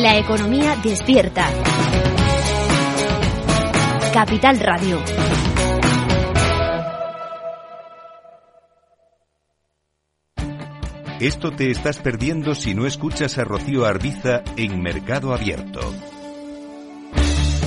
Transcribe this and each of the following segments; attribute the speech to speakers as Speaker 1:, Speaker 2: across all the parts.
Speaker 1: La economía despierta. Capital Radio.
Speaker 2: Esto te estás perdiendo si no escuchas a Rocío Arbiza en Mercado Abierto.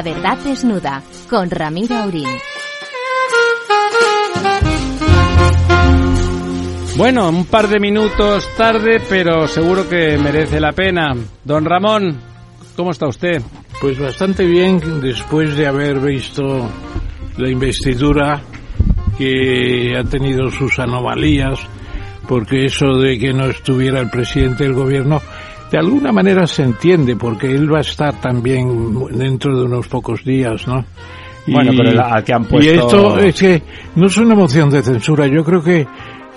Speaker 1: La verdad desnuda con Ramiro Aurín.
Speaker 3: Bueno, un par de minutos tarde, pero seguro que merece la pena. Don Ramón, ¿cómo está usted?
Speaker 4: Pues bastante bien después de haber visto la investidura que ha tenido sus anomalías, porque eso de que no estuviera el presidente del gobierno de alguna manera se entiende porque él va a estar también dentro de unos pocos días, ¿no?
Speaker 3: Y, bueno, pero la, que han puesto...
Speaker 4: Y esto es que no es una moción de censura, yo creo que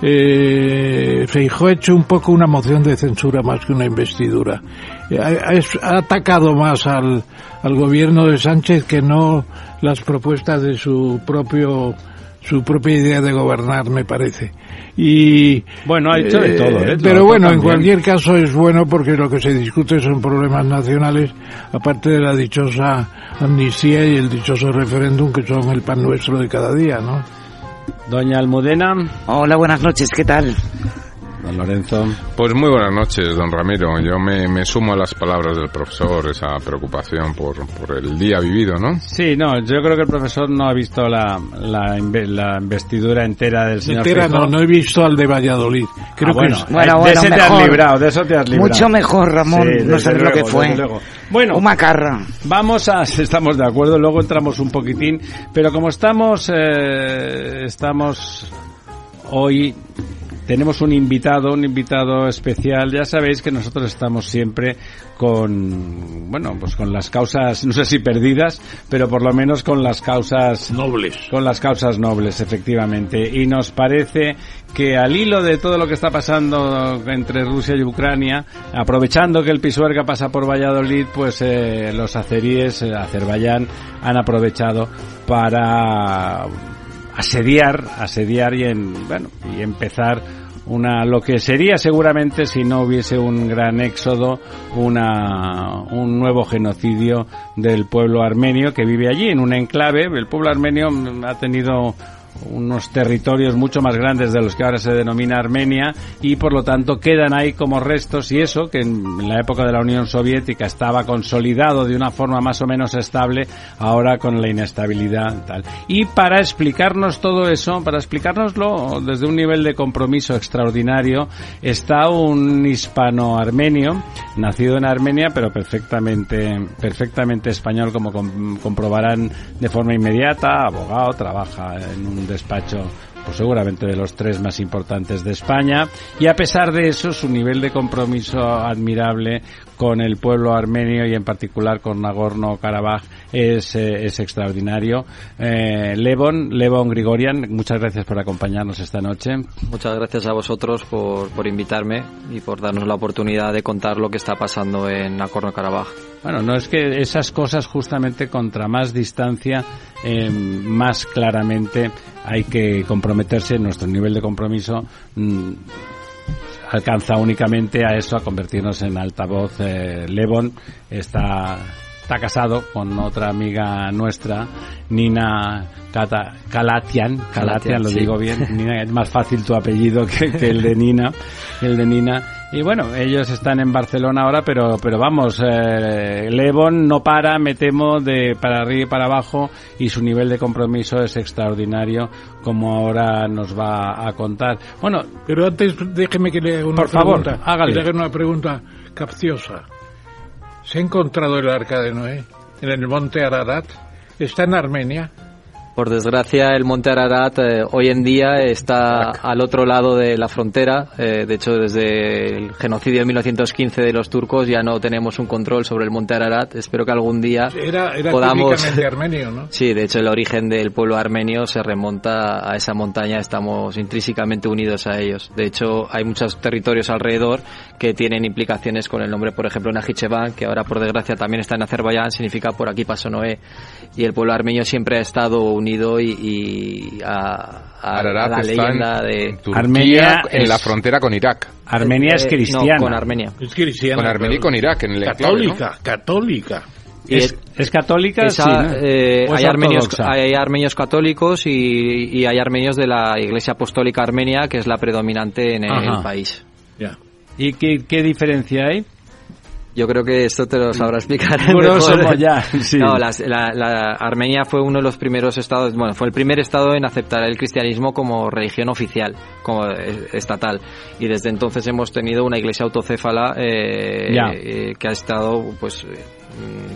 Speaker 4: eh, Feijó ha hecho un poco una moción de censura más que una investidura. Ha, ha atacado más al, al gobierno de Sánchez que no las propuestas de su propio su propia idea de gobernar, me parece. Y
Speaker 3: bueno, ha hecho de todo, ¿eh?
Speaker 4: Pero bueno, en cualquier caso es bueno porque lo que se discute son problemas nacionales, aparte de la dichosa amnistía y el dichoso referéndum que son el pan nuestro de cada día, ¿no?
Speaker 3: Doña Almudena.
Speaker 5: Hola, buenas noches, ¿qué tal?
Speaker 3: Don Lorenzo.
Speaker 6: Pues muy buenas noches, don Ramiro. Yo me, me sumo a las palabras del profesor, esa preocupación por, por, el día vivido, ¿no?
Speaker 3: Sí, no, yo creo que el profesor no ha visto la, la, la investidura entera del señor
Speaker 4: Entera no, no he visto al de Valladolid. Creo
Speaker 3: ah, bueno,
Speaker 4: que es...
Speaker 5: bueno,
Speaker 3: de
Speaker 5: bueno,
Speaker 3: te has librado, de eso te has librado.
Speaker 5: Mucho mejor, Ramón,
Speaker 3: Sí,
Speaker 5: no sabes lo que fue.
Speaker 3: Bueno,
Speaker 5: Un macarra.
Speaker 3: Vamos a, estamos de acuerdo, luego entramos un poquitín, pero como estamos, eh, estamos hoy tenemos un invitado, un invitado especial. Ya sabéis que nosotros estamos siempre con, bueno, pues con las causas, no sé si perdidas, pero por lo menos con las causas
Speaker 4: nobles.
Speaker 3: Con las causas nobles, efectivamente. Y nos parece que al hilo de todo lo que está pasando entre Rusia y Ucrania, aprovechando que el Pisuerga pasa por Valladolid, pues eh, los azeríes, eh, Azerbaiyán, han aprovechado para asediar, asediar y en, bueno, y empezar una lo que sería seguramente si no hubiese un gran éxodo, una un nuevo genocidio del pueblo armenio que vive allí en un enclave. El pueblo armenio ha tenido unos territorios mucho más grandes de los que ahora se denomina Armenia y por lo tanto quedan ahí como restos y eso que en la época de la Unión Soviética estaba consolidado de una forma más o menos estable ahora con la inestabilidad tal. Y para explicarnos todo eso para explicárnoslo desde un nivel de compromiso extraordinario está un hispano armenio nacido en Armenia pero perfectamente perfectamente español como comprobarán de forma inmediata abogado trabaja en un despacho pues seguramente de los tres más importantes de España y a pesar de eso su nivel de compromiso admirable con el pueblo armenio y en particular con Nagorno-Karabaj es, eh, es extraordinario. Eh, Levon, Levon Grigorian, muchas gracias por acompañarnos esta noche.
Speaker 7: Muchas gracias a vosotros por, por invitarme y por darnos la oportunidad de contar lo que está pasando en Nagorno-Karabaj.
Speaker 3: Bueno, no es que esas cosas justamente contra más distancia, eh, más claramente hay que comprometerse, nuestro nivel de compromiso mm, alcanza únicamente a eso, a convertirnos en altavoz. Eh, Levon está, está casado con otra amiga nuestra, Nina Kata, Kalatian, Kalatian, lo digo bien, Nina, es más fácil tu apellido que, que el de Nina, el de Nina y bueno, ellos están en Barcelona ahora, pero, pero vamos, eh, Levon no para, me temo, de para arriba y para abajo y su nivel de compromiso es extraordinario, como ahora nos va a contar. Bueno,
Speaker 4: pero antes déjeme que le haga una
Speaker 3: por
Speaker 4: pregunta.
Speaker 3: Favor, hágale.
Speaker 4: Que le haga una pregunta capciosa. ¿Se ha encontrado el arca de Noé en el monte Ararat? ¿Está en Armenia?
Speaker 7: Por desgracia, el Monte Ararat eh, hoy en día está al otro lado de la frontera. Eh, de hecho, desde el genocidio de 1915 de los turcos ya no tenemos un control sobre el Monte Ararat. Espero que algún día
Speaker 4: era, era
Speaker 7: podamos.
Speaker 4: armenio, ¿no?
Speaker 7: Sí, de hecho, el origen del pueblo armenio se remonta a esa montaña. Estamos intrínsecamente unidos a ellos. De hecho, hay muchos territorios alrededor que tienen implicaciones con el nombre, por ejemplo, Najicheván, que ahora por desgracia también está en Azerbaiyán, significa por aquí pasó Noé. Y el pueblo armenio siempre ha estado unido y, y a, a, la leyenda de
Speaker 6: Turquía, Armenia en la frontera con Irak.
Speaker 3: Armenia es cristiana.
Speaker 7: No, con Armenia.
Speaker 4: Es cristiana.
Speaker 6: Con Armenia y con Irak en el
Speaker 4: Católica,
Speaker 6: enclave,
Speaker 4: ¿no? católica.
Speaker 3: Es, es, católica,
Speaker 7: esa,
Speaker 3: sí, ¿no?
Speaker 7: eh, hay, armenios, hay armenios católicos y, y, hay armenios de la Iglesia Apostólica Armenia, que es la predominante en el, el país.
Speaker 3: ¿Y qué, qué diferencia hay?
Speaker 7: Yo creo que esto te lo sabrá explicar.
Speaker 3: somos ya. Sí.
Speaker 7: No, la, la, la, Armenia fue uno de los primeros estados, bueno, fue el primer estado en aceptar el cristianismo como religión oficial, como estatal. Y desde entonces hemos tenido una iglesia autocéfala eh, eh, que ha estado, pues,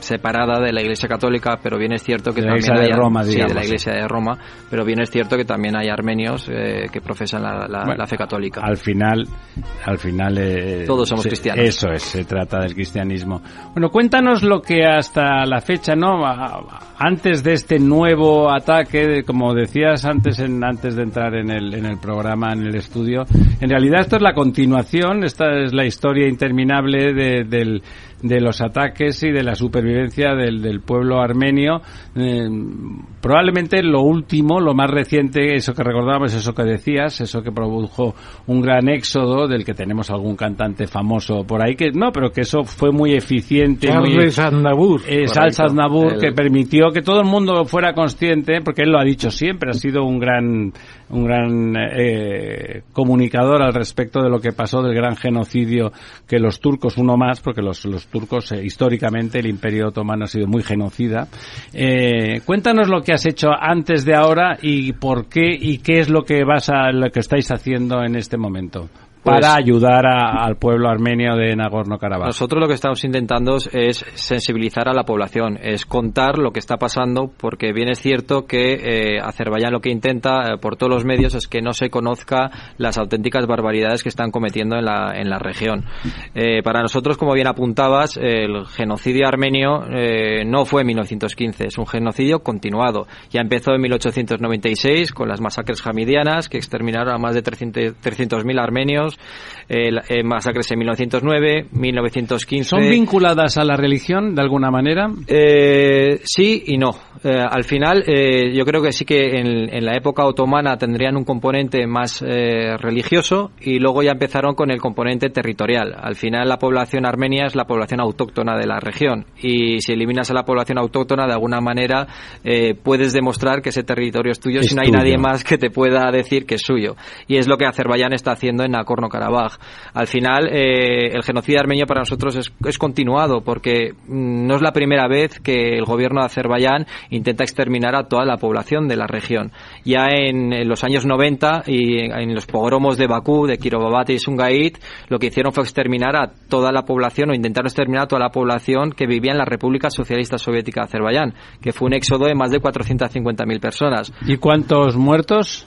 Speaker 7: separada de la Iglesia Católica, pero bien es cierto que
Speaker 3: de la
Speaker 7: también
Speaker 3: Iglesia
Speaker 7: hay,
Speaker 3: de Roma,
Speaker 7: sí,
Speaker 3: digamos,
Speaker 7: de la
Speaker 3: sí.
Speaker 7: Iglesia de Roma, pero bien es cierto que también hay armenios eh, que profesan la, la,
Speaker 3: Bueno,
Speaker 7: la fe católica.
Speaker 3: Al final, al final eh,
Speaker 7: Todos somos
Speaker 3: se-
Speaker 7: cristianos.
Speaker 3: Eso es, se trata del cristianismo. Bueno, cuéntanos lo que hasta la fecha, ¿no? Antes de este nuevo ataque, de- como decías antes, en, antes de entrar en el, en el programa, en el estudio, en realidad esto es la continuación, esta es la historia interminable de, del de los ataques y de la supervivencia del, del pueblo armenio. Eh, probablemente lo último, lo más reciente, eso que recordábamos, eso que decías, eso que produjo un gran éxodo del que tenemos algún cantante famoso por ahí, que no, pero que eso fue muy eficiente.
Speaker 4: Charles Aznavour.
Speaker 3: eh, Charles Aznavour, que permitió que todo el mundo fuera consciente, porque él lo ha dicho siempre, ha sido un gran, un gran eh, comunicador al respecto de lo que pasó del gran genocidio que los turcos, uno más, porque los, los turcos, eh, históricamente, el imperio otomano ha sido muy genocida. Eh, cuéntanos lo que has hecho antes de ahora y por qué y qué es lo que vas a, lo que estáis haciendo en este momento. Para ayudar al pueblo armenio de Nagorno-Karabaj.
Speaker 7: Nosotros lo que estamos intentando es sensibilizar a la población, es contar lo que está pasando, porque bien es cierto que eh, Azerbaiyán lo que intenta eh, por todos los medios es que no se conozca las auténticas barbaridades que están cometiendo en la, en la región. Eh, para nosotros, como bien apuntabas, el genocidio armenio no fue en 1915, es un genocidio continuado. Ya empezó en 1896 con las masacres hamidianas que exterminaron a más de 300.000 armenios eh, eh, masacres en 1909, 1915.
Speaker 3: ¿Son vinculadas a la religión de alguna manera?
Speaker 7: Eh, sí y no. Al final, yo creo que sí que en, la época otomana tendrían un componente más religioso y luego ya empezaron con el componente territorial. Al final, la población armenia es la población autóctona de la región y si eliminas a la población autóctona, de alguna manera puedes demostrar que ese territorio es tuyo si no hay nadie más que te pueda decir que es suyo. Y es lo que Azerbaiyán está haciendo en Nagorno-Karabaj. Al final, eh, el genocidio armenio para nosotros es, continuado porque mm, no es la primera vez que el gobierno de Azerbaiyán intenta exterminar a toda la población de la región. Ya en, los años 90 y en, los pogromos de Bakú, de Kirobabate y Sungait, lo que hicieron fue exterminar a toda la población o intentaron exterminar a toda la población que vivía en la República Socialista Soviética de Azerbaiyán, que fue un éxodo de más de 450.000 personas.
Speaker 3: ¿Y cuántos muertos?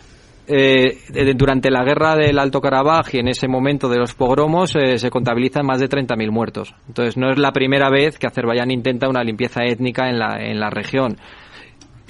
Speaker 7: Eh, durante la guerra del Alto Karabaj y en ese momento de los pogromos eh, se contabilizan más de 30.000 muertos. Entonces no es la primera vez que Azerbaiyán intenta una limpieza étnica en la, en la región.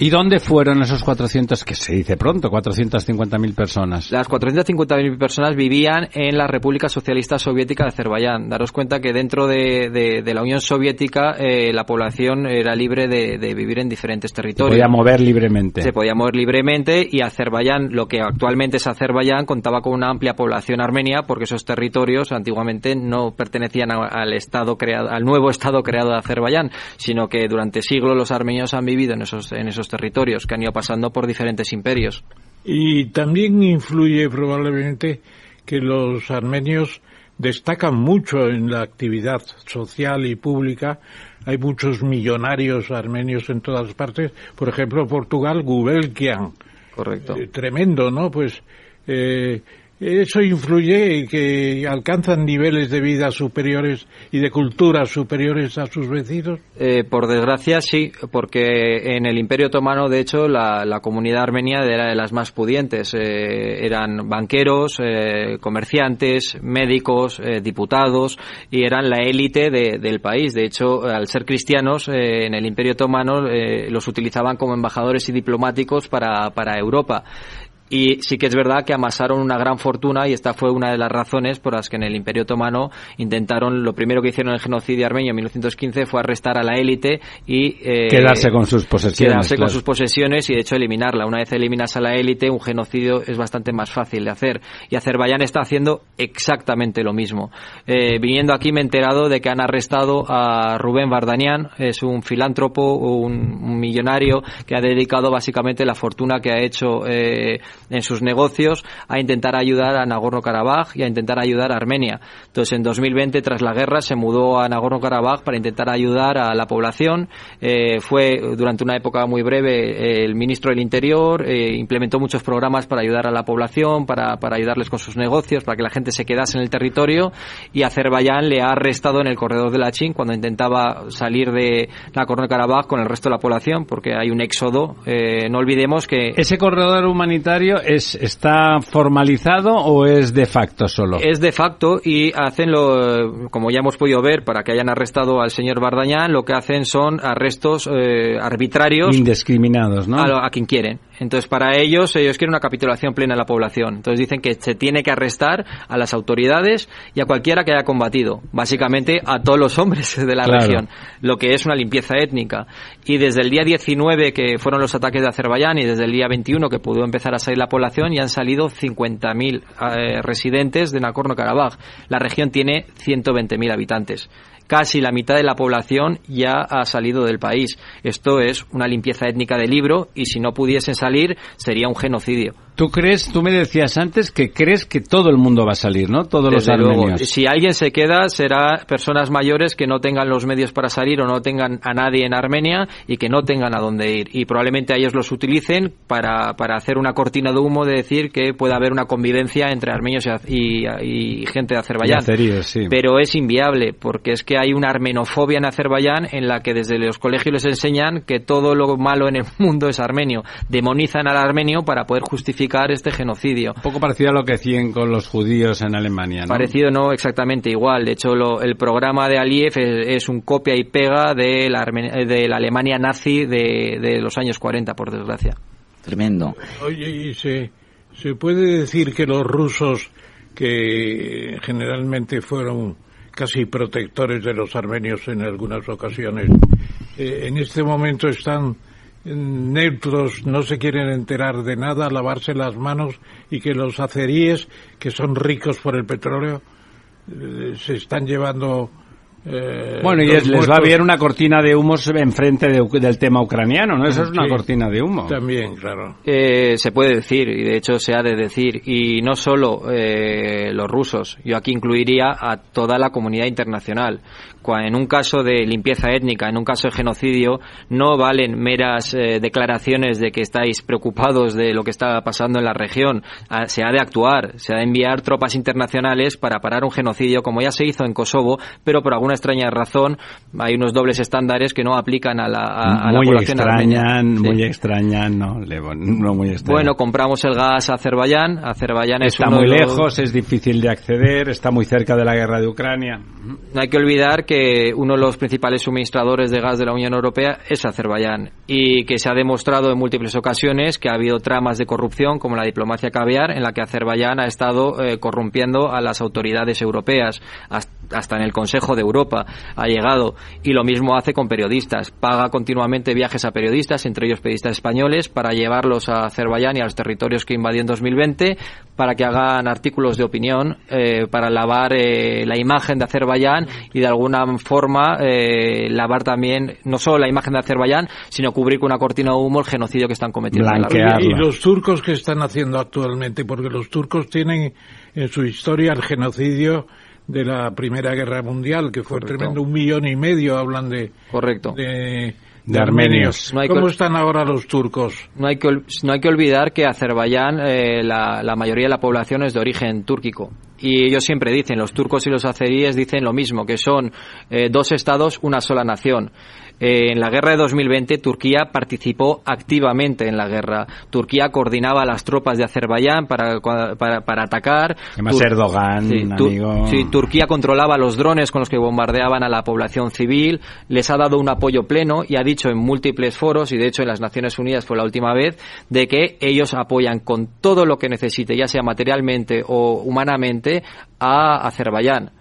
Speaker 3: ¿Y dónde fueron esos 400, que se dice pronto, 450.000 personas?
Speaker 7: Las 450.000 personas vivían en la República Socialista Soviética de Azerbaiyán. Daros cuenta que dentro de, la Unión Soviética eh, la población era libre de, vivir en diferentes territorios.
Speaker 3: Se podía mover libremente.
Speaker 7: Se podía mover libremente y Azerbaiyán, lo que actualmente es Azerbaiyán, contaba con una amplia población armenia porque esos territorios antiguamente no pertenecían al Estado creado, al nuevo Estado creado de Azerbaiyán, sino que durante siglos los armenios han vivido en esos, en esos territorios que han ido pasando por diferentes imperios.
Speaker 4: Y también influye probablemente que los armenios destacan mucho en la actividad social y pública. Hay muchos millonarios armenios en todas partes. Por ejemplo, Portugal, Gubelkian.
Speaker 7: Correcto.
Speaker 4: Eh, tremendo, ¿no? Pues eh, eso influye en que alcanzan niveles de vida superiores y de cultura superiores a sus vecinos.
Speaker 7: Eh, por desgracia, sí, porque en el Imperio Otomano, de hecho, la, comunidad armenia era de las más pudientes. Eh, eran banqueros, eh, comerciantes, médicos, diputados y eran la élite del país. De hecho, al ser cristianos, en el Imperio Otomano los utilizaban como embajadores y diplomáticos para, para Europa. Y sí que es verdad que amasaron una gran fortuna y esta fue una de las razones por las que en el Imperio Otomano intentaron, lo primero que hicieron en el genocidio armenio en 1915 fue arrestar a la élite y...
Speaker 3: Eh, quedarse con sus posesiones.
Speaker 7: Quedarse con sus posesiones y de hecho eliminarla. Una vez eliminas a la élite, un genocidio es bastante más fácil de hacer. Y Azerbaiyán está haciendo exactamente lo mismo. Eh, viniendo aquí me he enterado de que han arrestado a Rubén Bardanian, es un filántropo, un, millonario que ha dedicado básicamente la fortuna que ha hecho... Eh, en sus negocios a intentar ayudar a Nagorno-Karabaj y a intentar ayudar a Armenia. Entonces, en 2020, tras la guerra, se mudó a Nagorno-Karabaj para intentar ayudar a la población. Eh, fue durante una época muy breve el ministro del Interior, eh, implementó muchos programas para ayudar a la población, para, para ayudarles con sus negocios, para que la gente se quedase en el territorio y Azerbaiyán le ha arrestado en el corredor de la Chin cuando intentaba salir de Nagorno-Karabaj con el resto de la población porque hay un éxodo. Eh, no olvidemos que...
Speaker 3: Ese corredor humanitario es está formalizado o es de facto solo?
Speaker 7: Es de facto y hacen lo, como ya hemos podido ver, para que hayan arrestado al señor Bardañán, lo que hacen son arrestos eh, arbitrarios.
Speaker 3: Indiscriminados, ¿no?
Speaker 7: A, a quien quieren. Entonces, para ellos, ellos quieren una capitulación plena de la población. Entonces, dicen que se tiene que arrestar a las autoridades y a cualquiera que haya combatido. Básicamente, a todos los hombres de la región. Lo que es una limpieza étnica. Y desde el día 19, que fueron los ataques de Azerbaiyán, y desde el día 21, que pudo empezar a salir la población, ya han salido 50.000 eh, residentes de Nagorno-Karabaj. La región tiene 120.000 habitantes casi la mitad de la población ya ha salido del país. Esto es una limpieza étnica de libro y si no pudiesen salir sería un genocidio.
Speaker 3: Tú crees, tú me decías antes que crees que todo el mundo va a salir, ¿no? Todos
Speaker 7: Desde
Speaker 3: los
Speaker 7: luego.
Speaker 3: armenios.
Speaker 7: Si alguien se queda, será personas mayores que no tengan los medios para salir o no tengan a nadie en Armenia y que no tengan a dónde ir. Y probablemente a ellos los utilicen para, para hacer una cortina de humo de decir que puede haber una convivencia entre armenios y, y- y gente de Azerbaiyán.
Speaker 3: Sí.
Speaker 7: Pero es inviable, porque es que hay una armenofobia en Azerbaiyán en la que desde los colegios les enseñan que todo lo malo en el mundo es armenio. Demonizan al armenio para poder justificar este genocidio.
Speaker 3: Un poco parecido a lo que hacían con los judíos en Alemania, ¿no?
Speaker 7: Parecido no exactamente igual. De hecho, lo- el programa de Aliyev es, es un copia y pega de la, de la Alemania nazi de, de los años 40, por desgracia.
Speaker 5: Tremendo.
Speaker 4: Oye, y se, se puede decir que los rusos, que generalmente fueron casi protectores de los armenios en algunas ocasiones, eh, en este momento están neutros, no se quieren enterar de nada, lavarse las manos y que los azeríes, que son ricos por el petróleo, eh, se están llevando... eh,
Speaker 3: Bueno, y es- les va haber una cortina de humos enfrente de- del tema ucraniano, ¿no? Eso es una
Speaker 4: Sí.
Speaker 3: cortina de humo.
Speaker 4: También, claro.
Speaker 7: Eh, se puede decir, y de hecho se ha de decir, y no solo eh, los rusos, yo aquí incluiría a toda la comunidad internacional. En un caso de limpieza étnica, en un caso de genocidio, no valen meras eh, declaraciones de que estáis preocupados de lo que está pasando en la región. Ah, Se ha de actuar, se ha de enviar tropas internacionales para parar un genocidio, como ya se hizo en Kosovo, pero por alguna extraña razón hay unos dobles estándares que no aplican a la, a- a la
Speaker 3: muy
Speaker 7: población
Speaker 3: extraña,
Speaker 7: armenia. Sí.
Speaker 3: muy extraña, no, no muy extraña.
Speaker 7: Bueno, compramos el gas a Azerbaiyán. Azerbaiyán es
Speaker 3: está
Speaker 7: uno
Speaker 3: muy
Speaker 7: de los-
Speaker 3: lejos, es difícil de acceder, está muy cerca de la guerra de Ucrania.
Speaker 7: No hay que olvidar que uno de los principales suministradores de gas de la Unión Europea es Azerbaiyán y que se ha demostrado en múltiples ocasiones que ha habido tramas de corrupción como la diplomacia caviar en la que Azerbaiyán ha estado eh, corrompiendo a las autoridades europeas. Has- hasta en el Consejo de Europa ha llegado y lo mismo hace con periodistas paga continuamente viajes a periodistas entre ellos periodistas españoles para llevarlos a Azerbaiyán y a los territorios que invadió en 2020 para que hagan artículos de opinión eh, para lavar eh, la imagen de Azerbaiyán y de alguna forma eh, lavar también no solo la imagen de Azerbaiyán sino cubrir con una cortina de humo el genocidio que están cometiendo en la
Speaker 4: Oye,
Speaker 7: región.
Speaker 4: ¿Y los turcos que están haciendo actualmente? Porque los turcos tienen en su historia el genocidio de la Primera Guerra Mundial, que fue tremendo, un millón y medio hablan de,
Speaker 7: Correcto.
Speaker 4: de,
Speaker 3: De armenios.
Speaker 7: No hay
Speaker 4: ¿Cómo están ahora los turcos?
Speaker 7: No hay que, no hay que olvidar que Azerbaiyán, eh, la, la mayoría de la población es de origen túrquico. Y ellos siempre dicen, los turcos y los azeríes dicen lo mismo, que son eh, dos estados, una sola nación. Eh, en la guerra de 2020, Turquía participó activamente en la guerra. Turquía coordinaba las tropas de Azerbaiyán para, para, para atacar.
Speaker 3: Además,
Speaker 7: Tur-
Speaker 3: Erdogan,
Speaker 7: Sí, tu-
Speaker 3: amigo.
Speaker 7: sí, Turquía controlaba los drones con los que bombardeaban a la población civil, les ha dado un apoyo pleno y ha dicho en múltiples foros, y de hecho en las Naciones Unidas fue la última vez, de que ellos apoyan con todo lo que necesite, ya sea materialmente o humanamente, a Azerbaiyán.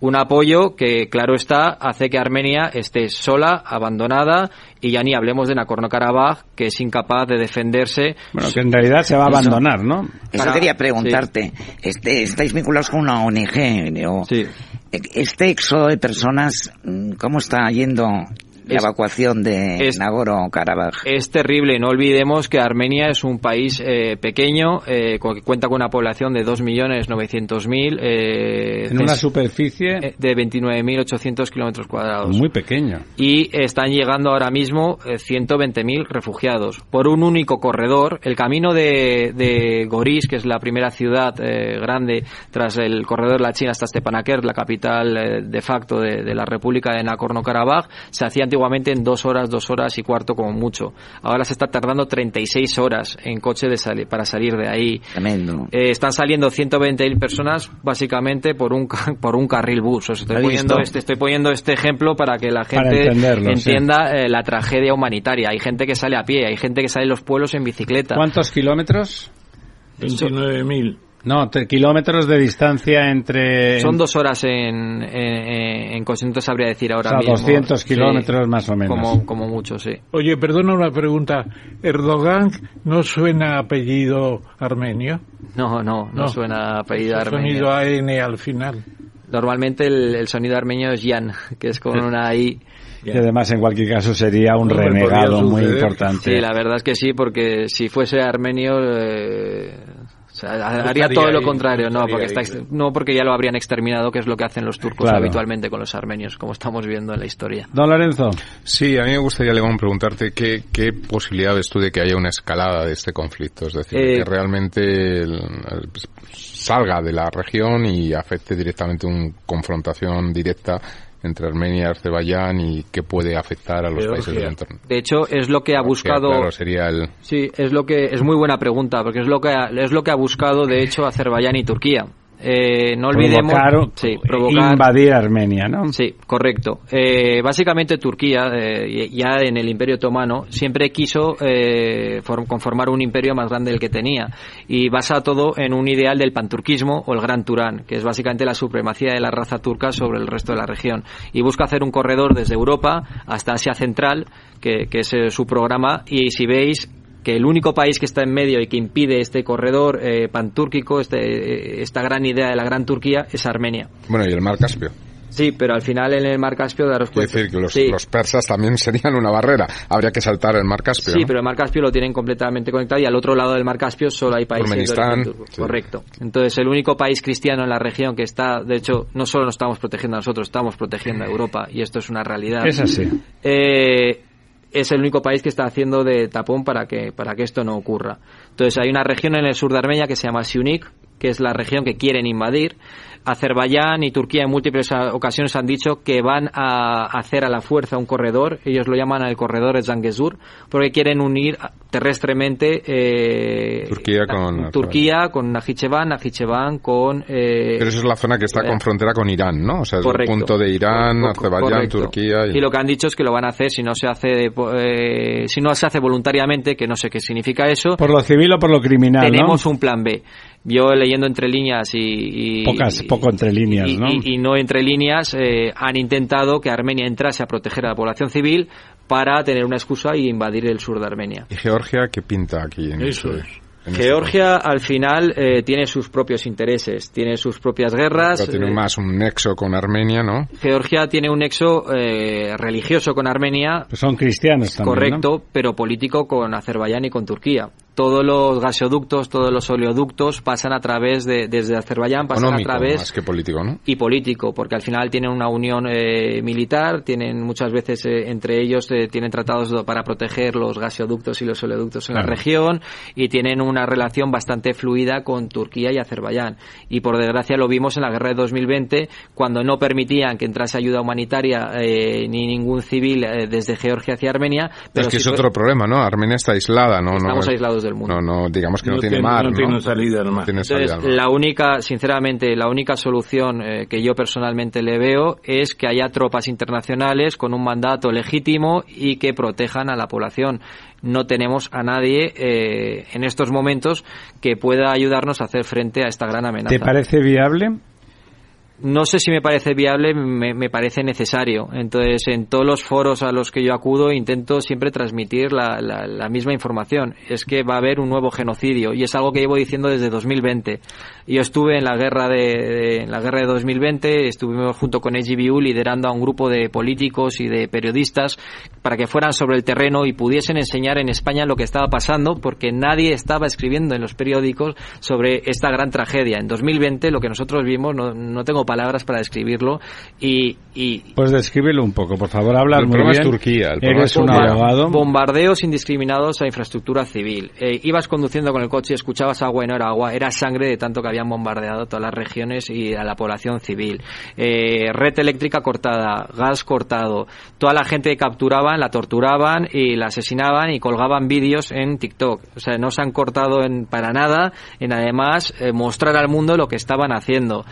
Speaker 7: Un apoyo que, claro está, hace que Armenia esté sola, abandonada, y ya ni hablemos de Nagorno-Karabaj, que es incapaz de defenderse.
Speaker 3: Bueno, que en realidad se va a
Speaker 5: Eso.
Speaker 3: abandonar, ¿no?
Speaker 5: Eso
Speaker 7: Para-
Speaker 5: quería preguntarte. Este, estáis vinculados con una ONG. o-
Speaker 7: Sí.
Speaker 5: Este éxodo de personas, mm, ¿cómo está yendo la
Speaker 7: Es-
Speaker 5: evacuación de
Speaker 7: es-
Speaker 5: Nagorno-Karabaj?
Speaker 7: Es terrible, no olvidemos que Armenia es un país eh, pequeño, eh, que cuenta con una población de 2.900.000, eh,
Speaker 3: En una superficie
Speaker 7: eh, de 29.800 kilómetros cuadrados.
Speaker 3: muy pequeña.
Speaker 7: Y están llegando ahora mismo eh, 120.000 refugiados por un único corredor. El camino de, de Goris, que es la primera ciudad eh, grande tras el corredor de la China hasta Stepanakert, la capital eh, de facto de, de la República de Nagorno-Karabaj, se hacía antiguamente en dos horas, dos horas y cuarto como mucho. Ahora se está tardando 36 horas en coche de sali- para salir de ahí.
Speaker 5: Tremendo.
Speaker 7: Eh, están saliendo 120.000 personas básicamente por un ca- por un carril bus. Os estoy
Speaker 5: ¿Lo he
Speaker 7: poniendo este estoy poniendo este ejemplo para que la gente
Speaker 3: sí.
Speaker 7: entienda eh, la tragedia humanitaria. Hay gente que sale a pie, hay gente que sale en los pueblos en bicicleta.
Speaker 3: ¿Cuántos kilómetros?
Speaker 4: 29.000.
Speaker 3: No, kilómetros de distancia entre...
Speaker 7: Son dos horas en, en, en coche, no te sabría decir ahora
Speaker 3: O sea,
Speaker 7: mismo.
Speaker 3: 200
Speaker 7: Sí,
Speaker 3: kilómetros más o menos.
Speaker 7: Como, como mucho, sí.
Speaker 4: Oye, perdona una pregunta. ¿Erdogan no suena apellido armenio?
Speaker 7: No, no, no,
Speaker 4: No.
Speaker 7: suena apellido armenio.
Speaker 4: sonido AN al final.
Speaker 7: Normalmente el, el sonido armenio es yan, que es con una i.
Speaker 3: Y además, en cualquier caso, sería un
Speaker 4: Hombre,
Speaker 3: renegado muy importante.
Speaker 7: Sí, la verdad es que sí, porque si fuese armenio eh, sea, haría todo lo contrario,
Speaker 4: no
Speaker 7: porque
Speaker 4: ahí,
Speaker 7: está, no porque ya lo habrían exterminado, que es lo que hacen los turcos
Speaker 3: Claro.
Speaker 7: habitualmente con los armenios, como estamos viendo en la historia.
Speaker 3: Don Lorenzo.
Speaker 6: Sí, a mí me gustaría, León, preguntarte qué, qué posibilidad ves tú de que haya una escalada de este conflicto, es decir,
Speaker 7: Eh,
Speaker 6: que realmente el- el- salga de la región y afecte directamente una confrontación directa entre Armenia y Azerbaiyán y qué puede afectar a los
Speaker 4: Georgia.
Speaker 6: países del entorno.
Speaker 7: De hecho, es lo que ha buscado
Speaker 6: Claro, sería el...
Speaker 7: Sí, es lo que es muy buena pregunta, porque es lo que ha, es lo que ha buscado de hecho Azerbaiyán y Turquía. Eh, no olvidemos
Speaker 3: Provocar,
Speaker 7: sí, provocar
Speaker 3: invadir Armenia, ¿no?
Speaker 7: Sí, correcto. Eh, básicamente Turquía, eh, ya en el Imperio Otomano, siempre quiso eh, form- conformar un imperio más grande del que tenía y basa todo en un ideal del panturquismo o el Gran Turán, que es básicamente la supremacía de la raza turca sobre el resto de la región. Y busca hacer un corredor desde Europa hasta Asia Central, que, que es eh, su programa, y si veis que el único país que está en medio y que impide este corredor eh, pantúrquico, este, eh, esta gran idea de la Gran Turquía, es Armenia.
Speaker 6: Bueno, y el mar Caspio.
Speaker 7: Sí, pero al final en el Mar Caspio daros cuenta.
Speaker 6: decir que los,
Speaker 7: sí,
Speaker 6: los persas también serían una barrera. Habría que saltar el mar Caspio.
Speaker 7: sí,
Speaker 6: ¿no?
Speaker 7: pero el Mar Caspio lo tienen completamente conectado y al otro lado del Mar Caspio solo hay países de
Speaker 6: sí.
Speaker 7: Correcto. Entonces el único país cristiano en la región que está, de hecho, no solo nos estamos protegiendo a nosotros, estamos protegiendo a Europa y esto es una realidad.
Speaker 3: Es así.
Speaker 7: Eh, es el único país que está haciendo de tapón para que para que esto no ocurra. Entonces hay una región en el sur de Armenia que se llama Siunik, que es la región que quieren invadir. Azerbaiyán y Turquía en múltiples ah, ocasiones han dicho que van a hacer a la fuerza un corredor, ellos lo llaman el corredor de Zangezur, porque quieren unir terrestremente eh,
Speaker 6: Turquía con-
Speaker 7: Turquía con Najicheván, Najicheván con eh,
Speaker 6: Pero esa es la zona que está
Speaker 7: eh,
Speaker 6: con frontera con Irán, ¿no? O sea, es
Speaker 7: Correcto.
Speaker 6: el punto de Irán, Azerbaiyán,
Speaker 7: correcto.
Speaker 6: Turquía y...
Speaker 7: Y lo que han dicho es que lo van a hacer si no se hace eh, si no se hace voluntariamente, que no sé qué significa eso.
Speaker 3: Por lo civil o por lo criminal,
Speaker 7: tenemos
Speaker 3: ¿no?
Speaker 7: un plan B. Yo leyendo entre líneas y, y-
Speaker 3: Pocas,
Speaker 7: y-
Speaker 3: poco entre líneas,
Speaker 7: y,
Speaker 3: ¿no?
Speaker 7: y- y no entre líneas eh, han intentado que Armenia entrase a proteger a la población civil para tener una excusa y invadir el sur de Armenia.
Speaker 6: ¿Y Georgia qué pinta aquí en
Speaker 4: Eso
Speaker 6: este- este
Speaker 7: Georgia al final eh, tiene sus propios intereses, tiene sus propias guerras.
Speaker 6: Pero tiene
Speaker 7: eh,
Speaker 6: más un nexo con Armenia, ¿no?
Speaker 7: Georgia tiene un nexo eh, religioso con Armenia,
Speaker 3: Pues son cristianos también,
Speaker 7: correcto, pero político con Azerbaiyán y con Turquía. Todos los gasoductos, todos los oleoductos pasan a través de, desde Azerbaiyán, pasan
Speaker 6: Económico
Speaker 7: a través
Speaker 6: más que político, ¿no?
Speaker 7: y político, porque al final tienen una unión eh, militar, tienen muchas veces eh, entre ellos eh, tienen tratados do- para proteger los gasoductos y los oleoductos en la región y tienen una relación bastante fluida con Turquía y Azerbaiyán. Y por desgracia lo vimos en la guerra de 2020 cuando no permitían que entrase ayuda humanitaria eh, ni ningún civil eh, desde Georgia hacia Armenia. Pero
Speaker 6: es que es otro problema, ¿no? Armenia está aislada, ¿no?
Speaker 7: Estamos
Speaker 6: no,
Speaker 7: aislados del mundo.
Speaker 6: No, no, digamos que no,
Speaker 4: No
Speaker 6: tiene
Speaker 4: tiene-
Speaker 6: mar,
Speaker 4: no
Speaker 6: ¿no?
Speaker 4: tiene salida al mar.
Speaker 6: Tiene salida
Speaker 7: Entonces,
Speaker 6: al mar.
Speaker 7: la única, sinceramente, la única solución eh, que yo personalmente le veo es que haya tropas internacionales con un mandato legítimo y que protejan a la población. No tenemos a nadie eh, en estos momentos que pueda ayudarnos a hacer frente a esta gran amenaza.
Speaker 3: ¿Te parece viable?
Speaker 7: No sé si me parece viable, me, me parece necesario. Entonces, en todos los foros a los que yo acudo, intento siempre transmitir la, la- la misma información. Es que va a haber un nuevo genocidio y es algo que llevo diciendo desde 2020. Yo estuve en la guerra de, en la guerra de 2020, estuvimos junto con EGBU liderando a un grupo de políticos y de periodistas para que fueran sobre el terreno y pudiesen enseñar en España lo que estaba pasando, porque nadie estaba escribiendo en los periódicos sobre esta gran tragedia. En 2020 lo que nosotros vimos, no, no tengo palabras para describirlo, y, y
Speaker 3: Pues descríbelo un poco, por favor, habla
Speaker 6: El
Speaker 3: muy
Speaker 6: problema es. Turquía, el problema
Speaker 3: Eres
Speaker 6: es
Speaker 3: un abogado.
Speaker 7: bombardeos indiscriminados a infraestructura civil. Eh, ibas conduciendo con el coche y escuchabas agua y no era agua, era sangre de tanto que habían bombardeado todas las regiones y a la población civil. Eh, red eléctrica cortada, gas cortado, toda la gente que capturaban la torturaban y la asesinaban y colgaban vídeos en TikTok. O sea, no se han cortado en, para nada en además eh, mostrar al mundo lo que estaban haciendo.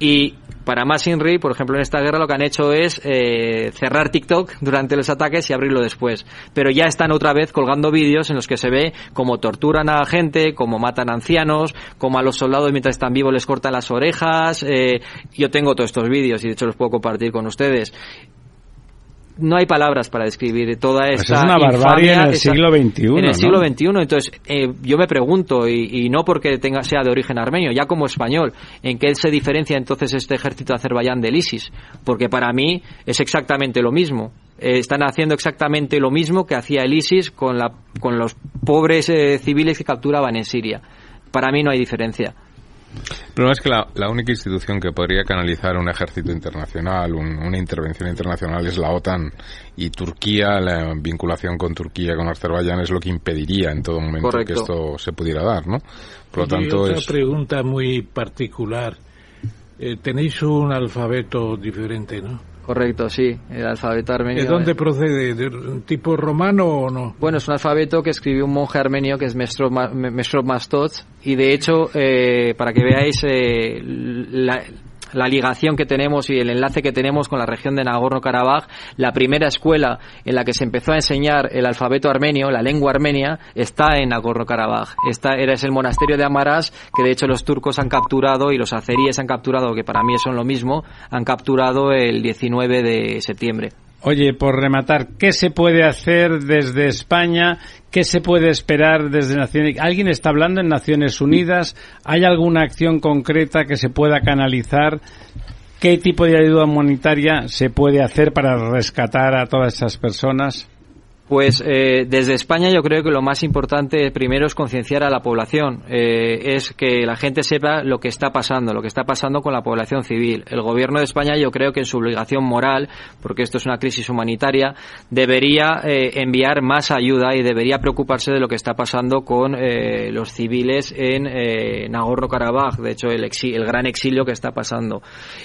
Speaker 7: Y para más Inri, por ejemplo, en esta guerra lo que han hecho es eh, cerrar TikTok durante los ataques y abrirlo después. Pero ya están otra vez colgando vídeos en los que se ve cómo torturan a gente, cómo matan a ancianos, cómo a los soldados mientras están vivos les cortan las orejas. eh, yo tengo todos estos vídeos y de hecho los puedo compartir con ustedes no hay palabras para describir toda
Speaker 3: Pues
Speaker 7: esta
Speaker 3: es una barbarie
Speaker 7: infamia,
Speaker 3: en el siglo XXI,
Speaker 7: en el
Speaker 3: ¿no?
Speaker 7: siglo XXI entonces eh, yo me pregunto y, y no porque tenga sea de origen armenio ya como español en qué se diferencia entonces este ejército de Azerbaiyán del ISIS porque para mí es exactamente lo mismo. Eh, están haciendo exactamente lo mismo que hacía el ISIS con la con los pobres eh, civiles que capturaban en Siria. Para mí no hay diferencia
Speaker 6: El problema es que la, la única institución que podría canalizar un ejército internacional, un- una intervención internacional, es la OTAN. Y Turquía, la vinculación con Turquía, con Azerbaiyán, es lo que impediría en todo momento
Speaker 7: Correcto.
Speaker 6: que esto se pudiera dar, ¿no? Por lo
Speaker 4: Y
Speaker 6: tanto,
Speaker 4: otra
Speaker 6: es.
Speaker 4: pregunta muy particular. Eh, tenéis un alfabeto diferente, ¿no?
Speaker 7: Correcto sí el alfabeto armenio
Speaker 4: ¿De dónde procede? ¿De un tipo romano o no?
Speaker 7: Bueno, es un alfabeto que escribió un monje armenio que es Mesrop, Ma- Mesrop Mastots y de hecho, eh, para que veáis eh, la, la ligación que tenemos y el enlace que tenemos con la región de Nagorno-Karabaj, la primera escuela en la que se empezó a enseñar el alfabeto armenio, la lengua armenia, está en Nagorno-Karabaj. Esta era es el monasterio de Amaras que de hecho los turcos han capturado y los azeríes han capturado, que para mí son lo mismo, han capturado el 19 de septiembre.
Speaker 3: Oye, por rematar, ¿qué se puede hacer desde España? ¿Qué se puede esperar desde Naciones ¿Alguien está hablando en Naciones Unidas? ¿Hay alguna acción concreta que se pueda canalizar? ¿Qué tipo de ayuda humanitaria se puede hacer para rescatar a todas esas personas?
Speaker 7: Pues eh, desde España yo creo que lo más importante primero es concienciar a la población, eh, es que la gente sepa lo que está pasando, lo que está pasando con la población civil. El gobierno de España yo creo que en su obligación moral, porque esto es una crisis humanitaria, debería eh, enviar más ayuda y debería preocuparse de lo que está pasando con eh, los civiles en Nagorno-Karabaj, de hecho el, el gran exilio que está pasando.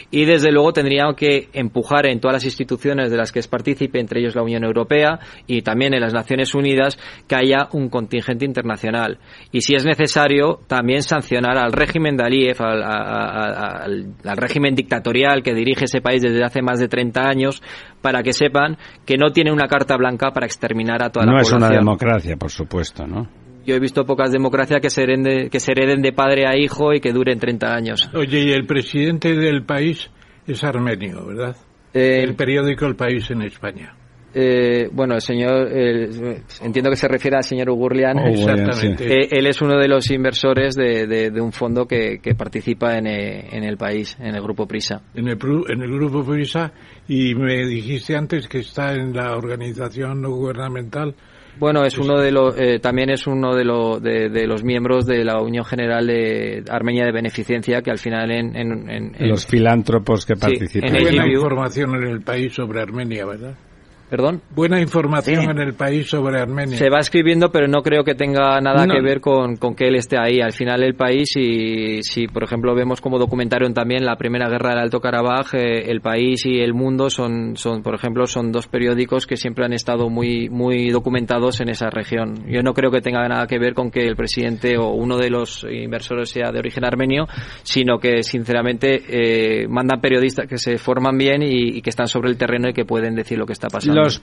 Speaker 7: Y desde luego tendría que empujar en todas las instituciones de las que es partícipe, entre ellos la Unión Europea y también en las Naciones Unidas, que haya un contingente internacional. Y si es necesario, también sancionar al régimen de Aliyev, al, a- a- al- al régimen dictatorial que dirige ese país desde hace más de 30 años, para que sepan que no tiene una carta blanca para exterminar a toda
Speaker 3: no
Speaker 7: la
Speaker 3: es
Speaker 7: población.
Speaker 3: una democracia, por supuesto, ¿no?
Speaker 7: Yo he visto pocas democracias que se, hereden de, que se hereden de padre a hijo y que duren 30 años.
Speaker 4: Oye, y el presidente del país es armenio, ¿verdad?
Speaker 7: Eh,
Speaker 4: el periódico El País en España.
Speaker 7: Eh, bueno, el señor, el- entiendo que se refiere al señor Ugurlian.
Speaker 4: Ugurlian, Exactamente. sí.
Speaker 7: Eh, él es uno de los inversores de, de- de un fondo que, que participa en, eh, en el país, en el grupo Prisa.
Speaker 4: En el, en el grupo Prisa y me dijiste antes que está en la organización no gubernamental.
Speaker 7: Bueno, es uno de los, eh, también es uno de, lo- de, de los miembros de la Unión General de Armenia de Beneficencia, que al final en, en- en- en-
Speaker 3: Los filántropos que
Speaker 7: Sí,
Speaker 3: participan.
Speaker 7: en el
Speaker 4: Buena
Speaker 7: GBU.
Speaker 4: información en el país sobre Armenia, ¿verdad?
Speaker 7: ¿Perdón?
Speaker 4: Buena información
Speaker 7: Sí.
Speaker 4: en el país sobre Armenia.
Speaker 7: Se va escribiendo, pero no creo que tenga nada
Speaker 4: No.
Speaker 7: que ver con, con que él esté ahí. Al final, el país, y si por ejemplo vemos como documentaron también la primera guerra del Alto Karabaj, eh, el país y el mundo son, son, por ejemplo, son dos periódicos que siempre han estado muy, muy documentados en esa región. Yo no creo que tenga nada que ver con que el presidente o uno de los inversores sea de origen armenio, sino que sinceramente eh, mandan periodistas que se forman bien y, y que están sobre el terreno y que pueden decir lo que está pasando.
Speaker 3: Los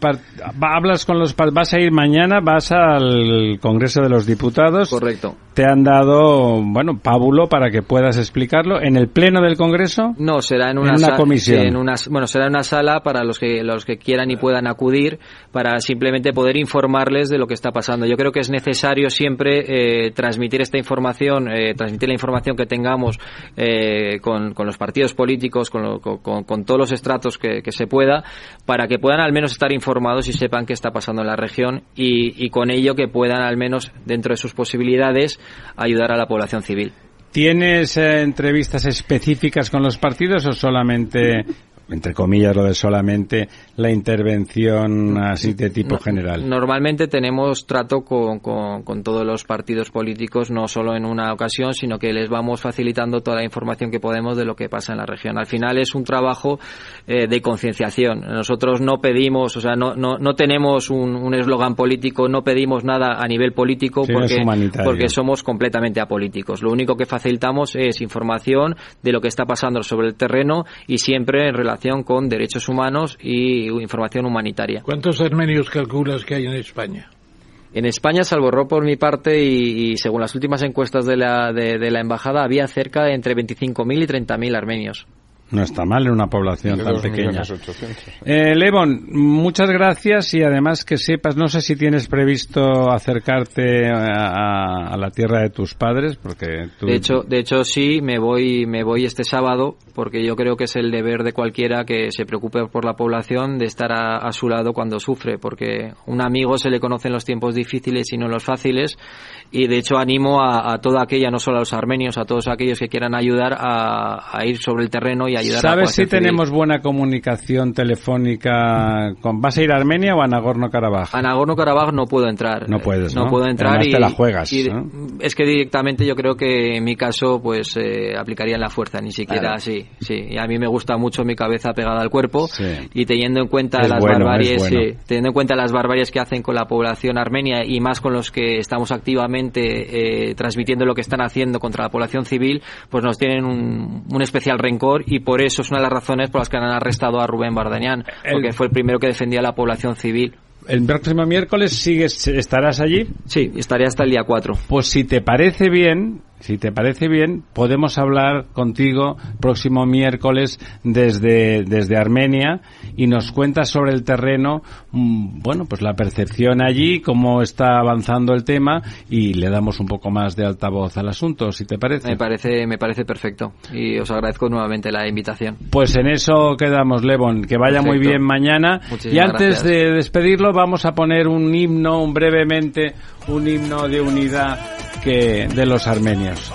Speaker 3: hablas con los vas a ir mañana, vas al Congreso de los Diputados.
Speaker 7: Correcto.
Speaker 3: Te han dado, bueno, pábulo para que puedas explicarlo en el pleno del Congreso.
Speaker 7: No, será en
Speaker 3: En
Speaker 7: una,
Speaker 3: una
Speaker 7: sa-
Speaker 3: comisión.
Speaker 7: en una- bueno, será en una sala para los que los que quieran y puedan acudir para simplemente poder informarles de lo que está pasando. Yo creo que es necesario siempre eh, transmitir esta información, eh, transmitir la información que tengamos eh, con, con los partidos políticos, con, lo- con- con- con todos los estratos que, que se pueda, para que puedan al menos estar informados y sepan qué está pasando en la región y, con ello que puedan al menos dentro de sus posibilidades ayudar a la población civil.
Speaker 3: ¿Tienes eh, entrevistas específicas con los partidos o solamente, entre comillas, lo de solamente la intervención así de tipo general?
Speaker 7: Normalmente tenemos trato con, con- con todos los partidos políticos, no solo en una ocasión, sino que les vamos facilitando toda la información que podemos de lo que pasa en la región. Al final es un trabajo eh, de concienciación. Nosotros no pedimos, o sea, no, no, no tenemos un eslogan político, no pedimos nada a nivel político
Speaker 3: Sí,
Speaker 7: porque, porque somos completamente apolíticos. Lo único que facilitamos es información de lo que está pasando sobre el terreno y siempre en relación con derechos humanos y información humanitaria.
Speaker 4: ¿Cuántos armenios calculas que hay en España?
Speaker 7: En España, salvo error por mi parte, y, y según las últimas encuestas de la, de, de la embajada, había cerca de entre 25.000 y 30.000 armenios.
Speaker 8: No está mal en una población
Speaker 3: De
Speaker 8: tan
Speaker 3: 2.800.000.
Speaker 8: pequeña. Eh, Levon, muchas gracias y además que sepas, no sé si tienes previsto acercarte a, a la tierra de tus padres, porque tú...
Speaker 7: De hecho, de hecho sí, me voy, me voy este sábado porque yo creo que es el deber de cualquiera que se preocupe por la población de estar a, a su lado cuando sufre, porque un amigo se le conoce en los tiempos difíciles y no en los fáciles. Y de hecho animo a, a toda aquella, no solo a los armenios, a todos aquellos que quieran ayudar a, a ir sobre el terreno y ayudar a
Speaker 8: ¿Sabes si
Speaker 7: población civil.
Speaker 8: tenemos buena comunicación telefónica? Con... ¿Vas a ir a Armenia o a Nagorno-Karabaj?
Speaker 7: A Nagorno-Karabaj no puedo entrar.
Speaker 8: No puedes, ¿no?
Speaker 7: puedo entrar
Speaker 8: Además
Speaker 7: y
Speaker 8: te la juegas,
Speaker 7: y
Speaker 8: ¿no?
Speaker 7: es que directamente yo creo que en mi caso pues eh, aplicarían la fuerza, ni siquiera
Speaker 8: Claro.
Speaker 7: así, sí. Y a mí me gusta mucho mi cabeza pegada al cuerpo
Speaker 8: Sí.
Speaker 7: y teniendo en cuenta
Speaker 8: Es
Speaker 7: las
Speaker 8: bueno,
Speaker 7: barbaries,
Speaker 8: bueno.
Speaker 7: teniendo en cuenta las barbaries que hacen con la población armenia y más con los que estamos activamente eh, transmitiendo lo que están haciendo contra la población civil, pues nos tienen un, un especial rencor y por eso es una de las razones por las que han arrestado a Rubén Bardanian,
Speaker 8: El-
Speaker 7: porque fue el primero que defendía a la población civil.
Speaker 8: ¿El próximo miércoles sigues, estarás allí?
Speaker 7: Sí, estaré hasta el día 4.
Speaker 8: Pues si te parece bien, si te parece bien, podemos hablar contigo próximo miércoles desde, desde Armenia y nos cuentas sobre el terreno, mm, bueno, pues la percepción allí, cómo está avanzando el tema y le damos un poco más de altavoz al asunto, si te parece.
Speaker 7: Me parece, me parece perfecto y os agradezco nuevamente la invitación.
Speaker 8: Pues en eso quedamos, Levon. Que vaya muy bien mañana.
Speaker 7: Muchísimas
Speaker 8: y antes
Speaker 7: gracias.
Speaker 8: de despedirlo, vamos a poner un himno, un brevemente, un himno de unidad que de los armenios.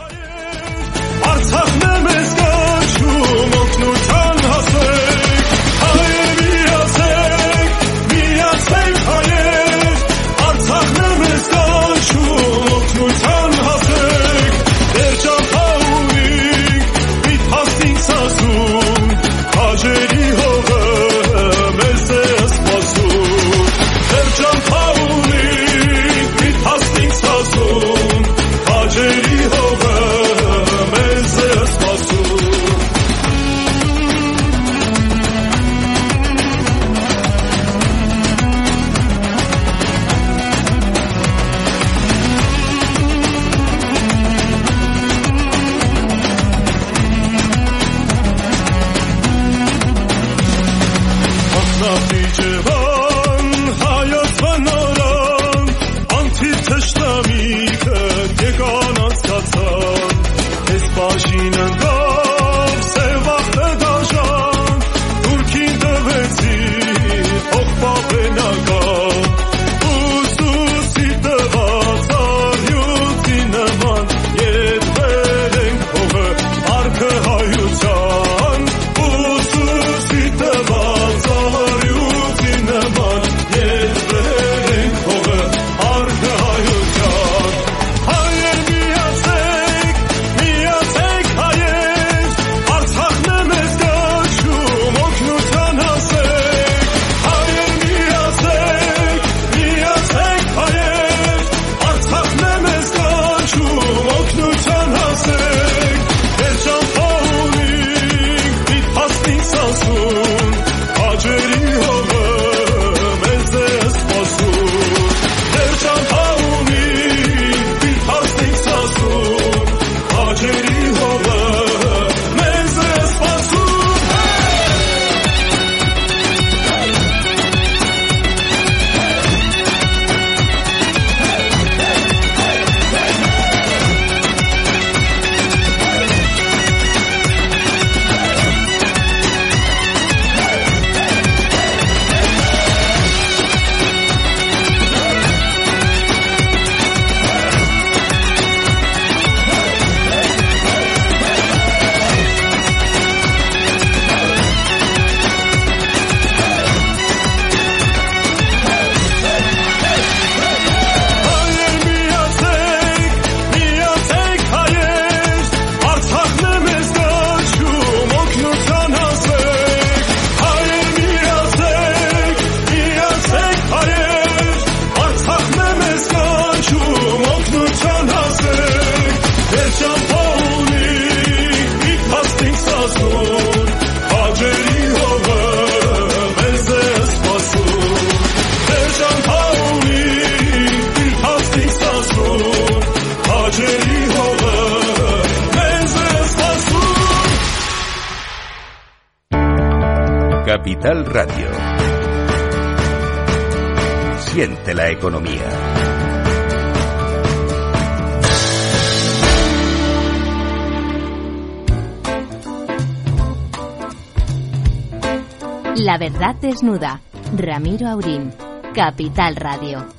Speaker 1: Desnuda. Ramiro Aurín. Capital Radio.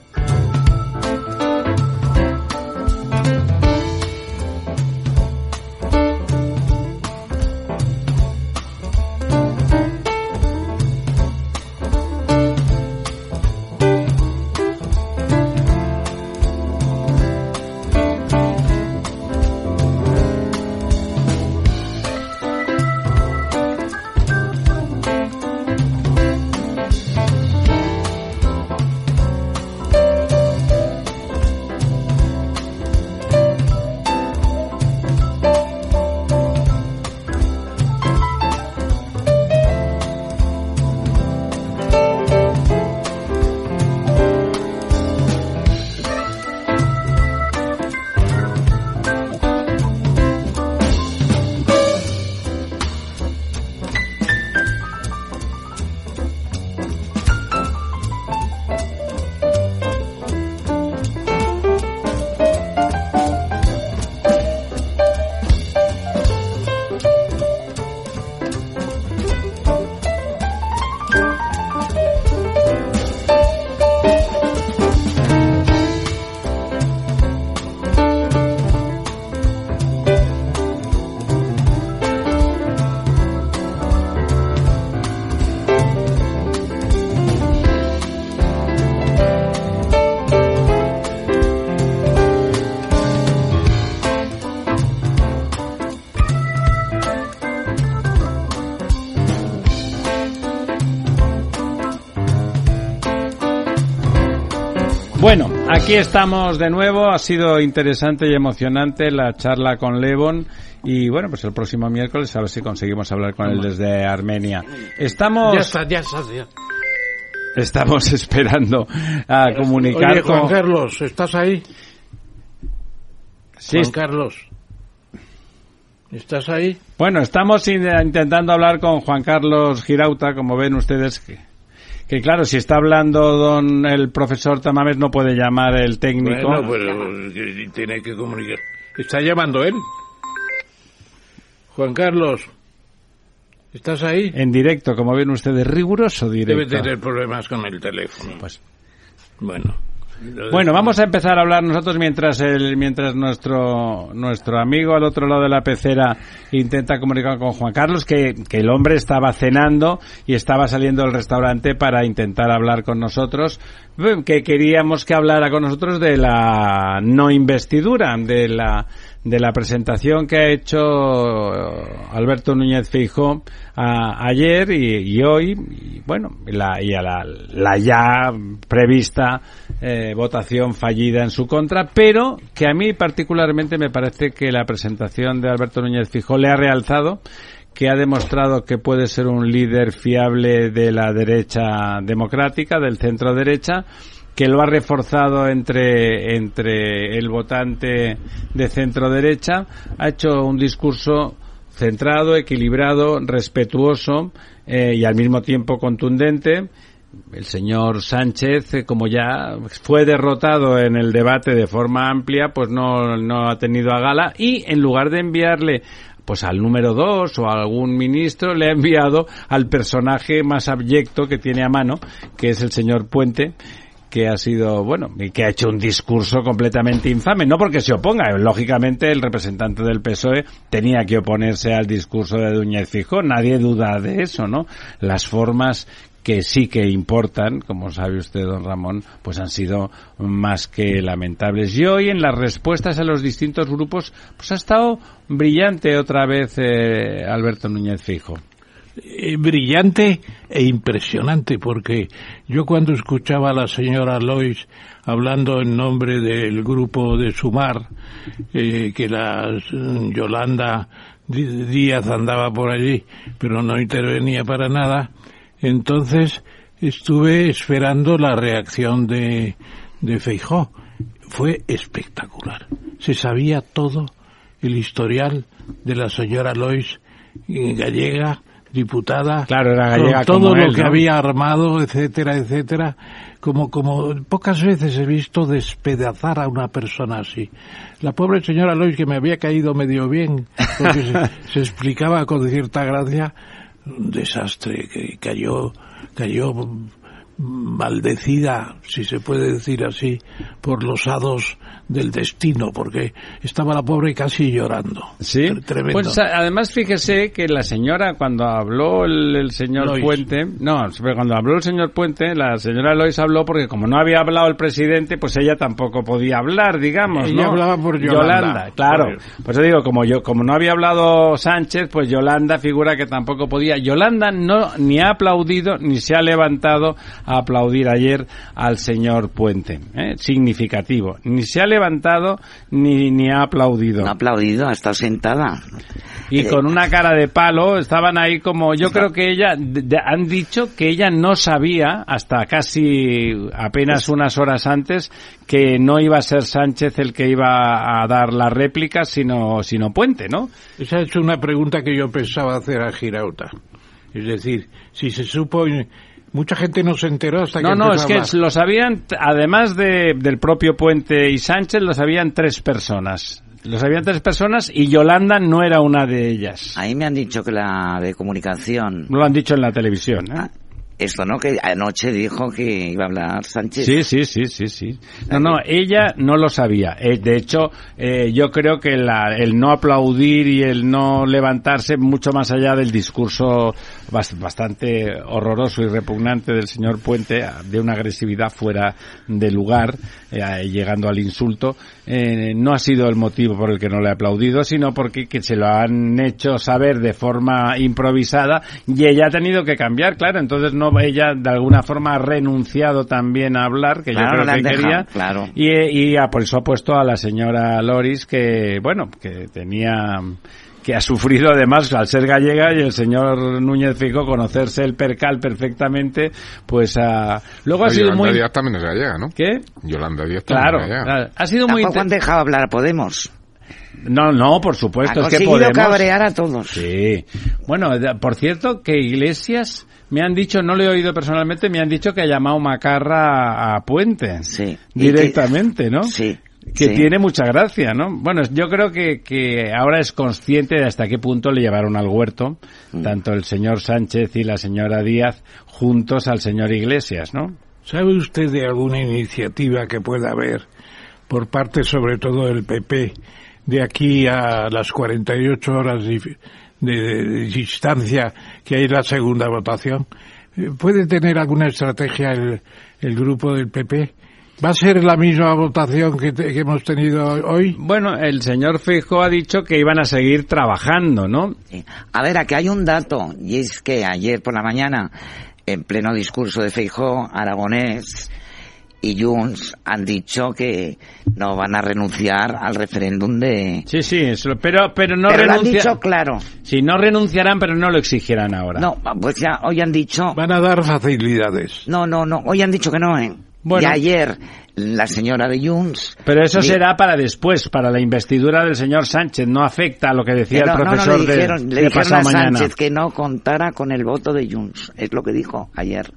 Speaker 3: Bueno, aquí estamos de nuevo. Ha sido interesante y emocionante la charla con Levon. Y bueno, pues el próximo miércoles a ver si conseguimos hablar con él desde Armenia. Estamos.
Speaker 4: Ya está, ya está, ya.
Speaker 3: Estamos esperando a comunicar
Speaker 4: Oye, Juan
Speaker 3: con.
Speaker 4: Carlos, ¿estás ahí?
Speaker 3: Sí,
Speaker 4: Juan Carlos. ¿Estás ahí?
Speaker 3: Bueno, estamos in- intentando hablar con Juan Carlos Girauta, como ven ustedes, que, que claro, si está hablando don el profesor Tamames no puede llamar el técnico.
Speaker 4: Bueno, pero que tiene que comunicar. ¿Está llamando él? Juan Carlos, ¿estás ahí?
Speaker 3: En directo, como ven ustedes, riguroso
Speaker 4: Debe
Speaker 3: directo.
Speaker 4: tener problemas con el teléfono.
Speaker 3: Pues.
Speaker 4: Bueno.
Speaker 3: Bueno, vamos a empezar a hablar nosotros mientras el, mientras nuestro nuestro amigo al otro lado de la pecera intenta comunicar con Juan Carlos que, que el hombre estaba cenando y estaba saliendo del restaurante para intentar hablar con nosotros que queríamos que hablara con nosotros de la no investidura de la de la presentación que ha hecho eh, Alberto Núñez Feijó a- ayer y, hoy y bueno la, y a la, la ya prevista eh, votación fallida en su contra pero que a mí particularmente me parece que la presentación de Alberto Núñez Feijó le ha realzado que ha demostrado que puede ser un líder fiable de la derecha democrática, del centro derecha, que lo ha reforzado entre, entre el votante de centro derecha, ha hecho un discurso centrado, equilibrado, respetuoso eh, y al mismo tiempo contundente. El señor Sánchez, eh, como ya fue derrotado en el debate de forma amplia, pues no, no ha tenido a gala y en lugar de enviarle pues al número dos o a algún ministro le ha enviado al personaje más abyecto que tiene a mano, que es el señor Puente, que ha sido, bueno, y que ha hecho un discurso completamente infame, no porque se oponga, lógicamente el representante del PSOE tenía que oponerse al discurso de Núñez Fijón, nadie duda de eso, ¿no? Las formas que sí que importan, como sabe usted, don Ramón, pues han sido más que lamentables. Y hoy en las respuestas a los distintos grupos, pues ha estado brillante otra vez eh, Alberto Núñez Fijo.
Speaker 4: Eh, brillante e impresionante porque yo cuando escuchaba a la señora Lois hablando en nombre del grupo de Sumar eh, que la Yolanda Dí- Díaz andaba por allí pero no intervenía para nada entonces estuve esperando la reacción de, de Feijó fue espectacular se sabía todo el historial de la señora Lois eh, gallega diputada,
Speaker 3: Claro, era
Speaker 4: con
Speaker 3: gallega
Speaker 4: todo
Speaker 3: como
Speaker 4: lo que
Speaker 3: ¿no?
Speaker 4: había armado, etcétera, etcétera, como, como pocas veces he visto despedazar a una persona así. La pobre señora Lois, que me había caído medio bien, porque se, se explicaba con cierta gracia, un desastre, que cayó, cayó maldecida, si se puede decir así, por los hados del destino, porque estaba la pobre casi llorando.
Speaker 3: Sí,
Speaker 4: Tre- Tremendo.
Speaker 3: pues además fíjese que la señora cuando habló el, el señor
Speaker 4: Lois.
Speaker 3: Puente, no, pero cuando habló el señor Puente, la señora Lois habló porque como no había hablado el presidente, pues ella tampoco podía hablar, digamos,
Speaker 4: Ella
Speaker 3: ¿no?
Speaker 4: hablaba por Yolanda.
Speaker 3: claro.
Speaker 4: Por-
Speaker 3: Pues yo digo, como yo, como no había hablado Sánchez, pues Yolanda figura que tampoco podía. Yolanda no ni ha aplaudido ni se ha levantado a aplaudir ayer al señor Puente, ¿eh? significativo. Ni se ha levantado ni ni ha aplaudido.
Speaker 5: No ha aplaudido, ha estado sentada.
Speaker 3: Y
Speaker 5: Eh,
Speaker 3: con una cara de palo estaban ahí como yo creo que ella de- de- han dicho que ella no sabía hasta casi apenas unas horas antes que no iba a ser Sánchez el que iba a dar la réplica sino sino Puente, ¿no?
Speaker 4: Esa es una pregunta que yo pensaba hacer a Girauta. Es decir, si se supo, mucha gente no se enteró hasta
Speaker 3: No,
Speaker 4: que
Speaker 3: no,
Speaker 4: empezó
Speaker 3: es que lo sabían además de, del propio Puente y Sánchez lo sabían tres personas. Lo sabían tres personas y Yolanda no era una de ellas.
Speaker 5: Ahí me han dicho que la de comunicación,
Speaker 3: Lo han dicho en la televisión. ¿eh?
Speaker 5: Ah, esto no, que anoche dijo que iba a hablar Sánchez.
Speaker 3: Sí, sí, sí, sí, sí. No, no, ella no lo sabía. Eh, de hecho, eh, yo creo que la- el no aplaudir y el no levantarse, mucho más allá del discurso bas- bastante horroroso y repugnante del señor Puente, de una agresividad fuera de lugar, eh, llegando al insulto, eh, no ha sido el motivo por el que no le ha aplaudido, sino porque que se lo han hecho saber de forma improvisada y ella ha tenido que cambiar, claro, entonces no ella de alguna forma ha renunciado también a hablar, que
Speaker 5: Claro,
Speaker 3: yo creo que
Speaker 5: dejado,
Speaker 3: quería,
Speaker 5: claro.
Speaker 3: y, y ha- por eso ha puesto a la señora Loris que, bueno, que tenía que ha sufrido además al ser gallega y el señor Núñez Fico conocerse el percal perfectamente, pues ha... luego ha sido
Speaker 6: Yolanda
Speaker 3: muy...
Speaker 6: Díaz también es gallega, ¿no?
Speaker 3: ¿Qué?
Speaker 6: Yolanda Díaz también
Speaker 3: Claro,
Speaker 6: es gallega.
Speaker 3: claro. ha sido muy...
Speaker 5: Han dejado hablar a Podemos.
Speaker 3: No, no, por supuesto,
Speaker 5: ha
Speaker 3: es que
Speaker 5: conseguido
Speaker 3: Podemos...
Speaker 5: cabrear a todos.
Speaker 3: Sí. Bueno, por cierto, que Iglesias me han dicho, no lo he oído personalmente, me han dicho que ha llamado Macarra a, a Puente.
Speaker 5: Sí.
Speaker 3: Directamente, ¿no?
Speaker 5: Sí.
Speaker 3: Que
Speaker 5: sí.
Speaker 3: tiene mucha gracia, ¿no? Bueno, yo creo que, que ahora es consciente de hasta qué punto le llevaron al huerto,
Speaker 5: Mm.
Speaker 3: tanto el señor Sánchez y la señora Díaz, juntos al señor Iglesias, ¿no?
Speaker 4: ¿Sabe usted de alguna iniciativa que pueda haber por parte sobre todo del PP de aquí a las 48 horas de, de- de distancia que hay la segunda votación? Eh, ¿Puede tener alguna estrategia el, el grupo del PP? ¿Va a ser la misma votación que, te- que hemos tenido hoy?
Speaker 3: Bueno, el señor Fijo ha dicho que iban a seguir trabajando, ¿no?
Speaker 5: Sí. A ver, aquí hay un dato, y es que ayer por la mañana, en pleno discurso de Feijó, Aragonés y Junts han dicho que no van a renunciar al referéndum de...
Speaker 3: Sí, sí, eso- pero, pero no
Speaker 5: Pero lo han dicho claro.
Speaker 3: Sí, no renunciarán, pero no lo exigirán ahora.
Speaker 5: No, pues ya hoy han dicho...
Speaker 4: Van a dar facilidades.
Speaker 5: No, no, no, hoy han dicho que no, ¿eh?
Speaker 3: Bueno.
Speaker 5: Y ayer la señora de Junts...
Speaker 3: Pero eso será para después, para la investidura del señor Sánchez. No afecta a lo que decía el
Speaker 5: no, no, no,
Speaker 3: profesor
Speaker 5: le
Speaker 3: de-
Speaker 5: dijeron,
Speaker 3: de,
Speaker 5: le dijeron a
Speaker 3: mañana.
Speaker 5: Sánchez que no contara con el voto de Junts. Es lo que dijo ayer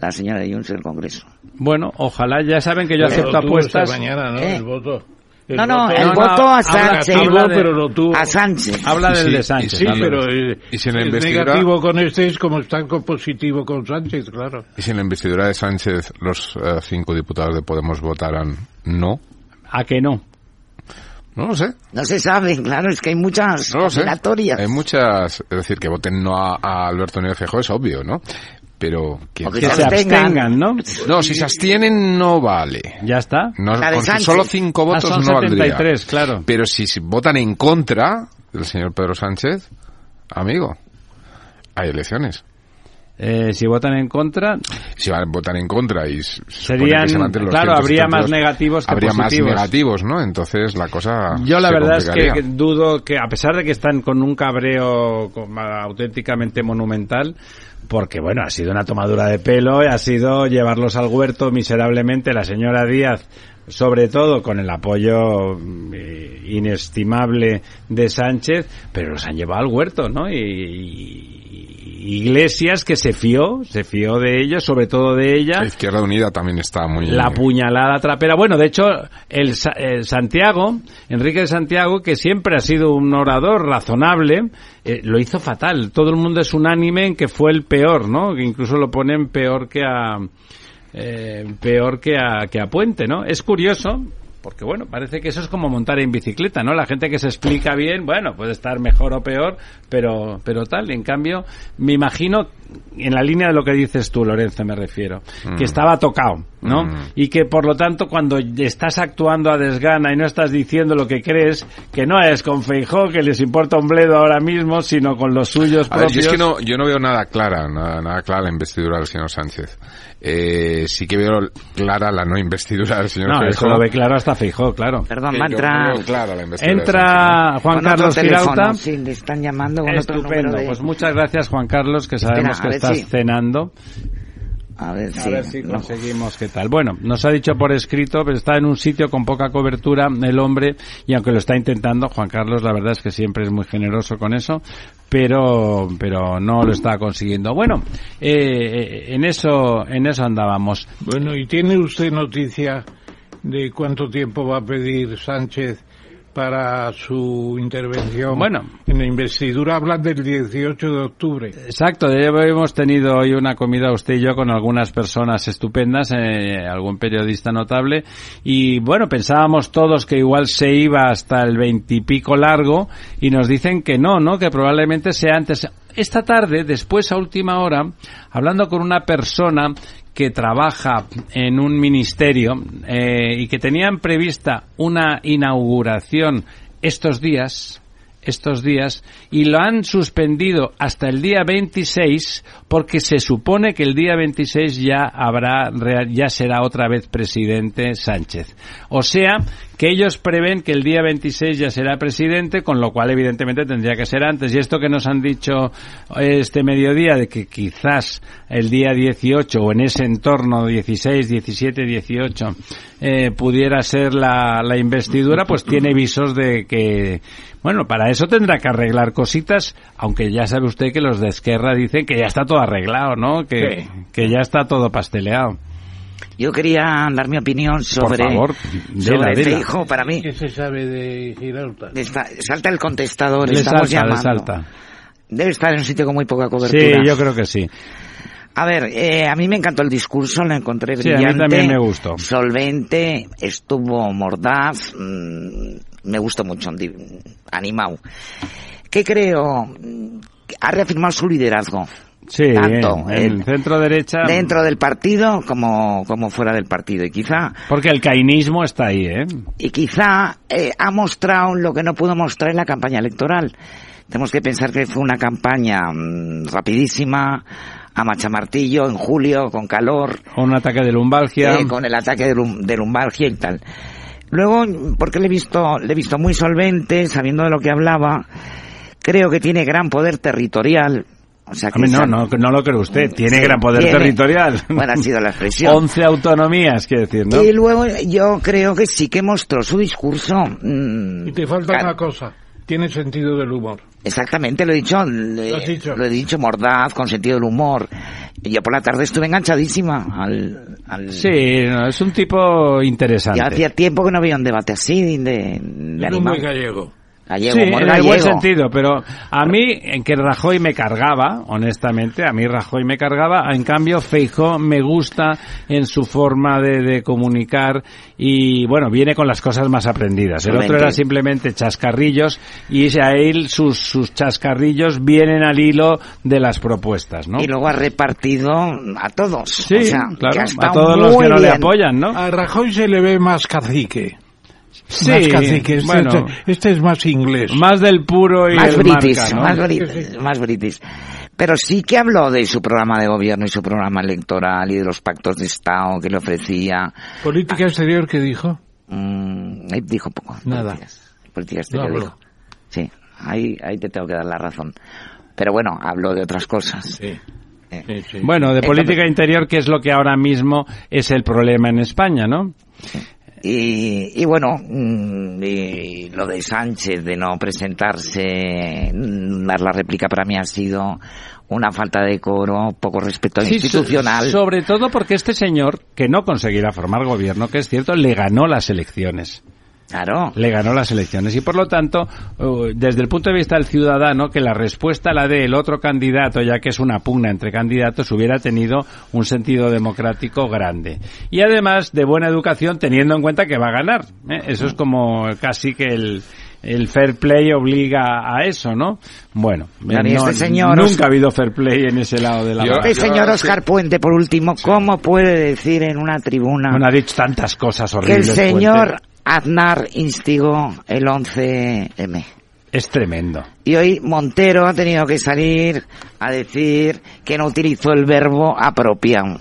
Speaker 5: la señora de Junts en el Congreso.
Speaker 3: Bueno, ojalá, ya saben que yo
Speaker 4: Pero
Speaker 3: acepto apuestas.
Speaker 4: esta mañana, ¿no?
Speaker 5: ¿Eh?
Speaker 4: El voto. El
Speaker 5: No, no,
Speaker 4: voto-
Speaker 5: el
Speaker 3: no,
Speaker 5: voto
Speaker 3: no,
Speaker 5: a Sánchez.
Speaker 3: habla de-
Speaker 4: pero lo tuvo.
Speaker 5: A Sánchez.
Speaker 3: Habla del
Speaker 6: sí,
Speaker 3: de
Speaker 6: y
Speaker 3: Sánchez.
Speaker 4: Sí, pero eh,
Speaker 6: Y si en la
Speaker 4: es
Speaker 6: investidura-
Speaker 4: negativo con este es como está con positivo con Sánchez, claro.
Speaker 6: Y si en la investidura de Sánchez los eh, cinco diputados de Podemos votaran no,
Speaker 3: ¿A que no?
Speaker 6: no lo sé.
Speaker 5: No se sabe, claro, es que hay muchas
Speaker 6: No. Hay muchas, es decir, que voten no a, a Alberto Núñez Feijóo es obvio, ¿no? Pero que,
Speaker 5: O que
Speaker 3: Que
Speaker 5: se abstengan.
Speaker 3: ¿no?
Speaker 6: no, si se abstienen no vale.
Speaker 3: Ya está.
Speaker 6: No, con solo cinco
Speaker 3: Ah,
Speaker 6: votos
Speaker 3: son
Speaker 6: no valdría.
Speaker 3: 73, claro.
Speaker 6: Pero si, si votan en contra del señor Pedro Sánchez, amigo, hay elecciones.
Speaker 3: Eh, si votan en contra,
Speaker 6: Si van- votan en contra y se
Speaker 3: Serían-
Speaker 6: que se mantienen los
Speaker 3: claro, habría
Speaker 6: 172,
Speaker 3: más negativos que
Speaker 6: habría
Speaker 3: positivos.
Speaker 6: más negativos, ¿no? Entonces la cosa
Speaker 3: yo la
Speaker 6: se
Speaker 3: verdad es que, dudo que, a pesar de que están con un cabreo con- auténticamente monumental, porque bueno, ha sido una tomadura de pelo, ha sido llevarlos al huerto miserablemente, la señora Díaz, sobre todo con el apoyo mm, eh, inestimable de Sánchez, pero los han llevado al huerto, ¿no? Y, y- Iglesias que se fió, se fió de ellos, sobre todo de ella.
Speaker 6: La Izquierda Unida también está muy...
Speaker 3: La puñalada trapera. Bueno, de hecho, el, el Santiago, Enrique de Santiago, que siempre ha sido un orador razonable, eh, lo hizo fatal. Todo el mundo es unánime en que fue el peor, ¿no? Que incluso lo ponen peor que a... Eh, peor que a, que a Puente, ¿no? Es curioso, porque bueno, parece que eso es como montar en bicicleta, ¿no? La gente que se explica bien, bueno, puede estar mejor o peor, pero, pero tal. En cambio, me imagino, en la línea de lo que dices tú, Lorenzo, me refiero,
Speaker 6: Mm.
Speaker 3: que estaba tocado, ¿no?
Speaker 6: Mm.
Speaker 3: Y que por lo tanto, cuando estás actuando a desgana y no estás diciendo lo que crees, que no es con Feijó, que les importa un bledo ahora mismo, sino con los suyos
Speaker 6: A ver, yo
Speaker 3: propios.
Speaker 6: es que no, yo no veo nada clara, nada, nada clara la investidura del señor Sánchez. Eh, sí que veo clara la no investidura del señor
Speaker 3: No,
Speaker 6: Feijóo.
Speaker 3: eso lo ve claro hasta Feijó, claro.
Speaker 5: Perdón, va a
Speaker 6: yo
Speaker 5: entrar.
Speaker 6: no veo clara la investidura del
Speaker 3: Entra Juan
Speaker 5: Con
Speaker 3: Carlos
Speaker 5: teléfono,
Speaker 3: Girauta.
Speaker 5: Sí, le están llamando con otro número
Speaker 3: Estupendo.
Speaker 5: de...
Speaker 3: Pues muchas gracias, Juan Carlos, que sabemos
Speaker 5: Espera,
Speaker 3: que estás
Speaker 5: si-
Speaker 3: cenando.
Speaker 5: A ver
Speaker 3: A
Speaker 5: si...
Speaker 3: ver si
Speaker 5: no.
Speaker 3: conseguimos qué tal. Bueno, nos ha dicho por escrito, pero está en un sitio con poca cobertura el hombre y aunque lo está intentando, Juan Carlos, la verdad es que siempre es muy generoso con eso, pero pero no lo está consiguiendo. Bueno, eh, en eso en eso andábamos.
Speaker 4: Bueno, ¿y tiene usted noticia de cuánto tiempo va a pedir Sánchez para su intervención?
Speaker 3: Bueno.
Speaker 4: En la investidura hablan del 18 de octubre.
Speaker 3: Exacto, ya hemos tenido hoy una comida usted y yo con algunas personas estupendas, eh, algún periodista notable, y bueno, pensábamos todos que igual se iba hasta el veintipico largo y nos dicen que no, ¿no? Que probablemente sea antes. Esta tarde, después a última hora, hablando con una persona que trabaja en un ministerio eh, y que tenían prevista una inauguración estos días, estos días y lo han suspendido hasta el día 26 porque se supone que el día 26 ya habrá ya será otra vez presidente Sánchez. O sea, que ellos prevén que el día 26 ya será presidente, con lo cual evidentemente tendría que ser antes. Y esto que nos han dicho este mediodía de que quizás el día 18 o en ese entorno 16, 17, 18 eh, pudiera ser la, la investidura, pues tiene visos de que, bueno, para eso tendrá que arreglar cositas, aunque ya sabe usted que los de Esquerra dicen que ya está todo arreglado, ¿no? Que,
Speaker 4: Sí.
Speaker 3: que ya está todo pasteleado.
Speaker 5: Yo quería dar mi opinión sobre,
Speaker 3: favor, dela,
Speaker 5: sobre
Speaker 3: dela.
Speaker 5: Feijóo. Para mí,
Speaker 4: ¿Qué se sabe de Girauta?
Speaker 5: está- salta el contestador,
Speaker 3: Le
Speaker 5: estamos
Speaker 3: salta,
Speaker 5: llamando.
Speaker 3: salta.
Speaker 5: Debe estar en un sitio con muy poca
Speaker 3: Sí,
Speaker 5: cobertura.
Speaker 3: yo creo que sí.
Speaker 5: A ver, eh, a mí me encantó el discurso, lo encontré
Speaker 3: Sí, a mí
Speaker 5: brillante.
Speaker 3: también me gustó.
Speaker 5: Solvente, estuvo mordaz, mm, me gustó mucho, animado. ¿Qué creo? Ha reafirmado su liderazgo.
Speaker 3: Sí,
Speaker 5: Tanto,
Speaker 3: en,
Speaker 5: el-
Speaker 3: centro derecha.
Speaker 5: Dentro del partido como, como fuera del partido. Y quizá,
Speaker 3: Porque el cainismo está ahí, ¿eh?
Speaker 5: y quizá eh, ha mostrado lo que no pudo mostrar en la campaña electoral. Tenemos que pensar que fue una campaña mm, rapidísima, a machamartillo, en julio, con calor,
Speaker 3: Un ataque de lumbalgia.
Speaker 5: eh, con el ataque de, lum- de lumbalgia y tal. Luego, porque le he visto, le he visto muy solvente, sabiendo de lo que hablaba, creo que tiene gran poder territorial. O sea que
Speaker 3: no, no, no lo cree usted. Tiene
Speaker 5: Sí,
Speaker 3: gran poder
Speaker 5: tiene.
Speaker 3: territorial.
Speaker 5: Bueno, ha sido la expresión.
Speaker 3: 11 autonomías, quiere decir, ¿no?
Speaker 5: Y luego yo creo que sí que mostró su discurso. mm,
Speaker 4: Y te falta
Speaker 5: ca-
Speaker 4: una cosa. Tiene sentido del humor.
Speaker 5: Exactamente, lo he dicho, le-
Speaker 4: Lo has dicho.
Speaker 5: lo he dicho, mordaz, con sentido del humor. Yo por la tarde estuve enganchadísima al... al
Speaker 3: Sí, no, es un tipo interesante.
Speaker 5: Ya hacía tiempo que no había un debate así de, de animal.
Speaker 4: muy gallego.
Speaker 5: Gallego,
Speaker 3: sí, en el buen sentido, pero a mí, en que Rajoy me cargaba, honestamente, a mí Rajoy me cargaba, en cambio Feijó me gusta en su forma de, de comunicar y, bueno, viene con las cosas más aprendidas. El otro era simplemente chascarrillos y a él sus, sus chascarrillos vienen al hilo de las propuestas, ¿no?
Speaker 5: Y luego ha repartido a todos.
Speaker 3: Sí,
Speaker 5: o sea,
Speaker 3: claro, a todos los que
Speaker 5: muy
Speaker 3: no le
Speaker 5: bien.
Speaker 3: apoyan, ¿no?
Speaker 4: A Rajoy se le ve más cacique.
Speaker 3: Sí,
Speaker 4: más cacique. Este,
Speaker 3: bueno.
Speaker 4: este- este es más inglés.
Speaker 3: Más del puro y
Speaker 5: Más
Speaker 3: el
Speaker 5: british,
Speaker 3: marca, ¿no?
Speaker 5: más, british, más british. Pero sí que habló de su programa de gobierno y su programa electoral y de los pactos de Estado que le ofrecía.
Speaker 4: Política exterior, ¿qué dijo?
Speaker 5: Mm, ahí dijo poco.
Speaker 4: Nada.
Speaker 5: Políticas, política exterior dijo. Sí, ahí, ahí te tengo que dar la razón. Pero bueno, habló de otras cosas.
Speaker 4: Sí.
Speaker 5: Eh.
Speaker 4: sí, sí.
Speaker 3: Bueno, de
Speaker 5: Entonces-
Speaker 3: política interior, que es lo que ahora mismo es el problema en España, ¿no?
Speaker 5: Y, y bueno, mm, y lo de Sánchez de no presentarse, mm, dar la réplica para mí ha sido una falta de decoro, poco respeto
Speaker 3: Sí,
Speaker 5: institucional.
Speaker 3: sobre todo porque este señor, que no conseguirá formar gobierno, que es cierto, le ganó las elecciones.
Speaker 5: Claro.
Speaker 3: Le ganó las elecciones y por lo tanto, uh, desde el punto de vista del ciudadano, que la respuesta la dé el otro candidato, ya que es una pugna entre candidatos, hubiera tenido un sentido democrático grande. Y además de buena educación, teniendo en cuenta que va a ganar. ¿eh? Eso es como casi que el, el fair play obliga a eso, ¿no? Bueno,
Speaker 5: Claro, y
Speaker 3: no-
Speaker 5: este señor
Speaker 3: nunca
Speaker 5: Os-
Speaker 3: ha habido fair play en ese lado de la
Speaker 6: Yo-.
Speaker 5: El señor Oscar Puente, por último, ¿cómo puede decir en una tribuna
Speaker 3: Bueno, ha dicho tantas cosas
Speaker 5: que el
Speaker 3: horribles.
Speaker 5: señor
Speaker 3: Puente.
Speaker 5: Aznar instigó el 11M?
Speaker 3: Es tremendo.
Speaker 5: Y hoy Montero ha tenido que salir a decir que no utilizó el verbo apropiado.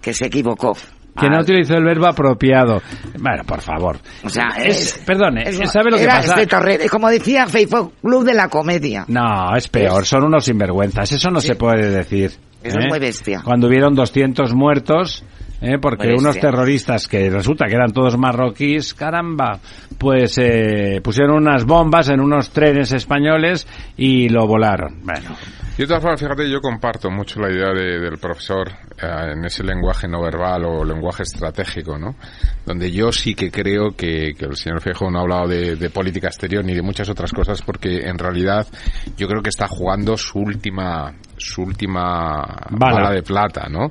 Speaker 5: Que se equivocó.
Speaker 3: Que no
Speaker 5: Ah,
Speaker 3: utilizó el verbo apropiado. Bueno, por favor.
Speaker 5: O sea,
Speaker 3: Es-
Speaker 5: es,
Speaker 3: perdone,
Speaker 5: es-
Speaker 3: ¿sabe lo que pasa?
Speaker 5: este torre- como decía Facebook, Club de la Comedia.
Speaker 3: No, es peor, son unos sinvergüenzas, eso no se puede decir.
Speaker 5: Eso es muy bestia.
Speaker 3: Cuando hubieron 200 muertos, ¿eh? porque unos terroristas que resulta que eran todos marroquíes, caramba, pues eh, pusieron unas bombas en unos trenes españoles y lo volaron. Bueno,
Speaker 6: Y de todas formas, fíjate, yo comparto mucho la idea de- del profesor eh, en ese lenguaje no verbal o lenguaje estratégico, ¿no? Donde yo sí que creo que, que el señor Feijóo no ha hablado de, de política exterior ni de muchas otras cosas porque en realidad yo creo que está jugando su última, su última
Speaker 3: Bala.
Speaker 6: bala de plata, ¿no?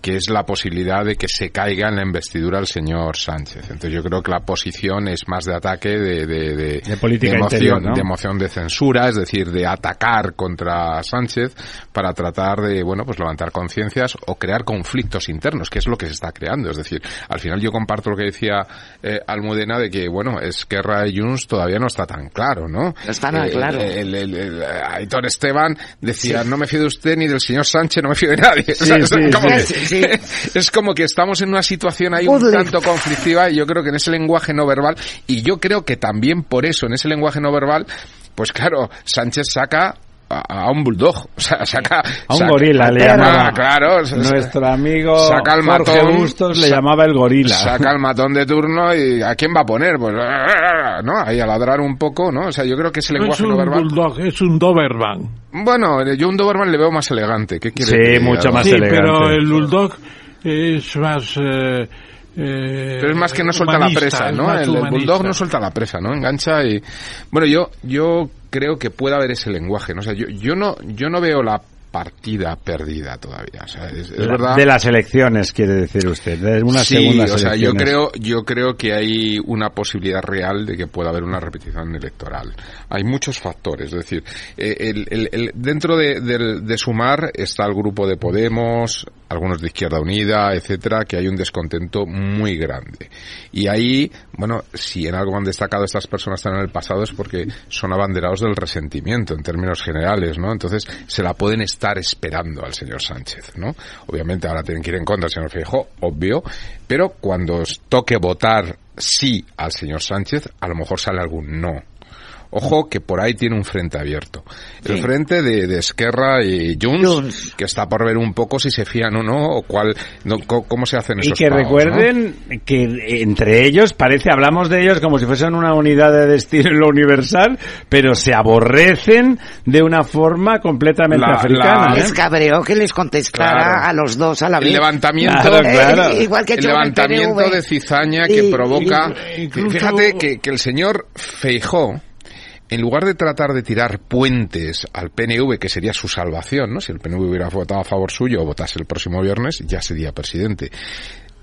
Speaker 6: Que es la posibilidad de que se caiga en la investidura el señor Sánchez. Entonces yo creo que la posición es más de ataque, de, de, de,
Speaker 3: De política
Speaker 6: de emoción,
Speaker 3: interior, ¿no?
Speaker 6: de emoción de censura, es decir, de atacar contra Sánchez para tratar de, bueno, pues levantar conciencias o crear conflictos internos, que es lo que se está creando. Es decir, al final yo comparto lo que decía eh, Almudena de que, bueno, Esquerra y Junts todavía no está tan claro, ¿no?
Speaker 5: No está nada
Speaker 6: Eh,
Speaker 5: claro.
Speaker 6: El, el- el- Aitor Esteban decía, no me fío de usted ni del señor Sánchez, no me fío de nadie.
Speaker 3: Sí,
Speaker 6: O sea,
Speaker 3: sí,
Speaker 6: como
Speaker 3: sí.
Speaker 6: que-
Speaker 5: Sí,
Speaker 6: es como que estamos en una situación ahí un tanto conflictiva y yo creo que en ese lenguaje no verbal y yo creo que también por eso en ese lenguaje no verbal pues claro Sánchez saca a, a un bulldog o sea saca
Speaker 3: a un
Speaker 6: saca-
Speaker 3: gorila le
Speaker 6: Ah,
Speaker 3: llamaba.
Speaker 6: claro
Speaker 3: Nuestro amigo
Speaker 6: saca el
Speaker 3: Jorge
Speaker 6: matón,
Speaker 3: Bustos le
Speaker 6: sa-
Speaker 3: llamaba el gorila.
Speaker 6: saca el matón de turno y ¿a quién va a poner? Pues no ahí a ladrar un poco no o sea yo creo que ese
Speaker 4: No es
Speaker 6: lenguaje
Speaker 4: un
Speaker 6: no verbal
Speaker 4: bulldog, es un Doberman.
Speaker 6: bueno yo un Doberman le veo más elegante ¿qué quiere
Speaker 3: Sí,
Speaker 6: que diga?
Speaker 3: mucho más
Speaker 4: Sí,
Speaker 3: elegante.
Speaker 4: pero el bulldog es más... eh, eh,
Speaker 6: Pero es más que no suelta la presa,
Speaker 4: es
Speaker 6: ¿no? El, el bulldog no suelta la presa, ¿no? Engancha y bueno, yo yo creo que puede haber ese lenguaje, ¿no? O sea, yo yo no yo no veo la partida perdida todavía, o sea, es, es verdad.
Speaker 3: De las elecciones, quiere decir usted, de unas
Speaker 6: sí,
Speaker 3: segundas
Speaker 6: o sea, yo creo, yo creo que hay una posibilidad real de que pueda haber una repetición electoral. Hay muchos factores, es decir, eh, el, el- el- dentro de, del- de Sumar está el grupo de Podemos, algunos de Izquierda Unida, etcétera, que hay un descontento muy grande. Y ahí, bueno, si en algo han destacado estas personas están en el pasado es porque son abanderados del resentimiento en términos generales, ¿no? Entonces se la pueden estar esperando al señor Sánchez, ¿no? Obviamente ahora tienen que ir en contra del señor Feijóo, obvio, pero cuando toque votar sí al señor Sánchez, a lo mejor sale algún no. Ojo que por ahí tiene un frente abierto. El
Speaker 5: Sí.
Speaker 6: frente de, de Esquerra y Junts,
Speaker 5: Junts.
Speaker 6: que está por ver un poco si se fían o no, o cuál, no, co- cómo se hacen
Speaker 3: Y
Speaker 6: esos
Speaker 3: que
Speaker 6: pagos, ¿no?
Speaker 3: recuerden que entre ellos parece, hablamos de ellos como si fuesen una unidad de destino en lo universal, pero se aborrecen de una forma completamente
Speaker 6: La-
Speaker 3: africana.
Speaker 6: la-
Speaker 3: ¿eh?
Speaker 5: Les cabreó que les contestara
Speaker 6: Claro.
Speaker 5: a los dos a la vez.
Speaker 6: El levantamiento,
Speaker 3: Claro,
Speaker 5: Eh,
Speaker 3: claro.
Speaker 5: igual que
Speaker 6: el
Speaker 5: el
Speaker 6: levantamiento
Speaker 5: PNV.
Speaker 6: de cizaña que
Speaker 5: Y-
Speaker 6: provoca.
Speaker 4: y- incluso-
Speaker 6: Fíjate que, que el señor Feijó, en lugar de tratar de tirar puentes al PNV, que sería su salvación, ¿no? Si el PNV hubiera votado a favor suyo o votase el próximo viernes, ya sería presidente.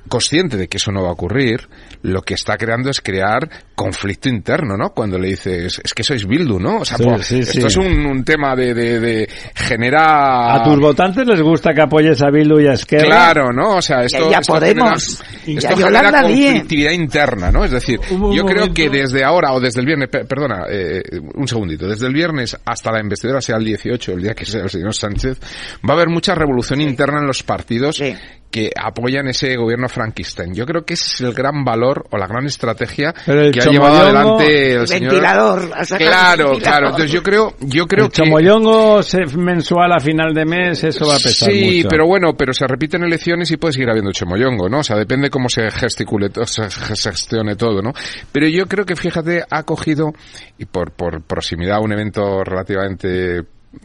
Speaker 6: Consciente de que eso no va a ocurrir, lo que está creando es crear conflicto interno, ¿no? Cuando le dices, es que sois Bildu, ¿no? O sea,
Speaker 3: Sí,
Speaker 6: pues,
Speaker 3: sí,
Speaker 6: esto
Speaker 3: sí.
Speaker 6: es un, un tema de, de, de genera...
Speaker 3: A tus votantes les gusta que apoyes a Bildu y a Esquerra.
Speaker 6: Claro, ¿no? O sea, esto,
Speaker 5: ya
Speaker 6: esto
Speaker 5: Podemos.
Speaker 6: genera,
Speaker 5: Y
Speaker 6: esto
Speaker 5: a
Speaker 6: genera conflictividad interna, ¿no? Es decir,
Speaker 4: Un- un
Speaker 6: yo creo que desde ahora o desde el viernes, pe- perdona, eh, un segundito, desde el viernes hasta la investidura, sea el 18, el día que sea el señor Sánchez, va a haber mucha revolución interna en los partidos
Speaker 5: Sí.
Speaker 6: Que apoyan ese gobierno Frankenstein. Yo creo que ese es el gran valor o la gran estrategia
Speaker 3: Pero
Speaker 6: que ha llevado adelante el señor.
Speaker 5: Ventilador,
Speaker 6: Claro,
Speaker 5: ventilador.
Speaker 6: claro. Entonces yo creo, yo creo
Speaker 3: el
Speaker 6: que
Speaker 3: chomoyongo se- mensual a final de mes, eso va a pesar
Speaker 6: Sí,
Speaker 3: mucho.
Speaker 6: pero bueno, pero se repiten elecciones y puede seguir habiendo chemoyongo, ¿no? O sea, depende cómo se gesticule, se gestione todo, ¿no? Pero yo creo que, fíjate, ha cogido, y por, por proximidad a un evento relativamente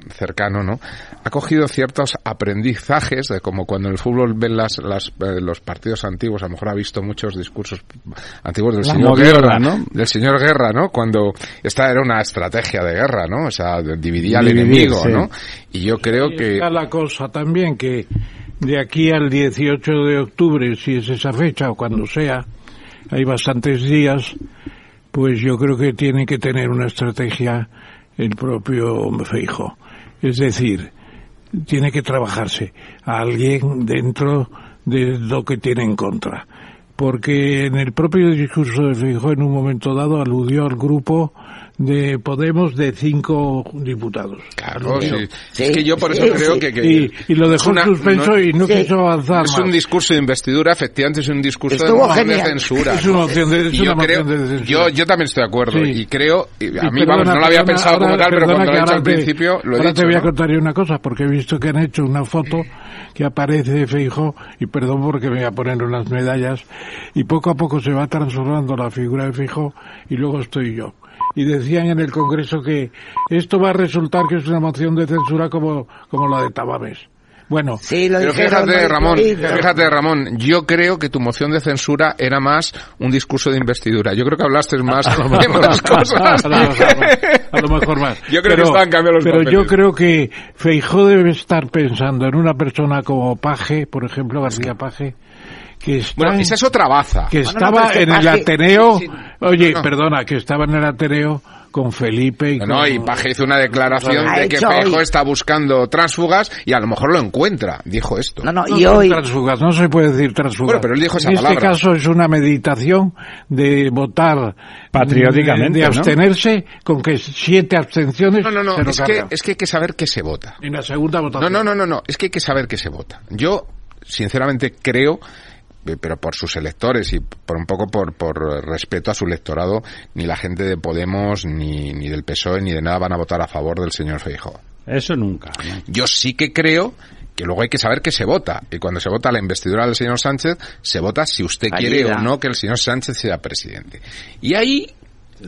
Speaker 6: cercano, ¿no? Ha cogido ciertos aprendizajes de como cuando en el fútbol ven las, las, eh, los partidos antiguos, a lo mejor ha visto muchos discursos antiguos del
Speaker 3: La
Speaker 6: señor Guerra,
Speaker 3: ¿no?
Speaker 6: Del señor Guerra, ¿no? Cuando esta era una estrategia de guerra, ¿no? O sea, dividía al enemigo,
Speaker 3: sí.
Speaker 6: ¿no? Y yo creo
Speaker 4: Y
Speaker 6: que
Speaker 4: está la cosa también que de aquí al 18 de octubre, si es esa fecha o cuando sea, hay bastantes días, pues yo creo que tiene que tener una estrategia el propio Feijo. Es decir, tiene que trabajarse a alguien dentro de lo que tiene en contra. Porque en el propio discurso de Feijo en un momento dado aludió al grupo de Podemos de cinco diputados.
Speaker 6: Claro,
Speaker 4: Aludió.
Speaker 6: sí. Es que yo por eso
Speaker 5: sí,
Speaker 6: creo
Speaker 5: sí.
Speaker 6: que, que
Speaker 4: Y, y lo dejó
Speaker 6: una-
Speaker 4: en suspenso
Speaker 6: no-
Speaker 4: y no
Speaker 5: Sí.
Speaker 4: quiso avanzar
Speaker 6: es
Speaker 4: más.
Speaker 6: un discurso de investidura, efectivamente es un discurso de moción de censura.
Speaker 4: Es una
Speaker 6: ¿no?
Speaker 4: moción de- es
Speaker 6: Y
Speaker 4: una
Speaker 6: yo creo,
Speaker 4: de censura.
Speaker 6: yo, yo también estoy de acuerdo
Speaker 4: Sí.
Speaker 6: y creo, y a
Speaker 4: Y
Speaker 6: mí
Speaker 4: perdona,
Speaker 6: vamos, no lo había
Speaker 4: perdona,
Speaker 6: pensado como
Speaker 4: ahora-
Speaker 6: tal, pero
Speaker 4: perdona
Speaker 6: cuando lo he
Speaker 4: que
Speaker 6: dicho al
Speaker 4: te-
Speaker 6: principio lo he
Speaker 4: ahora
Speaker 6: dicho.
Speaker 4: te voy a
Speaker 6: ¿no?
Speaker 4: contar yo una cosa, porque he visto que han hecho una foto que aparece de Feijo, y perdón porque me voy a poner unas medallas, y poco a poco se va transformando la figura de Feijo, y luego estoy yo. Y decían en el Congreso que esto va a resultar que es una moción de censura como, como la de Tamames. Bueno,
Speaker 5: Sí, lo
Speaker 6: Pero fíjate, Ramón, fíjate, Ramón, yo creo que tu moción de censura era más un discurso de investidura. Yo creo que hablaste más
Speaker 4: a lo
Speaker 6: de
Speaker 4: mejor,
Speaker 6: más cosas.
Speaker 4: a lo mejor- a lo mejor más.
Speaker 6: Yo creo que están cambiando los
Speaker 4: Pero
Speaker 6: papeles.
Speaker 4: yo creo que Feijó debe estar pensando en una persona como Paje, por ejemplo, García Paje, que
Speaker 6: Bueno,
Speaker 4: en-
Speaker 6: esa es otra baza.
Speaker 4: que
Speaker 5: Bueno,
Speaker 4: estaba
Speaker 5: no,
Speaker 4: en el
Speaker 5: que
Speaker 4: Ateneo,
Speaker 6: sí, sí.
Speaker 4: oye,
Speaker 6: No, no.
Speaker 4: perdona, que estaba en el Ateneo con Felipe y
Speaker 6: No,
Speaker 4: con...
Speaker 6: no, y Paje hizo una declaración de que Feijóo
Speaker 5: hoy.
Speaker 6: está buscando tránsfugas y a lo mejor lo encuentra, dijo esto.
Speaker 5: No, no,
Speaker 4: No
Speaker 5: y
Speaker 4: son
Speaker 5: hoy,
Speaker 4: transfugas, no se puede decir transfugas.
Speaker 6: Bueno, pero él dijo esa
Speaker 4: en este
Speaker 6: palabra.
Speaker 4: caso es una meditación de votar
Speaker 3: Patrióticamente,
Speaker 4: de, de
Speaker 3: ¿no?
Speaker 4: abstenerse con que siete abstenciones
Speaker 6: No, no, no, es que, es que hay que saber qué se vota.
Speaker 4: en la segunda
Speaker 6: No,
Speaker 4: votación.
Speaker 6: no, no, no, no, es que hay que saber qué se vota. Yo, sinceramente, creo, pero por sus electores y por un poco por, por respeto a su electorado, ni la gente de Podemos, ni, ni del PSOE, ni de nada van a votar a favor del señor Feijóo.
Speaker 3: Eso nunca. ¿no?
Speaker 6: Yo sí que creo que luego hay que saber qué se vota. Y cuando se vota la investidura del señor Sánchez, se vota si usted quiere o no que el señor Sánchez sea presidente. Y ahí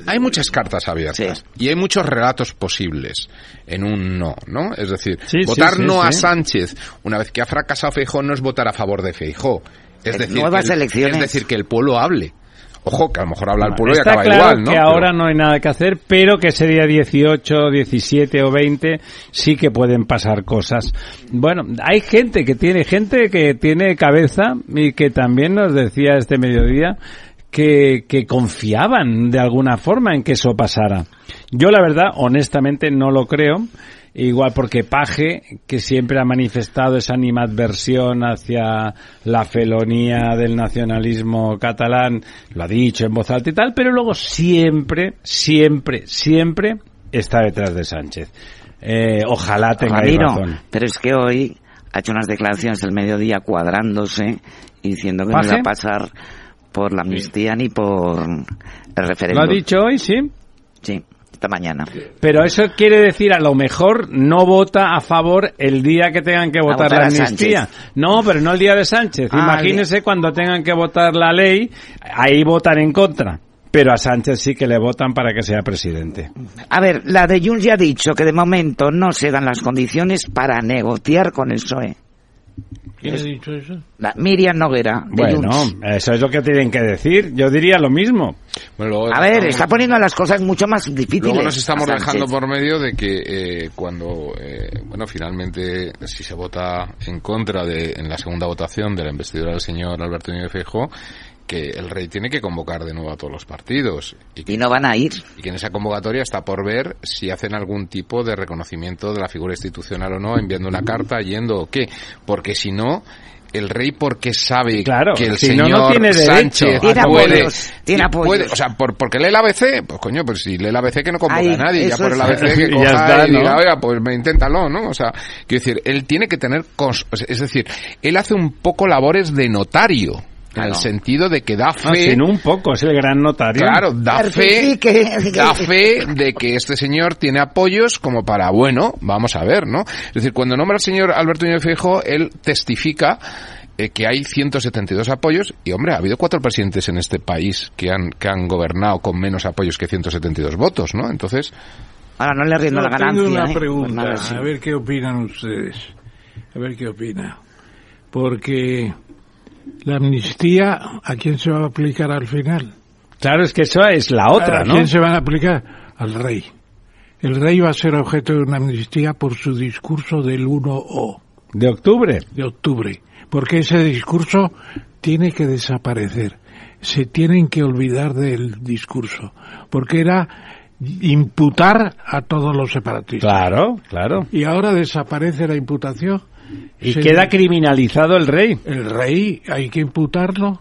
Speaker 6: hay muchas cartas abiertas y hay muchos relatos posibles en un no, ¿no? Es decir,
Speaker 3: Sí,
Speaker 6: votar
Speaker 3: sí,
Speaker 6: no a. Sánchez una vez que ha fracasado Feijó no es votar a favor de Feijó. Es
Speaker 5: En
Speaker 6: decir,
Speaker 5: nuevas
Speaker 6: que el,
Speaker 5: elecciones.
Speaker 6: es decir, que el pueblo hable. Ojo, que a lo mejor habla el pueblo y
Speaker 3: Está
Speaker 6: acaba
Speaker 3: claro
Speaker 6: igual, ¿no?
Speaker 3: que
Speaker 6: Pero-
Speaker 3: ahora no hay nada que hacer, pero que ese día 18, 17 o 20 sí que pueden pasar cosas. Bueno, hay gente que tiene, gente que tiene cabeza y que también nos decía este mediodía que, que confiaban de alguna forma en que eso pasara. Yo la verdad, honestamente, no lo creo. Igual porque Paje, que siempre ha manifestado esa animadversión hacia la felonía del nacionalismo catalán, lo ha dicho en voz alta y tal, pero luego siempre, siempre, siempre está detrás de Sánchez. Eh, ojalá
Speaker 5: Ramiro,
Speaker 3: razón.
Speaker 5: pero es que hoy ha hecho unas declaraciones el mediodía cuadrándose y diciendo que no iba a pasar por la amnistía ni por el
Speaker 3: Lo
Speaker 5: referéndum.
Speaker 3: ha dicho hoy, sí.
Speaker 5: Sí, esta mañana.
Speaker 3: Pero eso quiere decir, a lo mejor no vota a favor el día que tengan que votar
Speaker 5: votar
Speaker 3: la amnistía. No, pero no el día de Sánchez.
Speaker 5: Ah,
Speaker 3: Imagínese cuando tengan que votar la ley, ahí votan en contra. Pero a Sánchez sí que le votan para que sea presidente.
Speaker 5: A ver, la de Junts ya ha dicho que de momento no se dan las condiciones para negociar con el PSOE.
Speaker 4: ¿Quién ha dicho eso?
Speaker 5: La Miriam Noguera, de
Speaker 3: Bueno,
Speaker 5: Junts.
Speaker 3: eso es lo que tienen que decir. Yo diría lo mismo.
Speaker 6: Bueno, luego
Speaker 5: A ver,
Speaker 6: estamos-
Speaker 5: está poniendo las cosas mucho más difíciles.
Speaker 6: Luego nos estamos dejando por medio de que eh, cuando, eh, bueno, finalmente, si se vota en contra de, en la segunda votación de la investidura del señor Alberto Núñez Feijóo, que el rey tiene que convocar de nuevo a todos los partidos. Y, que-
Speaker 5: Y no van a ir.
Speaker 6: y que en esa convocatoria está por ver si hacen algún tipo de reconocimiento de la figura institucional o no, enviando una carta, yendo o qué. Porque si no, el rey porque sabe
Speaker 3: Claro,
Speaker 6: que el
Speaker 3: si no,
Speaker 6: señor
Speaker 3: no tiene derecho.
Speaker 6: Sánchez
Speaker 5: Tiene
Speaker 6: puede,
Speaker 5: apoyos, tiene
Speaker 6: puede- o sea, por, porque lee el ABC, pues coño, pues si lee el ABC que no convoca
Speaker 5: Ahí,
Speaker 6: a nadie, ya por el
Speaker 5: es.
Speaker 6: ABC que
Speaker 3: Ya
Speaker 6: coja
Speaker 3: está,
Speaker 6: y diga,
Speaker 3: ¿no?
Speaker 6: oiga, pues me inténtalo, ¿no? O sea, quiero decir, él tiene que tener, es decir, él hace un poco labores de notario, en
Speaker 5: Claro.
Speaker 6: el sentido de que da
Speaker 3: Ah,
Speaker 6: fe,
Speaker 3: sin un poco, es el gran notario.
Speaker 6: Claro, da fe,
Speaker 5: Certifique.
Speaker 6: da fe de que este señor tiene apoyos como para, bueno, vamos a ver, ¿no? Es decir, cuando nombra al señor Alberto Núñez Feijóo, él testifica eh, que hay 172 apoyos y, hombre, ha habido cuatro presidentes en este país que han, que han gobernado con menos apoyos que 172 votos, ¿no? Entonces,
Speaker 5: Ahora no le rindo
Speaker 4: No,
Speaker 5: la ganancia.
Speaker 4: tengo una
Speaker 5: ¿eh?
Speaker 4: pregunta,
Speaker 5: Pues nada, sí.
Speaker 4: a ver qué opinan ustedes. A ver qué opina. Porque la amnistía, ¿a quién se va a aplicar al final?
Speaker 3: Claro, es que eso es la otra,
Speaker 4: ¿A
Speaker 3: ¿no?
Speaker 4: quién se van a aplicar? Al rey. El rey va a ser objeto de una amnistía por su discurso del 1O
Speaker 3: De octubre.
Speaker 4: de octubre. Porque ese discurso tiene que desaparecer. Se tienen que olvidar del discurso. Porque era imputar a todos los separatistas.
Speaker 3: Claro, claro.
Speaker 4: Y ahora desaparece la imputación.
Speaker 3: Y
Speaker 4: Se-
Speaker 3: queda criminalizado el rey.
Speaker 4: El rey, hay que imputarlo.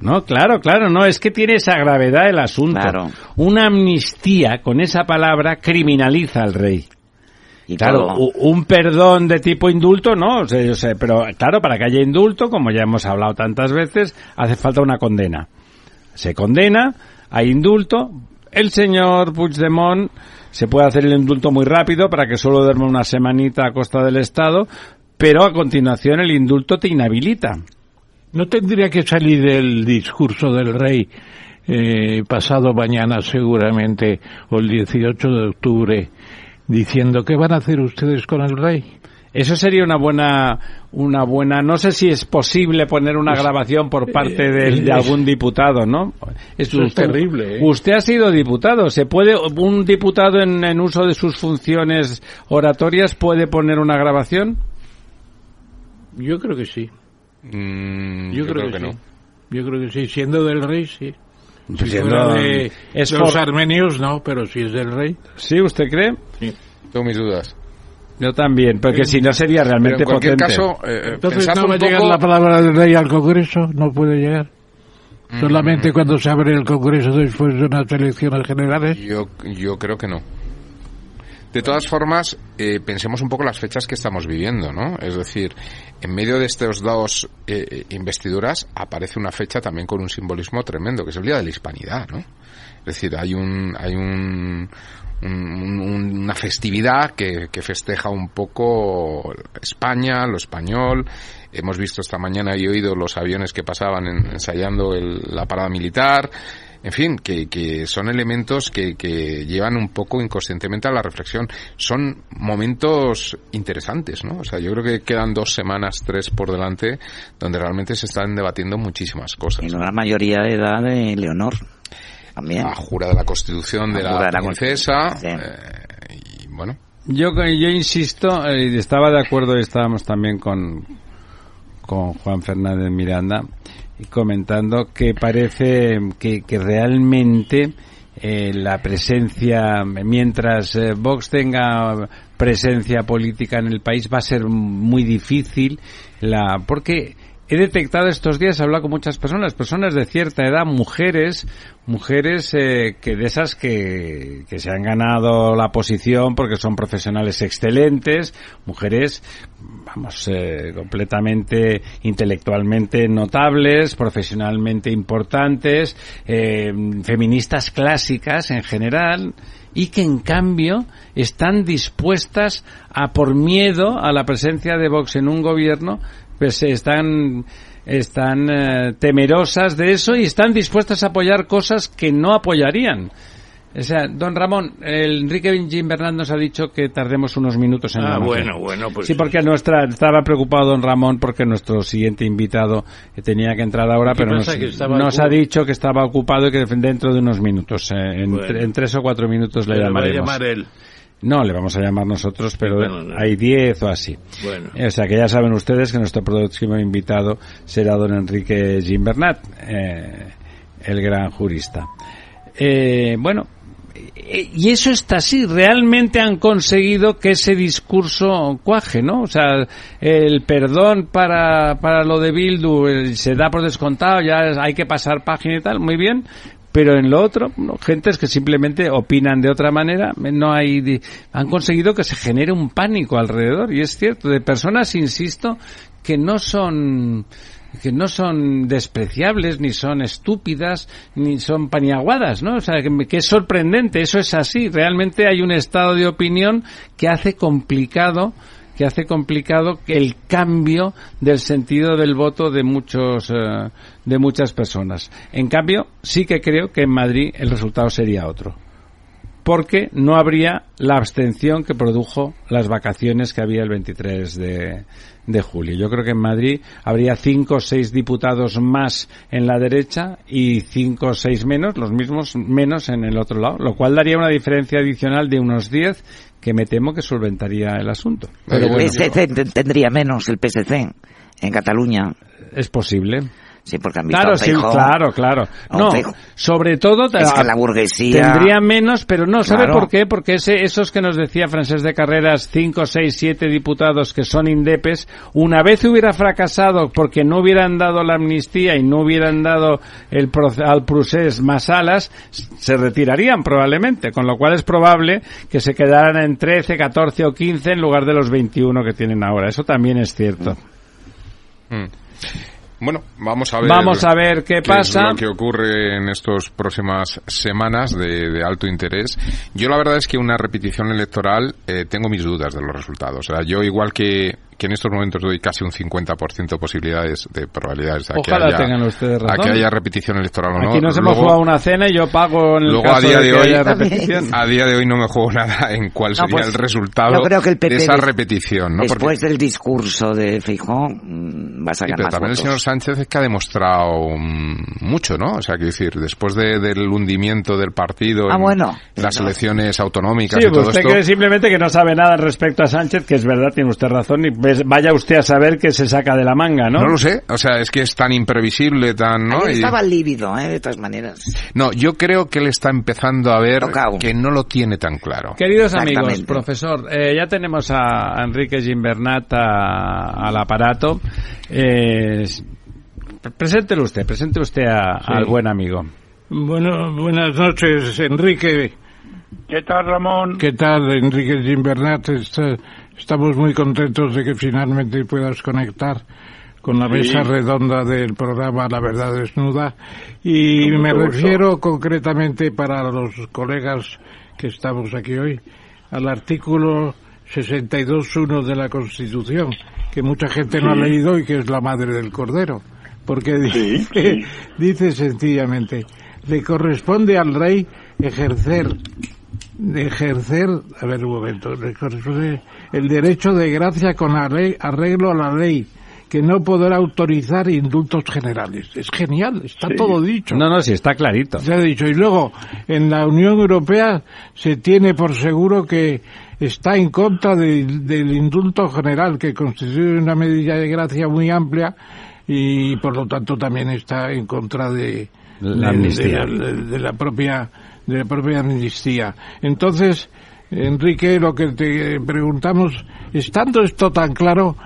Speaker 3: No, claro, claro, no, es que tiene esa gravedad el asunto.
Speaker 5: Claro.
Speaker 3: Una amnistía con esa palabra criminaliza al rey.
Speaker 5: Y
Speaker 3: Claro,
Speaker 5: todo.
Speaker 3: un perdón de tipo indulto, no, o sea, yo sé, pero claro, para que haya indulto, como ya hemos hablado tantas veces, hace falta una condena. Se condena, hay indulto, el señor Puigdemont se puede hacer el indulto muy rápido para que solo duerma una semanita a costa del Estado, pero a continuación el indulto te inhabilita.
Speaker 4: No tendría que salir el discurso del rey eh, pasado mañana seguramente, o el 18 de octubre, diciendo qué van a hacer ustedes con el rey.
Speaker 3: Eso sería una buena, una buena, no sé si es posible poner una grabación por parte de, de algún diputado, ¿no?
Speaker 4: Eso es terrible, ¿eh?
Speaker 3: Usted ha sido diputado, ¿se puede, un diputado en, en uso de sus funciones oratorias puede poner una grabación?
Speaker 4: Yo creo que sí.
Speaker 6: mm,
Speaker 4: Yo, creo, que,
Speaker 6: no.
Speaker 4: sí. Yo creo que sí. Siendo del rey, sí. Si
Speaker 3: Siendo-
Speaker 4: fuera de,
Speaker 3: es
Speaker 4: de los armenios, no, pero si es del rey.
Speaker 3: ¿Sí, usted cree?
Speaker 6: Tengo mis dudas.
Speaker 3: Yo también, porque si no sería
Speaker 6: Pero
Speaker 3: realmente
Speaker 6: en cualquier
Speaker 3: potente.
Speaker 6: caso, eh, eh,
Speaker 4: Entonces no va a llegar la palabra del rey al Congreso, no puede llegar.
Speaker 6: Mm.
Speaker 4: Solamente cuando se abre el Congreso después de unas elecciones generales.
Speaker 6: Yo, yo creo que no. De todas formas, eh, pensemos un poco las fechas que estamos viviendo, ¿no? Es decir, en medio de estas dos eh, eh, investiduras aparece una fecha también con un simbolismo tremendo, que es el Día de la Hispanidad, ¿no? Es decir, hay un, hay un, un- un- una festividad que, festeja un poco España, lo español. Hemos visto esta mañana y oído los aviones que pasaban en- ensayando el- la parada militar. En fin, que, que son elementos que, que llevan un poco inconscientemente a la reflexión. Son momentos interesantes, ¿no? O sea, yo creo que quedan dos semanas, tres por delante, donde realmente se están debatiendo muchísimas cosas.
Speaker 5: Y la mayoría de edad Leonor. También.
Speaker 6: La jura de la Constitución de
Speaker 5: La
Speaker 6: la,
Speaker 5: jura de la
Speaker 6: princesa.
Speaker 5: Constitución,
Speaker 6: eh, y bueno,
Speaker 3: Yo, yo insisto, eh, y estaba de acuerdo y estábamos también con, con Juan Fernández Miranda y comentando que parece que, que realmente eh, la presencia, mientras eh, Vox tenga presencia política en el país, va a ser muy difícil la, porque he detectado estos días, he hablado con muchas personas, personas de cierta edad, mujeres, mujeres eh, que de esas que, que se han ganado la posición porque son profesionales excelentes, mujeres, vamos, eh, completamente intelectualmente notables, profesionalmente importantes, eh, feministas clásicas en general, y que en cambio están dispuestas a por miedo a la presencia de Vox en un gobierno pues están están eh, temerosas de eso y están dispuestas a apoyar cosas que no apoyarían. O sea, don Ramón, el Enrique Gimbernat nos ha dicho que tardemos unos minutos en
Speaker 4: Ah, bueno, bueno, pues
Speaker 3: Sí, porque nuestra estaba preocupado don Ramón porque nuestro siguiente invitado tenía que entrar ahora,
Speaker 4: ¿Qué
Speaker 3: pero nos, nos ha dicho que estaba ocupado y que dentro de unos minutos, eh, en,
Speaker 4: Bueno.
Speaker 3: tre- en tres o cuatro minutos le
Speaker 4: Pero va a
Speaker 3: llamaremos.
Speaker 4: llamar él.
Speaker 3: No, le vamos a llamar nosotros, pero
Speaker 4: Bueno, no.
Speaker 3: hay diez o así.
Speaker 4: Bueno.
Speaker 3: O sea que ya saben ustedes que nuestro próximo invitado será don Enrique Gimbernat, eh, el gran jurista. Eh, bueno, eh, y eso está así, realmente han conseguido que ese discurso cuaje, ¿no? O sea, el perdón para, para lo de Bildu se da por descontado, ya hay que pasar página y tal, muy bien, pero en lo otro, no, gentes que simplemente opinan de otra manera, no hay, han conseguido que se genere un pánico alrededor, y es cierto, de personas, insisto, que no son, que no son despreciables, ni son estúpidas, ni son paniaguadas, ¿no? O sea, que, que, es sorprendente, eso es así. Realmente hay un estado de opinión que hace complicado que hace complicado el cambio del sentido del voto de muchos eh, de muchas personas. En cambio, sí que creo que en Madrid el resultado sería otro porque no habría la abstención que produjo las vacaciones que había el 23 de, de julio. Yo creo que en Madrid habría cinco o seis diputados más en la derecha y cinco o seis menos, los mismos menos en el otro lado, lo cual daría una diferencia adicional de unos diez que me temo que solventaría el asunto.
Speaker 5: Pero el bueno, PSC tendría menos el PSC en Cataluña.
Speaker 3: Es posible.
Speaker 5: Sí, porque han
Speaker 3: claro, sí, claro, claro. No, sobre todo
Speaker 5: es que la burguesía
Speaker 3: tendría menos, pero no, ¿sabe claro. por qué? Porque ese, esos que nos decía Francés de Carreras, 5, 6, 7 diputados que son indepes, una vez hubiera fracasado porque no hubieran dado la amnistía y no hubieran dado el al procés más alas, se retirarían probablemente, con lo cual es probable que se quedaran en 13, 14 o 15 en lugar de los 21 que tienen ahora. Eso también es cierto.
Speaker 6: Mm. Bueno, vamos a ver.
Speaker 3: Vamos a ver qué,
Speaker 6: qué
Speaker 3: pasa.
Speaker 6: Es lo que ocurre en estas próximas semanas de, de, alto interés. Yo la verdad es que una repetición electoral eh, tengo mis dudas de los resultados. O sea, yo igual que que en estos momentos doy casi un 50% de posibilidades de probabilidades a que, haya,
Speaker 3: tengan ustedes razón.
Speaker 6: a que haya repetición electoral o no.
Speaker 3: Aquí nos hemos jugado una cena y yo pago en el
Speaker 6: Luego
Speaker 3: caso
Speaker 6: a día de,
Speaker 3: que
Speaker 6: hoy,
Speaker 3: haya repetición.
Speaker 6: a día de hoy no me juego nada en cuál
Speaker 5: No,
Speaker 6: sería
Speaker 5: pues,
Speaker 6: el resultado
Speaker 5: yo creo que el PP
Speaker 6: de esa
Speaker 5: des-
Speaker 6: repetición, ¿no? Porque-
Speaker 5: Después del discurso de Feijóo mm, va a
Speaker 6: Sí,
Speaker 5: sacar
Speaker 6: pero también el señor Sánchez es que ha demostrado mm, mucho, ¿no? O sea, quiero decir, después de- del hundimiento del partido
Speaker 5: Ah,
Speaker 6: en
Speaker 5: bueno.
Speaker 6: las elecciones autonómicas
Speaker 3: Sí,
Speaker 6: y todo
Speaker 3: usted
Speaker 6: esto,
Speaker 3: cree simplemente que no sabe nada respecto a Sánchez, que es verdad, tiene usted razón, y ves- vaya usted a saber que se saca de la manga, ¿no?
Speaker 6: ¿no? lo sé, o sea, es que es tan imprevisible, tan, ¿no? Y-
Speaker 5: estaba lívido, ¿eh? de todas maneras.
Speaker 6: no, yo creo que él está empezando a ver
Speaker 5: Tocao.
Speaker 6: que no lo tiene tan claro.
Speaker 3: Queridos amigos, profesor, eh, ya tenemos a Enrique Gimbernat a- al aparato. Eh, preséntelo usted, presente usted a- al buen amigo.
Speaker 4: Bueno, buenas noches, Enrique.
Speaker 9: ¿Qué tal, Ramón?
Speaker 4: ¿Qué tal, Enrique Gimbernat? Está- Estamos muy contentos de que finalmente puedas conectar con la
Speaker 9: Sí.
Speaker 4: mesa redonda del programa La Verdad Desnuda. Y me
Speaker 9: gusto.
Speaker 4: refiero concretamente para los colegas que estamos aquí hoy al artículo 62.1 de la Constitución, que mucha gente no ha leído y que es la madre del Cordero. Porque
Speaker 9: Sí,
Speaker 4: dice, dice sencillamente, le corresponde al rey ejercer ejercer, a ver un momento, le corresponde el derecho de gracia con arre- arreglo a la ley, que no podrá autorizar indultos generales. Es genial, está
Speaker 9: Sí.
Speaker 4: todo dicho.
Speaker 3: No, no, sí, está clarito.
Speaker 4: Se ha dicho. Y luego, en la Unión Europea se tiene por seguro que está en contra de- del indulto general, que constituye una medida de gracia muy amplia y por lo tanto también está en contra de
Speaker 3: La
Speaker 4: de-
Speaker 3: amnistía.
Speaker 4: de la propia de la propia amnistía. Entonces, Enrique, lo que te preguntamos, estando esto tan claro,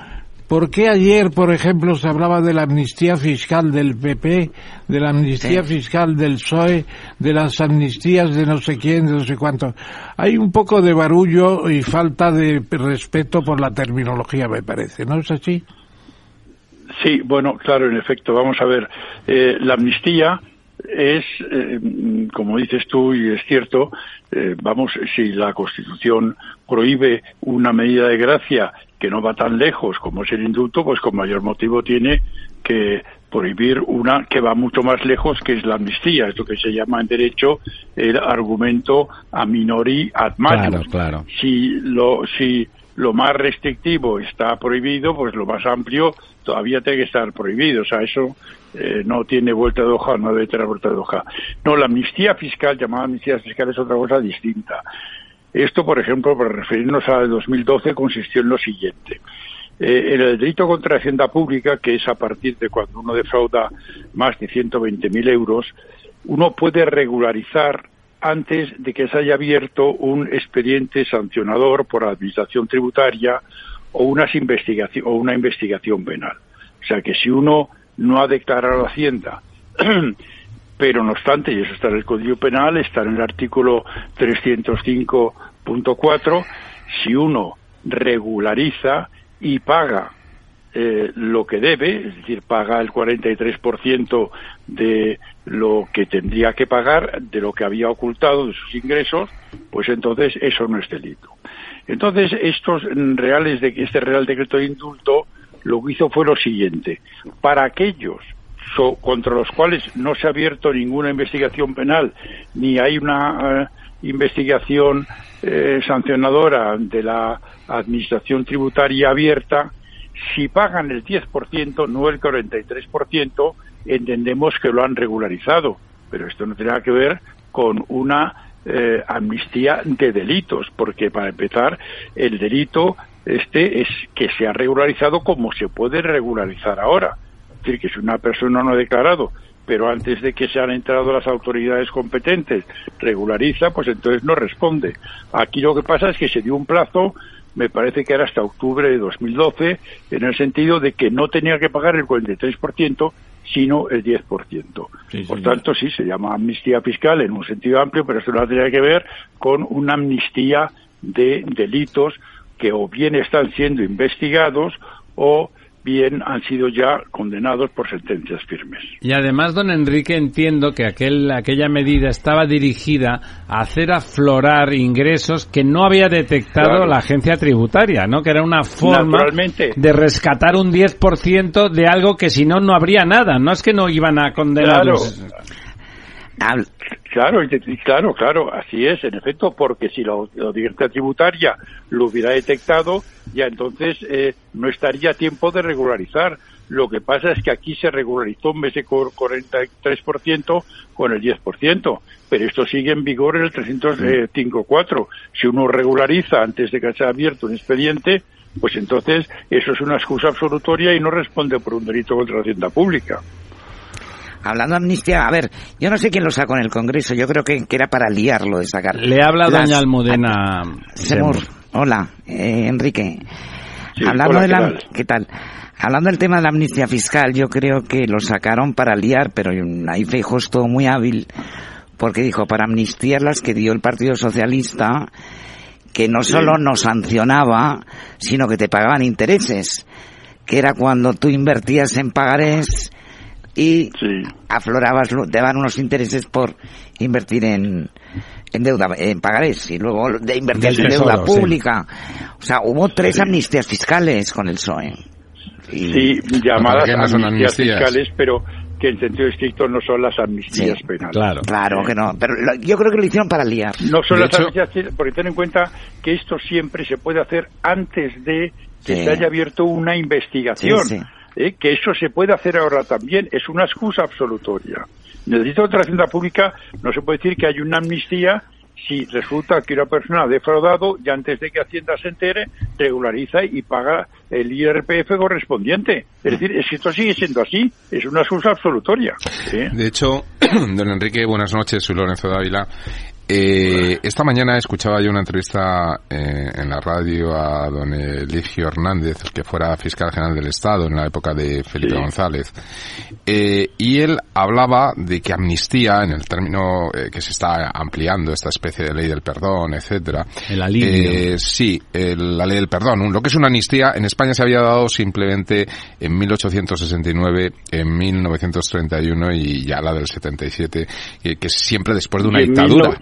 Speaker 4: ¿por qué ayer, por ejemplo, se hablaba de la amnistía fiscal del PP, de la amnistía fiscal del PSOE, de las amnistías de no sé quién, de no sé cuánto? Hay un poco de barullo y falta de respeto por la terminología, me parece, ¿no es así?
Speaker 9: Sí, bueno, claro, en efecto, vamos a ver, eh, la amnistía es, eh, como dices tú, y es cierto, eh, vamos, si la Constitución prohíbe una medida de gracia que no va tan lejos como es el indulto, pues con mayor motivo tiene que prohibir una que va mucho más lejos, que es la amnistía, es lo que se llama en derecho el argumento a minori ad majus.
Speaker 3: Claro, claro.
Speaker 9: si lo si lo más restrictivo está prohibido, pues lo más amplio todavía tiene que estar prohibido. O sea, eso eh, no tiene vuelta de hoja, no debe tener vuelta de hoja. No, la amnistía fiscal, llamada amnistía fiscal, es otra cosa distinta. Esto, por ejemplo, para referirnos al 2012, consistió en lo siguiente. Eh, en el delito contra Hacienda Pública, que es a partir de cuando uno defrauda más de 120.000 euros, uno puede regularizar antes de que se haya abierto un expediente sancionador por administración tributaria o, unas investigación, o una investigación penal. O sea que si uno no ha declarado Hacienda, pero no obstante, y eso está en el Código Penal, está en el artículo 305.4, si uno regulariza y paga eh, lo que debe, es decir, paga el 43% de lo que tendría que pagar, de lo que había ocultado de sus ingresos, pues entonces eso no es delito. Entonces, estos reales de este Real Decreto de Indulto lo que hizo fue lo siguiente. Para aquellos contra los cuales no se ha abierto ninguna investigación penal, ni hay una eh, investigación eh, sancionadora de la Administración Tributaria abierta, si pagan el 10%, no el 43%, entendemos que lo han regularizado. Pero esto no nada que ver con una eh, amnistía de delitos, porque para empezar, el delito este es que se ha regularizado como se puede regularizar ahora. Es decir, que si una persona no ha declarado, pero antes de que se han entrado las autoridades competentes regulariza, pues entonces no responde. Aquí lo que pasa es que se dio un plazo me parece que era hasta octubre de 2012, en el sentido de que no tenía que pagar el 43%, sino el 10%. Por tanto, sí, se llama amnistía fiscal en un sentido amplio, pero eso no tiene que ver con una amnistía de delitos que o bien están siendo investigados o bien han sido ya condenados por sentencias firmes.
Speaker 3: Y además, don Enrique, entiendo que aquel, aquella medida estaba dirigida a hacer aflorar ingresos que no había detectado la agencia tributaria, ¿no? Que era una forma de rescatar un 10% de algo que si no, no habría nada. No es que no iban a condenarlos.
Speaker 9: Claro, claro, claro, así es, en efecto, porque si la, audiencia tributaria lo hubiera detectado, ya entonces eh, no estaría a tiempo de regularizar. Lo que pasa es que aquí se regularizó en vez de 43% con el 10%, pero esto sigue en vigor en el 305.4. Si uno regulariza antes de que se haya abierto un expediente, pues entonces eso es una excusa absolutoria y no responde por un delito contra la hacienda pública
Speaker 5: hablando de amnistía, a ver, yo no sé quién lo sacó en el Congreso, yo creo que, era para liarlo de sacar.
Speaker 3: Le habla doña Almudena
Speaker 5: Semur. Hola, eh, Enrique. hablando de la, ¿qué tal? Hablando del tema de la amnistía fiscal, yo creo que lo sacaron para liar, pero ahí Feijóo estuvo muy hábil, porque dijo, para amnistiar las que dio el Partido Socialista, que no solo no sancionaba, sino que te pagaban intereses, que era cuando tú invertías en pagarés y aflorabas, te daban unos intereses por invertir en, en deuda, en pagarés y luego de invertir en deuda pública. O sea, hubo tres amnistías fiscales con el PSOE.
Speaker 9: Sí, llamadas amnistías, fiscales, pero que en sentido estricto no son las amnistías penales.
Speaker 5: Claro, claro que no. Pero yo creo que lo hicieron para liar.
Speaker 9: No son las amnistías, porque ten en cuenta que esto siempre se puede hacer antes de que se haya abierto una investigación. ¿Eh? que eso se puede hacer ahora también, es una excusa absolutoria. Necesito otra hacienda pública, no se puede decir que hay una amnistía si resulta que una persona ha defraudado y antes de que Hacienda se entere, regulariza y paga el IRPF correspondiente. Es decir, es que esto sigue siendo así, es una excusa absolutoria.
Speaker 6: De hecho, don Enrique, buenas noches, soy Lorenzo Dávila. Eh, esta mañana escuchaba yo una entrevista eh, en la radio a don Eligio Hernández, el que fuera fiscal general del Estado en la época de Felipe González, eh, y él hablaba de que amnistía, en el término eh, que se está ampliando, esta especie de ley del perdón, etcétera.
Speaker 3: El alivio.
Speaker 6: Eh, sí, la ley del perdón. Lo que es una amnistía en España se había dado simplemente en 1869, en 1931 y ya la del 77, que, que siempre después de una dictadura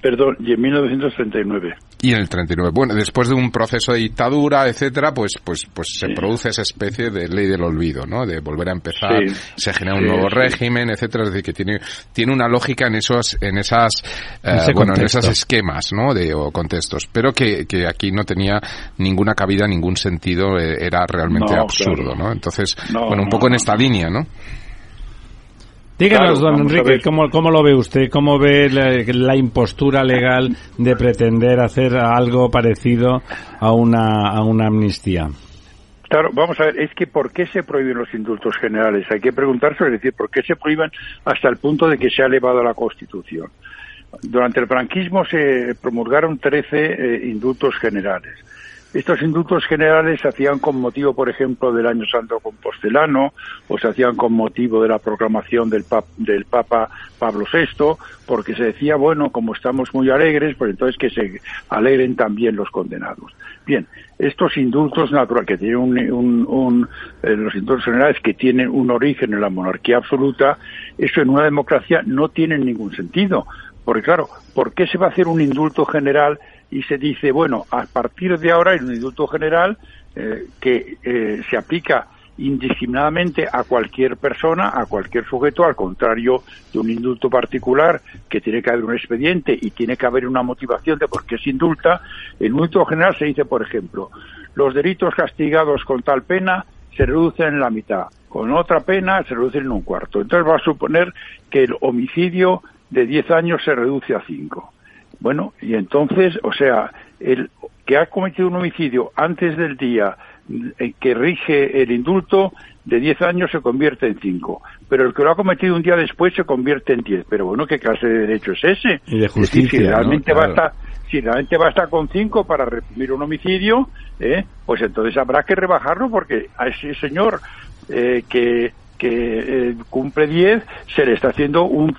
Speaker 9: perdón, y en 1939.
Speaker 6: Y en el 39. Bueno, después de un proceso de dictadura, etcétera, pues, pues, pues se produce esa especie de ley del olvido, ¿no? De volver a empezar, se genera un nuevo régimen, etcétera. Es decir, que tiene, tiene una lógica en esos, en esas, eh, bueno, en esos esquemas, ¿no? De, o contextos. Pero que, que aquí no tenía ninguna cabida, ningún sentido, eh, era realmente absurdo, ¿no? Entonces, bueno, un poco en esta línea, ¿no?
Speaker 3: Díganos, don Enrique, ¿cómo, ¿cómo, lo ve usted? ¿Cómo ve la, impostura legal de pretender hacer algo parecido a una, a una amnistía?
Speaker 9: Claro, vamos a ver, es que ¿por qué se prohíben los indultos generales? Hay que preguntarse, es decir, ¿por qué se prohíben hasta el punto de que se ha elevado a la Constitución? durante el franquismo se promulgaron 13 eh, indultos generales. Estos indultos generales se hacían con motivo, por ejemplo, del Año Santo Compostelano, o se hacían con motivo de la proclamación del, del Papa Pablo VI, porque se decía, bueno, como estamos muy alegres, pues entonces que se alegren también los condenados. Bien, estos indultos naturales, que tienen un, eh, los indultos generales que tienen un origen en la monarquía absoluta, eso en una democracia no tiene ningún sentido. Porque claro, ¿por qué se va a hacer un indulto general y se dice, bueno, a partir de ahora hay un indulto general eh, que eh, se aplica indiscriminadamente a cualquier persona, a cualquier sujeto, al contrario de un indulto particular, que tiene que haber un expediente y tiene que haber una motivación de por qué se indulta. En un indulto general se dice, por ejemplo, los delitos castigados con tal pena se reducen en la mitad, con otra pena se reducen en un cuarto. Entonces va a suponer que el homicidio de 10 años se reduce a 5 bueno, y entonces, o sea, el que ha cometido un homicidio antes del día en que rige el indulto, de 10 años se convierte en 5. Pero el que lo ha cometido un día después se convierte en 10. Pero bueno, ¿qué clase de derecho es ese?
Speaker 3: Y de justicia,
Speaker 9: si realmente basta si realmente basta con 5 para reprimir un homicidio, ¿eh? pues entonces habrá que rebajarlo porque a ese señor eh, que que eh, cumple 10 se le está haciendo un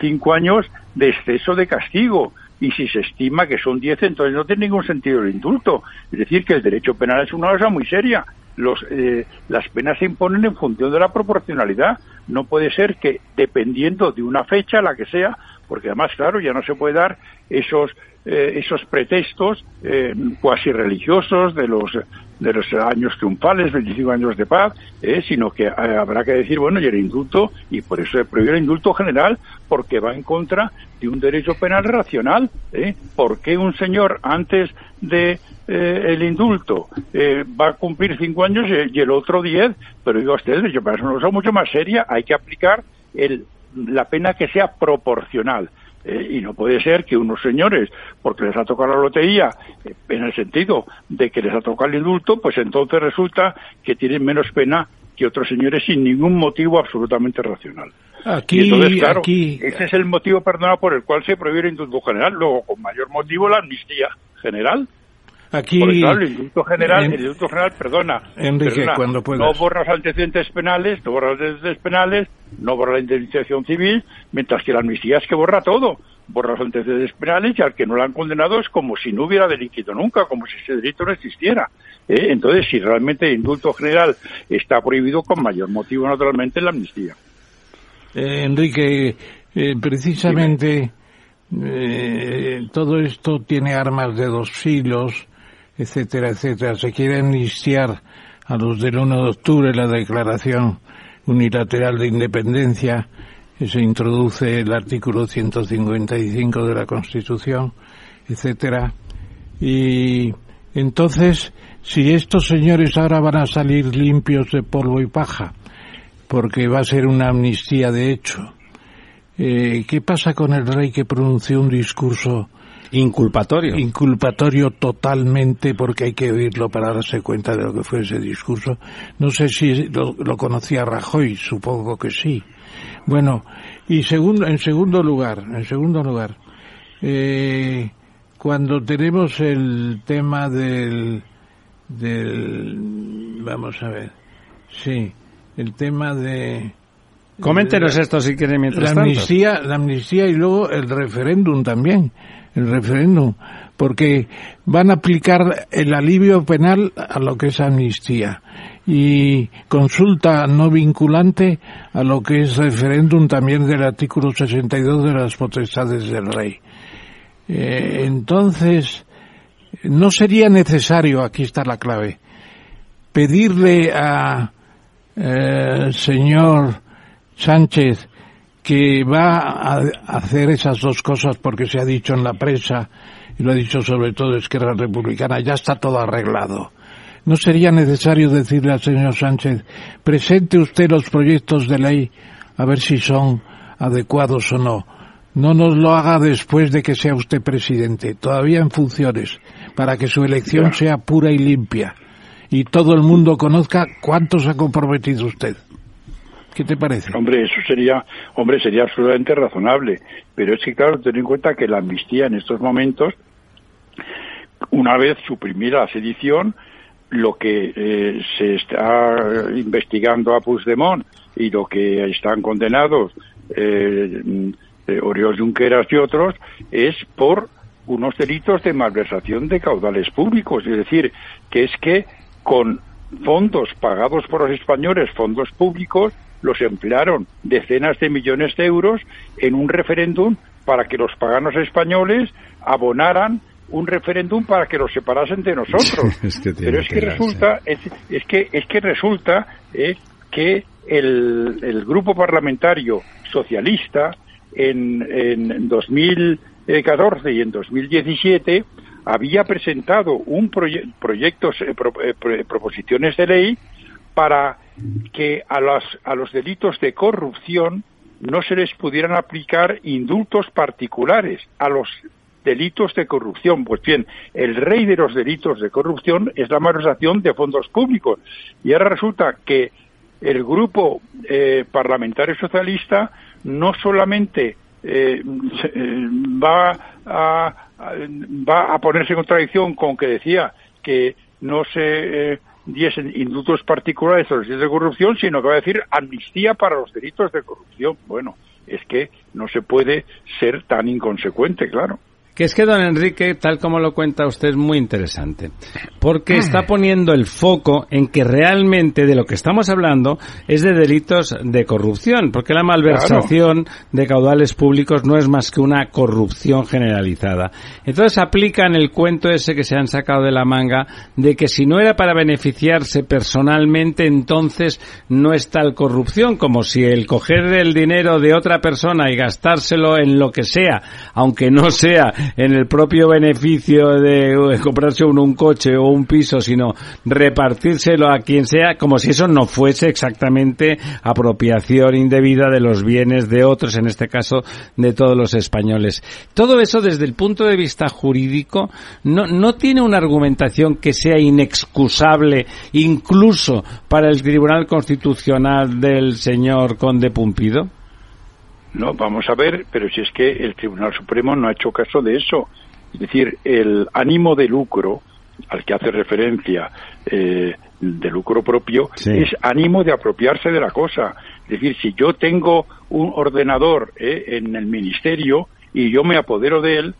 Speaker 9: 5 años de exceso de castigo y si se estima que son 10, entonces no tiene ningún sentido el indulto. Es decir, que el derecho penal es una cosa muy seria. Los, eh, las penas se imponen en función de la proporcionalidad. No puede ser que, dependiendo de una fecha, la que sea, porque además, claro, ya no se puede dar esos eh, esos pretextos eh, cuasi religiosos de los de los años triunfales, 25 años de paz, eh, sino que eh, habrá que decir, bueno, y el indulto, y por eso se prohíbe el indulto general, porque va en contra de un derecho penal racional. ¿eh? ¿Por qué un señor antes de el indulto va a cumplir cinco años y, el otro diez? Pero digo a ustedes, yo para eso no es mucho más seria, hay que aplicar el, la pena que sea proporcional. Eh, y no puede ser que unos señores, porque les ha tocado la lotería, eh, en el sentido de que les ha tocado el indulto, pues entonces resulta que tienen menos pena que otros señores sin ningún motivo absolutamente racional.
Speaker 4: Aquí,
Speaker 9: entonces, claro,
Speaker 4: aquí...
Speaker 9: ese es el motivo, perdona, por el cual se prohíbe el indulto general. Luego, con mayor motivo, la amnistía general.
Speaker 4: Aquí,
Speaker 9: el indulto general, el indulto general, perdona,
Speaker 4: Enrique, cuando
Speaker 9: no borra los antecedentes penales, no borra los antecedentes penales, no borra la indemnización civil, mientras que la amnistía es que borra todo, borra los antecedentes penales y al que no lo han condenado es como si no hubiera delinquido nunca, como si ese delito no existiera. ¿eh? Entonces, si realmente el indulto general está prohibido, con mayor motivo, naturalmente, la amnistía.
Speaker 4: Eh, Enrique, eh, precisamente todo esto tiene armas de dos filos etcétera, etcétera. Se quiere amnistiar a los del 1 de octubre la declaración unilateral de independencia, que se introduce el artículo 155 de la Constitución, etcétera. Y entonces, si estos señores ahora van a salir limpios de polvo y paja, porque va a ser una amnistía de hecho, eh, ¿qué pasa con el rey que pronunció un discurso
Speaker 3: Inculpatorio.
Speaker 4: Inculpatorio totalmente porque hay que oírlo para darse cuenta de lo que fue ese discurso. No sé si lo, conocía Rajoy, supongo que sí. Bueno, y segundo, en segundo lugar, en segundo lugar, eh, cuando tenemos el tema del, del, vamos a ver, sí, el tema de,
Speaker 3: Coméntenos esto si quieren mientras
Speaker 4: la amnistía, La amnistía y luego el referéndum también el referéndum, porque van a aplicar el alivio penal a lo que es amnistía y consulta no vinculante a lo que es referéndum también del artículo 62 de las potestades del rey. Eh, entonces, no sería necesario, aquí está la clave, pedirle a eh, señor Sánchez que va a hacer esas dos cosas porque se ha dicho en la prensa y lo ha dicho sobre todo Esquerra Republicana, ya está todo arreglado. ¿No sería necesario decirle al señor Sánchez, presente usted los proyectos de ley a ver si son adecuados o no? No nos lo haga después de que sea usted presidente, todavía en funciones, para que su elección sea pura y limpia y todo el mundo conozca cuánto se ha comprometido usted ¿Qué te parece?
Speaker 9: Hombre, eso sería, hombre, sería absolutamente razonable. Pero es que, claro, ten en cuenta que la amnistía en estos momentos, una vez suprimida la sedición, lo que eh, se está investigando a Puigdemont y lo que están condenados eh, eh, Oriol Junqueras y otros es por unos delitos de malversación de caudales públicos. Es decir, que es que con fondos pagados por los españoles, fondos públicos, los emplearon decenas de millones de euros en un referéndum para que los paganos españoles abonaran un referéndum para que los separasen de nosotros. Pero es que, resulta, es, que es que resulta eh, que el, el, grupo parlamentario socialista en, en 2014 y en 2017 había presentado un proyectos eh, eh, proposiciones de ley para que a, las, a los delitos de corrupción no se les pudieran aplicar indultos particulares a los delitos de corrupción. Pues bien, el rey de los delitos de corrupción es la malversación de fondos públicos. Y ahora resulta que el grupo eh, parlamentario socialista no solamente eh, eh, va, a, va a ponerse en contradicción con que decía que no se diesen indultos particulares a los delitos de corrupción, sino que va a decir amnistía para los delitos de corrupción. Bueno, es que no se puede ser tan inconsecuente, claro.
Speaker 3: Que es que don Enrique, tal como lo cuenta usted, es muy interesante. Porque ah. está poniendo el foco en que realmente de lo que estamos hablando es de delitos de corrupción. Porque la malversación de caudales públicos no es más que una corrupción generalizada. Entonces aplican el cuento ese que se han sacado de la manga de que si no era para beneficiarse personalmente, entonces no es tal corrupción. Como si el coger el dinero de otra persona y gastárselo en lo que sea, aunque no sea en el propio beneficio de comprarse uno un coche o un piso, sino repartírselo a quien sea, como si eso no fuese exactamente apropiación indebida de los bienes de otros, en este caso de todos los españoles. Todo eso desde el punto de vista jurídico no, no tiene una argumentación que sea inexcusable incluso para el Tribunal Constitucional del señor Conde Pumpido.
Speaker 9: No, vamos a ver, pero si es que el Tribunal Supremo no ha hecho caso de eso. Es decir, el ánimo de lucro al que hace referencia eh, de lucro propio es ánimo de apropiarse de la cosa. Es decir, si yo tengo un ordenador eh, en el ministerio y yo me apodero de él,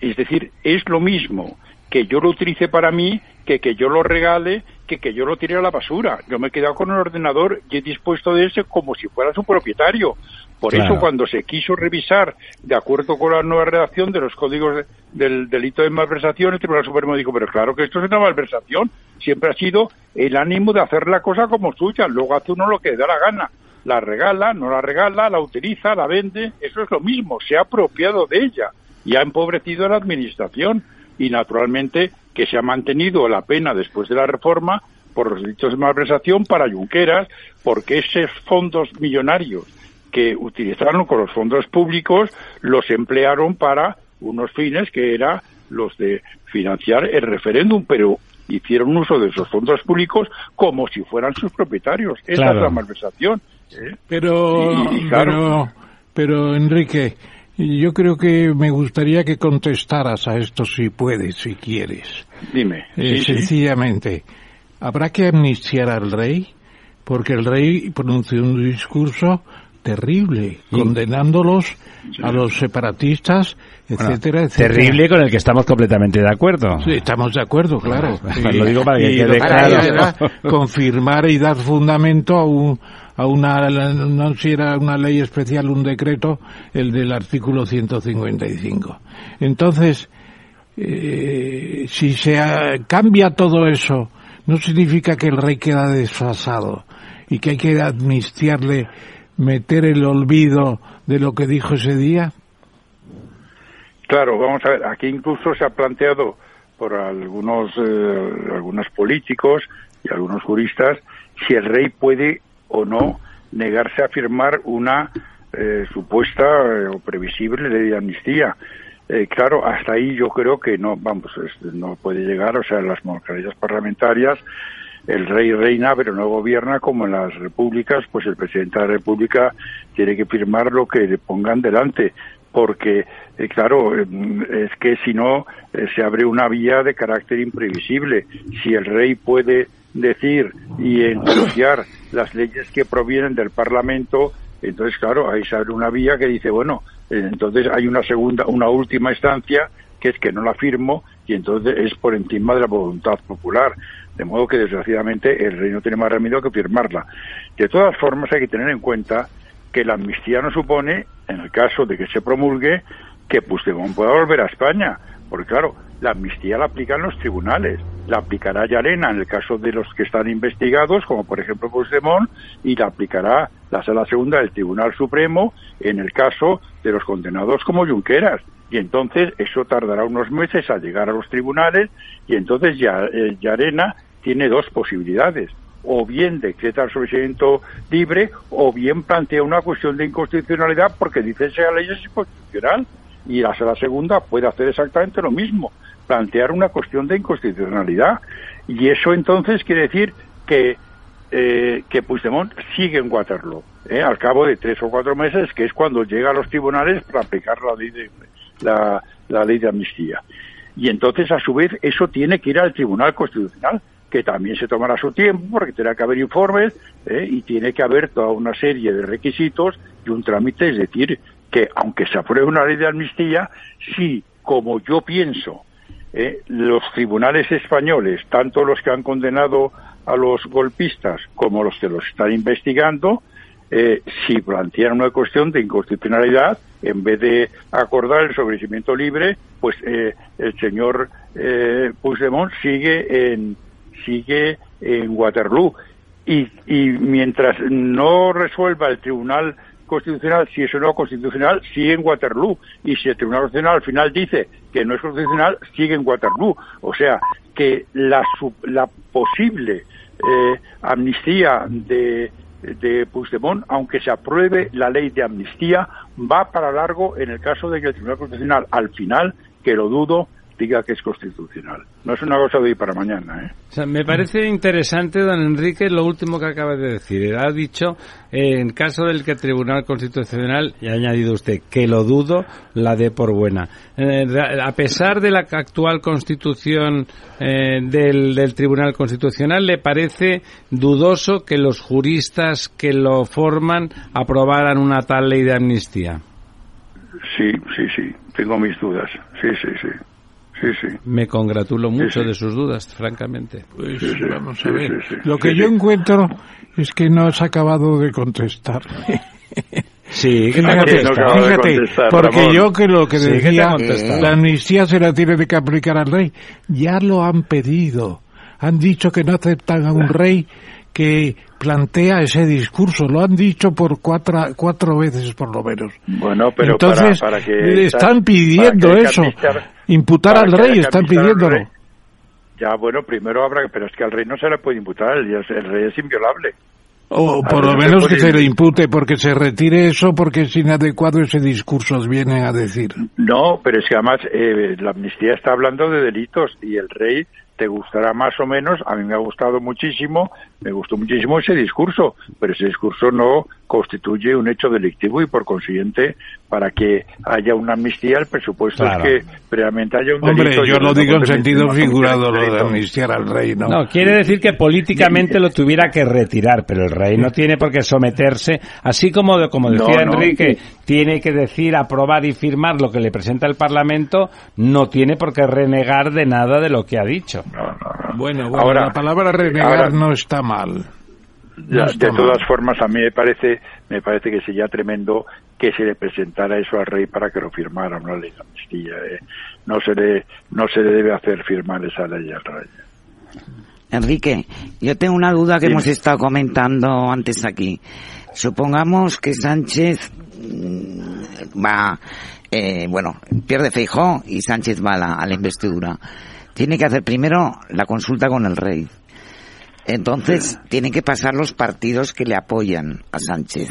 Speaker 9: es decir, es lo mismo que yo lo utilice para mí que que yo lo regale que que yo lo tire a la basura. Yo me he quedado con el ordenador y he dispuesto de ese como si fuera su propietario. Por eso cuando se quiso revisar, de acuerdo con la nueva redacción de los códigos del delito de malversación, el Tribunal Supremo dijo, pero claro que esto es una malversación, siempre ha sido el ánimo de hacer la cosa como suya, luego hace uno lo que da la gana, la regala, no la regala, la utiliza, la vende, eso es lo mismo, se ha apropiado de ella y ha empobrecido a la Administración. Y naturalmente que se ha mantenido la pena después de la reforma por los delitos de malversación para Junqueras, porque esos fondos millonarios que utilizaron con los fondos públicos los emplearon para unos fines que era los de financiar el referéndum, pero hicieron uso de esos fondos públicos como si fueran sus propietarios. Esa es la malversación.
Speaker 4: ¿eh? Pero, pero, pero, Enrique, yo creo que me gustaría que contestaras a esto si puedes, si quieres.
Speaker 9: Dime.
Speaker 4: Eh, sencillamente, ¿habrá que amnistiar al rey? Porque el rey pronunció un discurso terrible, condenándolos a los separatistas, etcétera, etcétera.
Speaker 3: Terrible con el que estamos completamente de acuerdo.
Speaker 4: Sí, estamos de acuerdo, claro.
Speaker 3: Lo digo para que quede claro.
Speaker 4: confirmar y dar fundamento a un a una no si era una ley especial un decreto el del artículo 155 entonces eh, si se cambia todo eso no significa que el rey queda desfasado y que hay que amnistiarle meter el olvido de lo que dijo ese día?
Speaker 9: Claro, vamos a ver, aquí incluso se ha planteado por algunos, eh, algunos políticos y algunos juristas si el rey puede o no negarse a firmar una eh, supuesta eh, o previsible ley de amnistía. claro, hasta ahí yo creo que no, vamos, no puede llegar, o sea, las monarquías parlamentarias el rey reina pero no gobierna como en las repúblicas, pues el presidente de la república tiene que firmar lo que le pongan delante porque, eh, claro, mm, es que si no, eh, se abre una vía de carácter imprevisible. Si el rey puede decir y enjuiciar las leyes que provienen del Parlamento, entonces, claro, ahí se abre una vía que dice, bueno, eh, entonces hay una segunda, una última instancia que es que no la firmo y entonces es por encima de la voluntad popular. De modo que, desgraciadamente, el rey no tiene más remedio que firmarla. De todas formas, hay que tener en cuenta que la amnistía no supone, en el caso de que se promulgue, que Puigdemont pueda volver a España. Porque claro, la amnistía la aplican los tribunales. La aplicará Yarena en el caso de los que están investigados, como por ejemplo Puigdemont, y la aplicará la Sala Segunda del Tribunal Supremo en el caso de los condenados como Junqueras. Y entonces eso tardará unos meses a llegar a los tribunales y entonces ya, eh, Yarena tiene dos posibilidades o bien decreta el sobreseimiento libre o bien plantea una cuestión de inconstitucionalidad porque dice esa ley es inconstitucional y la segunda puede hacer exactamente lo mismo, plantear una cuestión de inconstitucionalidad y eso entonces quiere decir que eh, que Puigdemont sigue en Waterloo ¿eh? al cabo de tres o cuatro meses que es cuando llega a los tribunales para aplicar la ley de la, la ley de amnistía y entonces a su vez eso tiene que ir al Tribunal Constitucional que también se tomará su tiempo porque tendrá que haber informes ¿eh? y tiene que haber toda una serie de requisitos y un trámite, es decir, que aunque se apruebe una ley de amnistía, si, como yo pienso, ¿eh? los tribunales españoles, tanto los que han condenado a los golpistas como los que los están investigando, eh, si plantean una cuestión de inconstitucionalidad, en vez de acordar el sobrecimiento libre, pues eh, el señor eh, Puigdemont sigue en, sigue en Waterloo. Y, y mientras no resuelva el Tribunal Constitucional si es o no constitucional, sigue en Waterloo. Y si el Tribunal Constitucional al final dice que no es constitucional, sigue en Waterloo. O sea, que la, la posible eh, amnistía de, de Puigdemont, aunque se apruebe la ley de amnistía, va para largo en el caso de que el Tribunal Constitucional al final, que lo dudo, diga que es constitucional. No es una cosa de hoy para mañana. ¿eh?
Speaker 3: O sea, me parece interesante, don Enrique, lo último que acaba de decir. Ha dicho, eh, en caso del que el Tribunal Constitucional, y ha añadido usted, que lo dudo, la dé por buena. Eh, a pesar de la actual constitución eh, del, del Tribunal Constitucional, ¿le parece dudoso que los juristas que lo forman aprobaran una tal ley de amnistía?
Speaker 9: Sí, sí, sí. Tengo mis dudas. Sí, sí, sí. Sí, sí.
Speaker 3: Me congratulo mucho de sus dudas, francamente.
Speaker 4: Pues vamos a ver. Lo que yo encuentro es que no has acabado de contestar.
Speaker 3: Sí, que
Speaker 4: fíjate, no fíjate porque yo que lo que decía, la amnistía se la tiene que aplicar al rey, ya lo han pedido. Han dicho que no aceptan a un rey que plantea ese discurso. Lo han dicho por cuatro, cuatro veces por lo menos.
Speaker 9: Bueno, pero
Speaker 4: Entonces,
Speaker 9: para, para que
Speaker 4: le están pidiendo eso. Imputar al rey, están pidiéndolo.
Speaker 9: Ya, bueno, primero habrá, pero es que al rey no se le puede imputar, el, el rey es inviolable.
Speaker 4: O por lo menos que se le impute porque se retire eso porque es inadecuado ese discurso, vienen a decir.
Speaker 9: No, pero es que además eh, la amnistía está hablando de delitos y el rey te gustará más o menos, a mí me ha gustado muchísimo, me gustó muchísimo ese discurso, pero ese discurso no constituye un hecho delictivo y por consiguiente, para que haya una amnistía, el presupuesto es que previamente haya un
Speaker 4: Hombre,
Speaker 9: delito.
Speaker 4: yo lo digo en sentido figurado, lo de amnistiar al rey, ¿no?
Speaker 3: No, quiere decir que políticamente lo tuviera que retirar, pero el rey no tiene por qué someterse, así como, como decía
Speaker 9: No, no.
Speaker 3: Enrique, tiene que decir, aprobar y firmar lo que le presenta el Parlamento, no tiene por qué renegar de nada de lo que ha dicho.
Speaker 4: Bueno, bueno,
Speaker 9: Ahora-
Speaker 4: la palabra renegar
Speaker 9: ahora-
Speaker 4: no está mal.
Speaker 9: Ya,
Speaker 4: No está
Speaker 9: de
Speaker 4: mal.
Speaker 9: todas formas, a mí me parece, me parece que sería tremendo que se le presentara eso al rey para que lo firmara una ley de amnistía. eh. No se le, no se le debe hacer firmar esa ley al rey.
Speaker 5: Enrique, yo tengo una duda que
Speaker 9: Dime.
Speaker 5: hemos estado comentando antes aquí. Supongamos que Sánchez mm, va, eh, bueno, pierde Feijó y Sánchez va a la, a la investidura. Tiene que hacer primero la consulta con el rey. Entonces, tienen que pasar los partidos que le apoyan a Sánchez.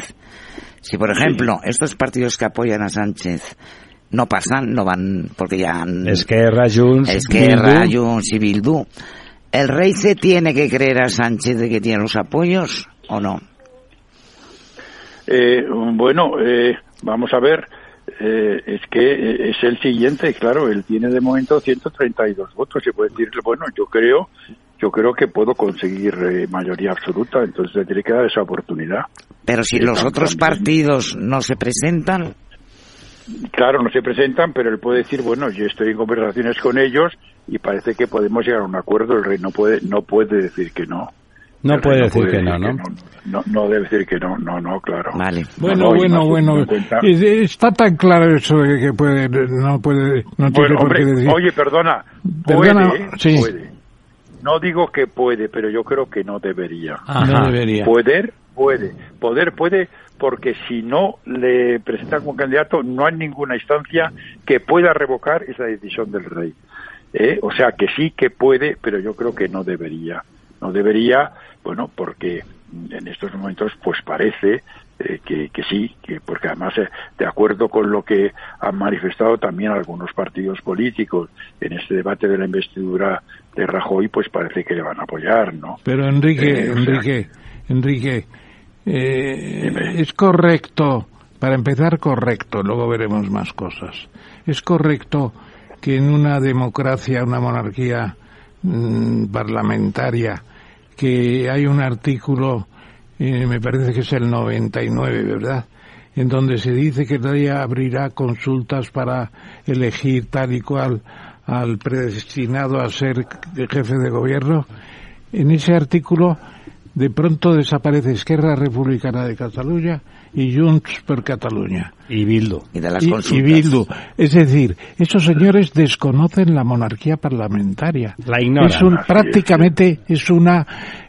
Speaker 5: Si, por ejemplo, estos partidos que apoyan a Sánchez no pasan, no van, porque ya han...
Speaker 3: Esquerra, Junts,
Speaker 5: Esquerra,
Speaker 3: Bildu.
Speaker 5: Junts y Bildu. ¿El rey se tiene que creer a Sánchez de que tiene los apoyos o no?
Speaker 9: Eh, bueno, eh, vamos a ver. Eh, es que es el siguiente, claro, él tiene de momento 132 votos. Se puede decir, bueno, yo creo, yo creo que puedo conseguir eh, mayoría absoluta, entonces le tiene que dar esa oportunidad.
Speaker 5: Pero si
Speaker 9: Eh,
Speaker 5: los otros partidos no se presentan,
Speaker 9: Claro, no se presentan, pero él puede decir, bueno, yo estoy en conversaciones con ellos y parece que podemos llegar a un acuerdo. El rey no puede, no puede decir que no.
Speaker 3: No puede decir que no, ¿no?
Speaker 9: no, no debe decir que no, no, no, claro.
Speaker 5: Vale.
Speaker 4: Bueno, bueno, bueno. Es- Está tan claro eso de que puede, no puede, no tiene
Speaker 9: Bueno,
Speaker 4: por qué decir.
Speaker 9: oye, perdona,
Speaker 4: Perdona,
Speaker 9: puede,
Speaker 4: sí.
Speaker 9: puede. No digo que puede, pero yo creo que no debería.
Speaker 3: Ajá. No debería.
Speaker 9: Poder, puede. Poder puede porque si no le presentan como candidato no hay ninguna instancia que pueda revocar esa decisión del rey. ¿eh? O sea que sí que puede, pero yo creo que no debería. No debería, bueno, porque en estos momentos pues parece eh, que, que sí, que porque además eh, de acuerdo con lo que han manifestado también algunos partidos políticos en este debate de la investidura de Rajoy, pues parece que le van a apoyar, ¿no?
Speaker 4: Pero Enrique,
Speaker 9: Eh, o sea,
Speaker 4: Enrique, Enrique, eh, es correcto, para empezar correcto, luego veremos más cosas. Es correcto que en una democracia, una monarquía mm, parlamentaria, que hay un artículo, eh, me parece que es el 99, ¿verdad? En donde se dice que rey abrirá consultas para elegir tal y cual al predestinado a ser jefe de gobierno. En ese artículo de pronto desaparece Esquerra Republicana de Cataluña y Junts per Cataluña.
Speaker 3: Y Bildu.
Speaker 5: Y de las
Speaker 4: Y,
Speaker 5: consultas.
Speaker 4: y Bildu. Es decir, esos señores desconocen la monarquía parlamentaria.
Speaker 3: La ignoran.
Speaker 4: Es un- prácticamente es una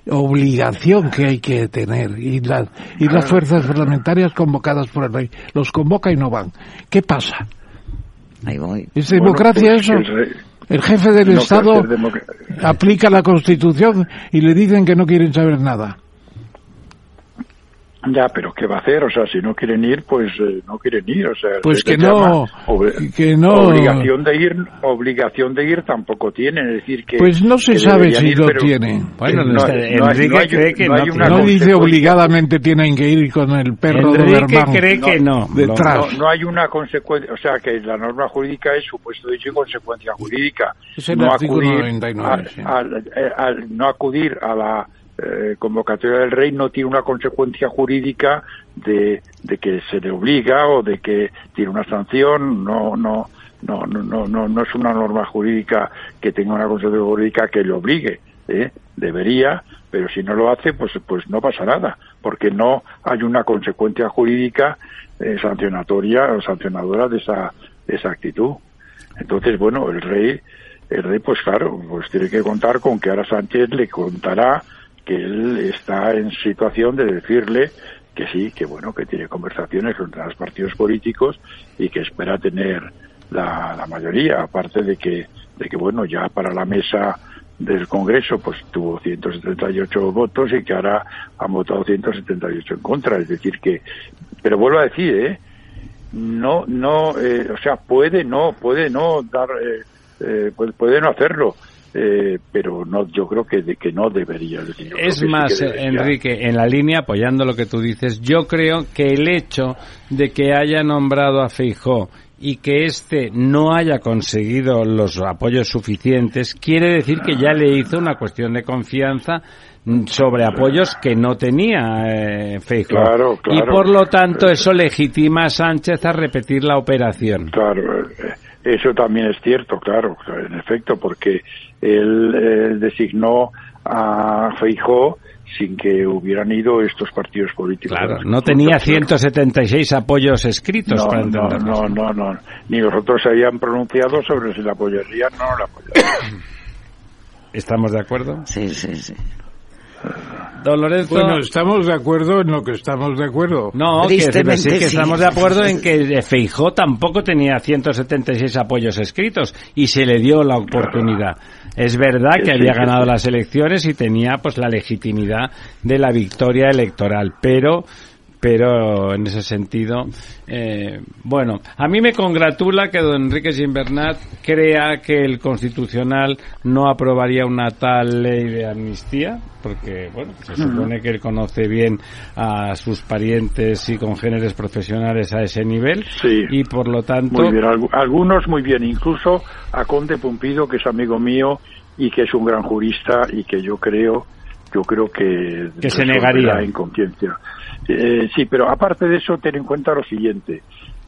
Speaker 4: obligación que hay que tener. Y, la- y las fuerzas parlamentarias convocadas por el rey los convoca y no van. ¿Qué pasa?
Speaker 5: Ahí voy.
Speaker 4: ¿Es
Speaker 9: Bueno,
Speaker 4: democracia
Speaker 9: pues
Speaker 4: eso?
Speaker 9: el rey-
Speaker 4: El jefe del
Speaker 9: no
Speaker 4: Estado aplica la Constitución y le dicen que no quieren saber nada.
Speaker 9: Ya, pero ¿qué va a hacer? O sea, si no quieren ir, pues eh, no quieren ir. O sea,
Speaker 4: Pues que no, que no.
Speaker 9: Obligación de ir, obligación de ir tampoco tienen. Es decir, que.
Speaker 4: Pues no se sabe si
Speaker 9: ir,
Speaker 4: lo tienen.
Speaker 3: Bueno,
Speaker 9: no, no hay-
Speaker 3: Enrique
Speaker 9: no hay-
Speaker 3: cree que
Speaker 9: no
Speaker 3: no
Speaker 9: hay
Speaker 3: tiene.
Speaker 4: No dice obligadamente tienen que ir con el perro
Speaker 3: Enrique
Speaker 4: Doberman
Speaker 3: cree que no.
Speaker 4: detrás.
Speaker 9: No, no hay una consecuencia, o sea, que la norma jurídica es supuesto de hecho y consecuencia jurídica.
Speaker 4: Es el
Speaker 9: no
Speaker 4: artículo
Speaker 9: acudir
Speaker 4: 99,
Speaker 9: al-
Speaker 4: sí.
Speaker 9: al- eh, al no acudir a la eh, convocatoria del rey no tiene una consecuencia jurídica de, que se le obliga o de que tiene una sanción, no, no, no, no, no, no, no es una norma jurídica que tenga una consecuencia jurídica que le obligue, ¿eh? debería, pero si no lo hace, pues, pues no pasa nada, porque no hay una consecuencia jurídica eh, sancionatoria o sancionadora de esa, de esa actitud. Entonces, bueno, el rey, el rey, pues claro, pues tiene que contar con que ahora Sánchez le contará que él está en situación de decirle que sí, que bueno, que tiene conversaciones con los partidos políticos y que espera tener la, mayoría, aparte de que, de que bueno, ya para la mesa del Congreso pues tuvo 178 votos y que ahora han votado 178 en contra, es decir que, pero vuelvo a decir, ¿eh? no, no, eh, o sea, puede no, puede no dar, eh, eh, puede no hacerlo, eh, pero no, yo creo que, de- que no debería. Es, yo sí
Speaker 3: más, eh,
Speaker 9: debería.
Speaker 3: Enrique, en la línea, apoyando lo que tú dices, yo creo que el hecho de que haya nombrado a Feijó y que éste no haya conseguido los apoyos suficientes, quiere decir que ya le hizo una cuestión de confianza sobre apoyos que no tenía eh, Feijóo.
Speaker 9: Claro,
Speaker 3: Y por lo tanto eso legitima a Sánchez a repetir la operación.
Speaker 9: Claro, eh, eso también es cierto, claro, en efecto, porque él, él designó a Feijó sin que hubieran ido estos partidos políticos.
Speaker 3: Claro, no tenía
Speaker 9: consultas.
Speaker 3: 176 apoyos escritos
Speaker 9: No,
Speaker 3: para
Speaker 9: no, no, no, no, ni los otros se habían pronunciado sobre si la apoyarían o no la apoyarían.
Speaker 3: ¿Estamos de acuerdo?
Speaker 5: Sí, sí, sí.
Speaker 3: Don Lorenzo.
Speaker 4: Bueno, estamos de acuerdo en lo que estamos de acuerdo.
Speaker 3: No, que, sí que
Speaker 5: sí.
Speaker 3: estamos de acuerdo en que Feijó tampoco tenía 176 apoyos escritos y se le dio la oportunidad. Es verdad
Speaker 9: Que
Speaker 3: había ganado las elecciones y tenía pues la legitimidad de la victoria electoral, pero pero en ese sentido, eh, bueno, a mí me congratula que don Enrique Gimbernat crea que el Constitucional no aprobaría una tal ley de amnistía, porque, bueno, se supone que él conoce bien a sus parientes y congéneres profesionales a ese nivel, y por lo tanto...
Speaker 9: Muy bien, algunos muy bien, incluso a Conde Pumpido, que es amigo mío y que es un gran jurista y que yo creo yo creo que,
Speaker 3: que se negaría.
Speaker 9: en conciencia. Eh, sí, pero aparte de eso, ten en cuenta lo siguiente.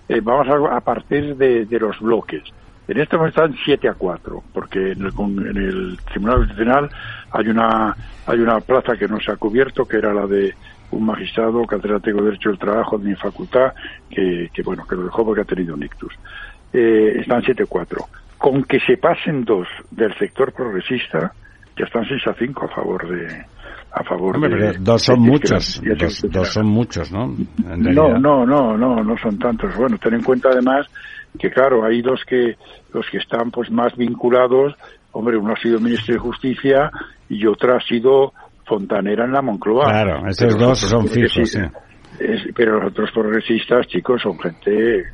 Speaker 9: Eh, vamos a, a partir de, los bloques. En este momento están 7 a 4, porque en el, en el Tribunal Constitucional hay una, hay una plaza que no se ha cubierto, que era la de un magistrado catedrático de Derecho del Trabajo de mi facultad, que, que bueno, que lo dejó porque ha tenido un ictus. Eh, están 7 a 4. Con que se pasen dos del sector progresista, ya están 6 a 5 a favor de, a favor de,
Speaker 3: dos son muchos dos, son muchos no
Speaker 9: no no no no no son tantos. Bueno ten en cuenta además que claro hay dos que los que están pues más vinculados. Hombre uno ha sido ministro de justicia y otro ha sido fontanera en la Moncloa.
Speaker 3: Claro esos dos son fijos sí.
Speaker 9: pero los otros progresistas chicos son gente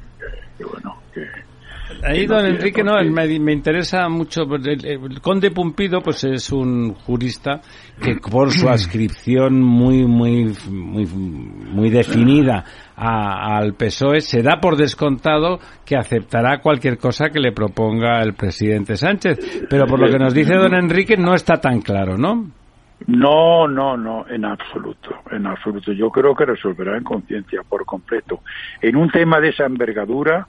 Speaker 9: que bueno que
Speaker 3: Ahí, don Enrique, no, me, interesa mucho. Pues, el, conde Pumpido, pues es un jurista que por su adscripción muy, muy, muy, muy definida al PSOE se da por descontado que aceptará cualquier cosa que le proponga el presidente Sánchez. Pero por lo que nos dice don Enrique, no está tan claro, ¿no?
Speaker 9: No, no, no, en absoluto, en absoluto. Yo creo que resolverá en conciencia por completo. En un tema de esa envergadura,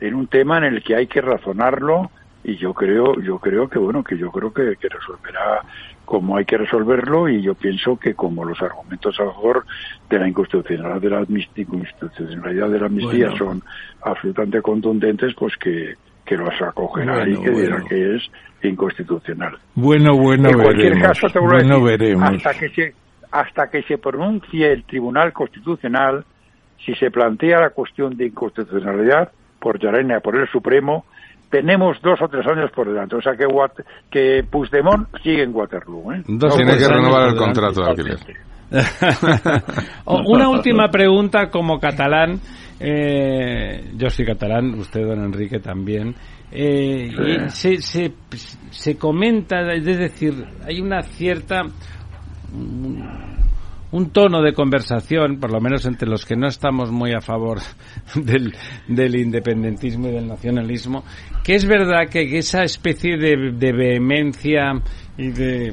Speaker 9: en un tema en el que hay que razonarlo y yo creo yo creo que bueno que yo creo que, que resolverá como hay que resolverlo y yo pienso que como los argumentos a favor de la inconstitucionalidad de la amnistía, de la amnistía son absolutamente contundentes pues que, que los acogerá y que dirá que es inconstitucional.
Speaker 4: Bueno, bueno,
Speaker 9: en cualquier caso te
Speaker 4: veremos.
Speaker 9: hasta que se hasta que se pronuncie el Tribunal Constitucional si se plantea la cuestión de inconstitucionalidad por Yarenia, por el Supremo, tenemos dos o tres años por delante. O sea que, que Puigdemont sigue en Waterloo. ¿eh?
Speaker 6: Tiene que renovar el contrato de alquiler.
Speaker 3: Una última pregunta como catalán. Eh, yo soy catalán, usted, don Enrique, también. Eh, se, se, se comenta, es decir, hay una cierta un tono de conversación, por lo menos entre los que no estamos muy a favor del, del independentismo y del nacionalismo, que es verdad que esa especie de, de vehemencia y de,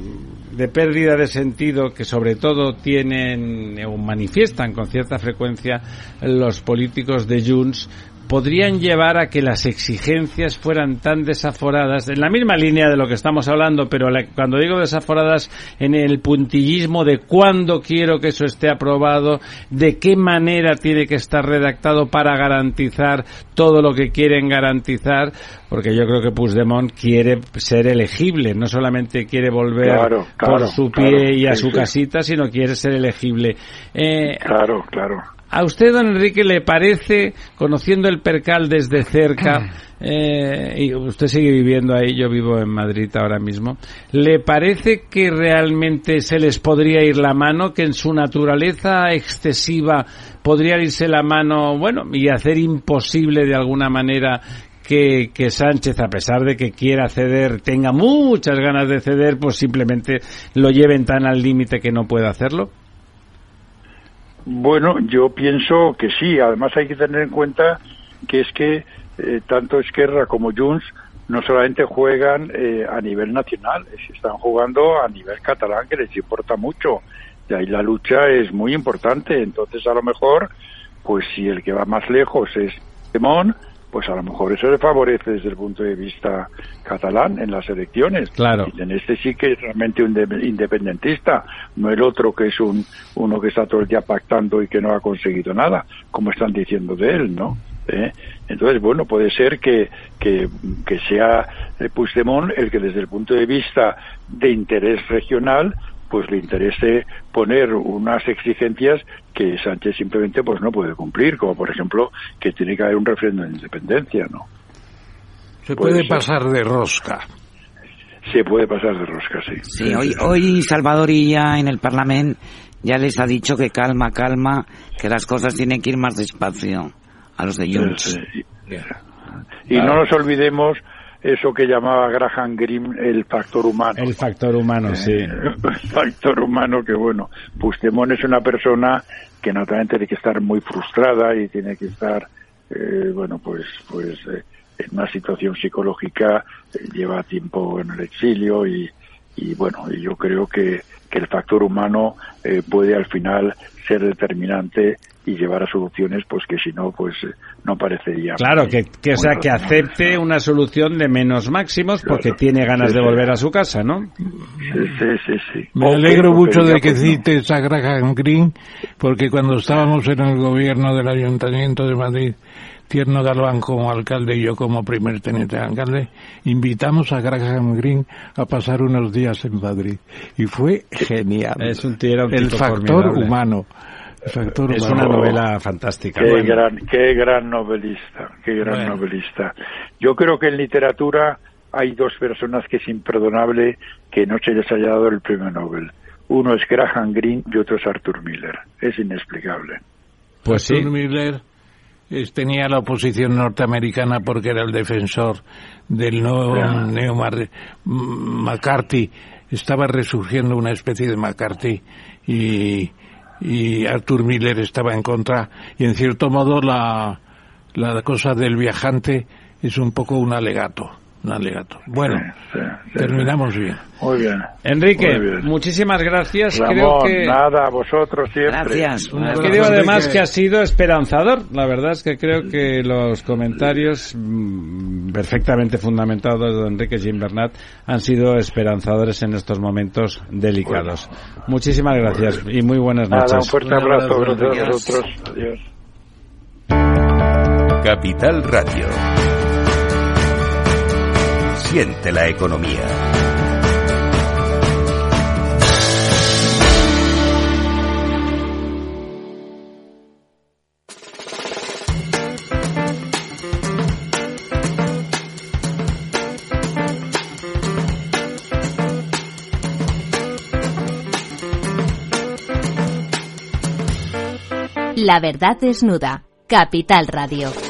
Speaker 3: de, pérdida de sentido que sobre todo tienen o manifiestan con cierta frecuencia los políticos de Junts podrían llevar a que las exigencias fueran tan desaforadas, en la misma línea de lo que estamos hablando, pero cuando digo desaforadas, en el puntillismo de cuándo quiero que eso esté aprobado, de qué manera tiene que estar redactado para garantizar todo lo que quieren garantizar, porque yo creo que Puigdemont quiere ser elegible, no solamente quiere volver por su pie y a su casita, sino quiere ser elegible.
Speaker 9: Eh, claro, claro
Speaker 3: ¿A usted, don Enrique, le parece, conociendo el percal desde cerca, eh, y usted sigue viviendo ahí, yo vivo en Madrid ahora mismo, ¿le parece que realmente se les podría ir la mano, que en su naturaleza excesiva podría irse la mano, bueno, y hacer imposible de alguna manera que, que, Sánchez, a pesar de que quiera ceder, tenga muchas ganas de ceder, pues simplemente lo lleven tan al límite que no pueda hacerlo?
Speaker 9: Bueno, yo pienso que sí. Además hay que tener en cuenta que es que eh, tanto Esquerra como Junts no solamente juegan eh, a nivel nacional, están jugando a nivel catalán, que les importa mucho. Y ahí la lucha es muy importante. Entonces, a lo mejor, pues si el que va más lejos es Demón, pues a lo mejor eso le favorece desde el punto de vista catalán en las elecciones.
Speaker 3: Claro.
Speaker 9: Y en este sí que es realmente un independentista, no el otro que es un uno que está todo el día pactando y que no ha conseguido nada, como están diciendo de él, ¿no? ¿Eh? Entonces, bueno, puede ser que, que, que sea Puigdemont el que desde el punto de vista de interés regional pues le interese poner unas exigencias que Sánchez simplemente pues no puede cumplir, como por ejemplo que tiene que haber un referéndum de independencia, ¿no?
Speaker 4: Se puede pasar de rosca.
Speaker 9: se puede pasar de rosca, sí.
Speaker 5: Sí, hoy, hoy Salvador ya en el Parlamento ya les ha dicho que calma, calma, que las cosas tienen que ir más despacio a los de Junts.
Speaker 9: Y no nos olvidemos eso que llamaba Graham Greene el factor humano.
Speaker 3: El factor humano, sí.
Speaker 9: El factor humano que, bueno, Pustemón es una persona que naturalmente tiene que estar muy frustrada y tiene que estar, eh, bueno, pues, pues eh, en una situación psicológica, eh, lleva tiempo en el exilio y, y bueno, y yo creo que, que el factor humano puede al final ser determinante y llevar a soluciones pues que si no pues eh, no parecería
Speaker 3: claro que, que o sea que acepte una solución de menos máximos porque tiene ganas de volver a su casa no
Speaker 9: sí sí sí,
Speaker 4: me alegro mucho de que cites a Graham Green porque cuando estábamos en el gobierno del ayuntamiento de Madrid Tierno Galván como alcalde y yo como primer teniente de alcalde, invitamos a Graham Green a pasar unos días en Madrid. Y fue genial.
Speaker 3: Es un tío,
Speaker 4: El factor humano
Speaker 3: es una novela fantástica.
Speaker 9: Qué, gran, qué gran novelista, qué gran novelista. Yo creo que en literatura hay dos personas que es imperdonable que no se les haya dado el premio Nobel. Uno es Graham Greene y otro es Arthur Miller. Es inexplicable.
Speaker 4: Pues Arthur Miller tenía la oposición norteamericana porque era el defensor del nuevo Neo McCarthy. Estaba resurgiendo una especie de McCarthy y y Arthur Miller estaba en contra y en cierto modo la, la cosa del viajante es un poco un alegato. Un alegato. Bueno, terminamos bien.
Speaker 9: Muy bien.
Speaker 3: Enrique, muchísimas gracias. creo que
Speaker 9: nada, a vosotros siempre.
Speaker 5: Gracias.
Speaker 3: Creo además que ha sido esperanzador. La verdad es que creo que los comentarios mm, perfectamente fundamentados de Enrique Jim Bernat han sido esperanzadores en estos momentos delicados. Muchísimas gracias y muy buenas noches.
Speaker 9: un fuerte abrazo, a vosotros. Adiós.
Speaker 2: Capital Radio. La economía.
Speaker 1: La verdad desnuda. Capital Radio.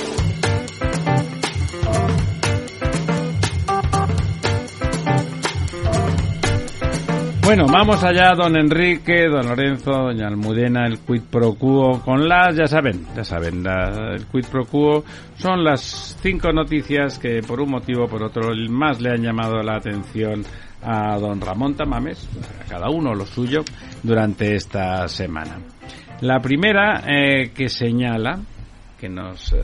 Speaker 3: Bueno, vamos allá, don Enrique, don Lorenzo, doña Almudena, el quid pro quo con las, ya saben, ya saben, el quid pro quo son las cinco noticias que por un motivo o por otro más le han llamado la atención a don Ramón Tamames, a cada uno lo suyo, durante esta semana. La primera eh, que señala, que nos, eh,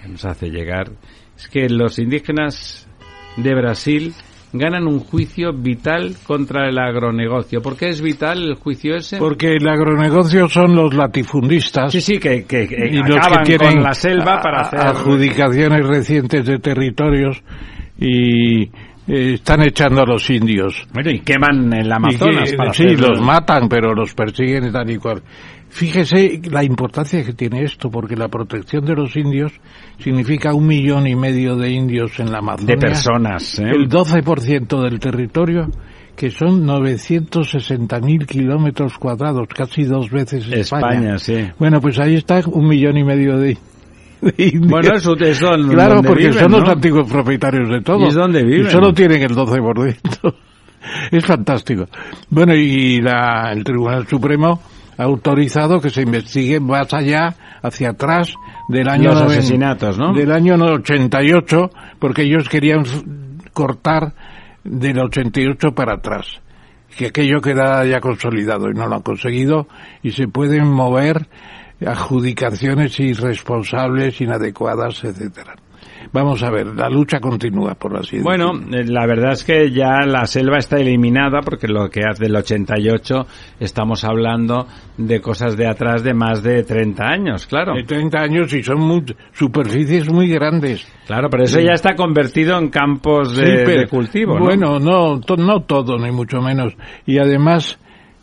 Speaker 3: que nos hace llegar, es que los indígenas de Brasil ganan un juicio vital contra el agronegocio. ¿Por qué es vital el juicio ese?
Speaker 4: Porque el agronegocio son los latifundistas.
Speaker 3: Sí, sí, que, que, y los que tienen la selva para hacer
Speaker 4: adjudicaciones recientes de territorios y eh, están echando a los indios.
Speaker 3: y queman el Amazonas. para
Speaker 4: sí, los matan, pero los persiguen y tal y cual. Fíjese la importancia que tiene esto, porque la protección de los indios significa un millón y medio de indios en la Amazonia.
Speaker 3: De personas, ¿eh?
Speaker 4: El 12% del territorio, que son 960.000 kilómetros cuadrados, casi dos veces España.
Speaker 3: España. sí.
Speaker 4: Bueno, pues ahí está un millón y medio de, indios.
Speaker 3: Bueno, eso, eso
Speaker 4: Claro, porque son los antiguos propietarios de todo.
Speaker 3: ¿Y es donde viven?
Speaker 4: Y solo tienen el 12%. es fantástico. Bueno, y la, el Tribunal Supremo ha autorizado que se investigue más allá, hacia atrás, del año...
Speaker 3: Los asesinatos, ¿no?
Speaker 4: Del año 88, porque ellos querían cortar del 88 para atrás. Que aquello queda ya consolidado y no lo han conseguido y se pueden mover adjudicaciones irresponsables, inadecuadas, etcétera. Vamos a ver, la lucha continúa, por así
Speaker 3: decirlo. Bueno, eh, la verdad es que ya la selva está eliminada porque lo que hace del 88 estamos hablando de cosas de atrás de más de 30 años, claro.
Speaker 4: De 30 años y son superficies muy grandes.
Speaker 3: Claro, pero eso ya está convertido en campos de, cultivo,
Speaker 4: Bueno, no, no todo, ni mucho menos. Y además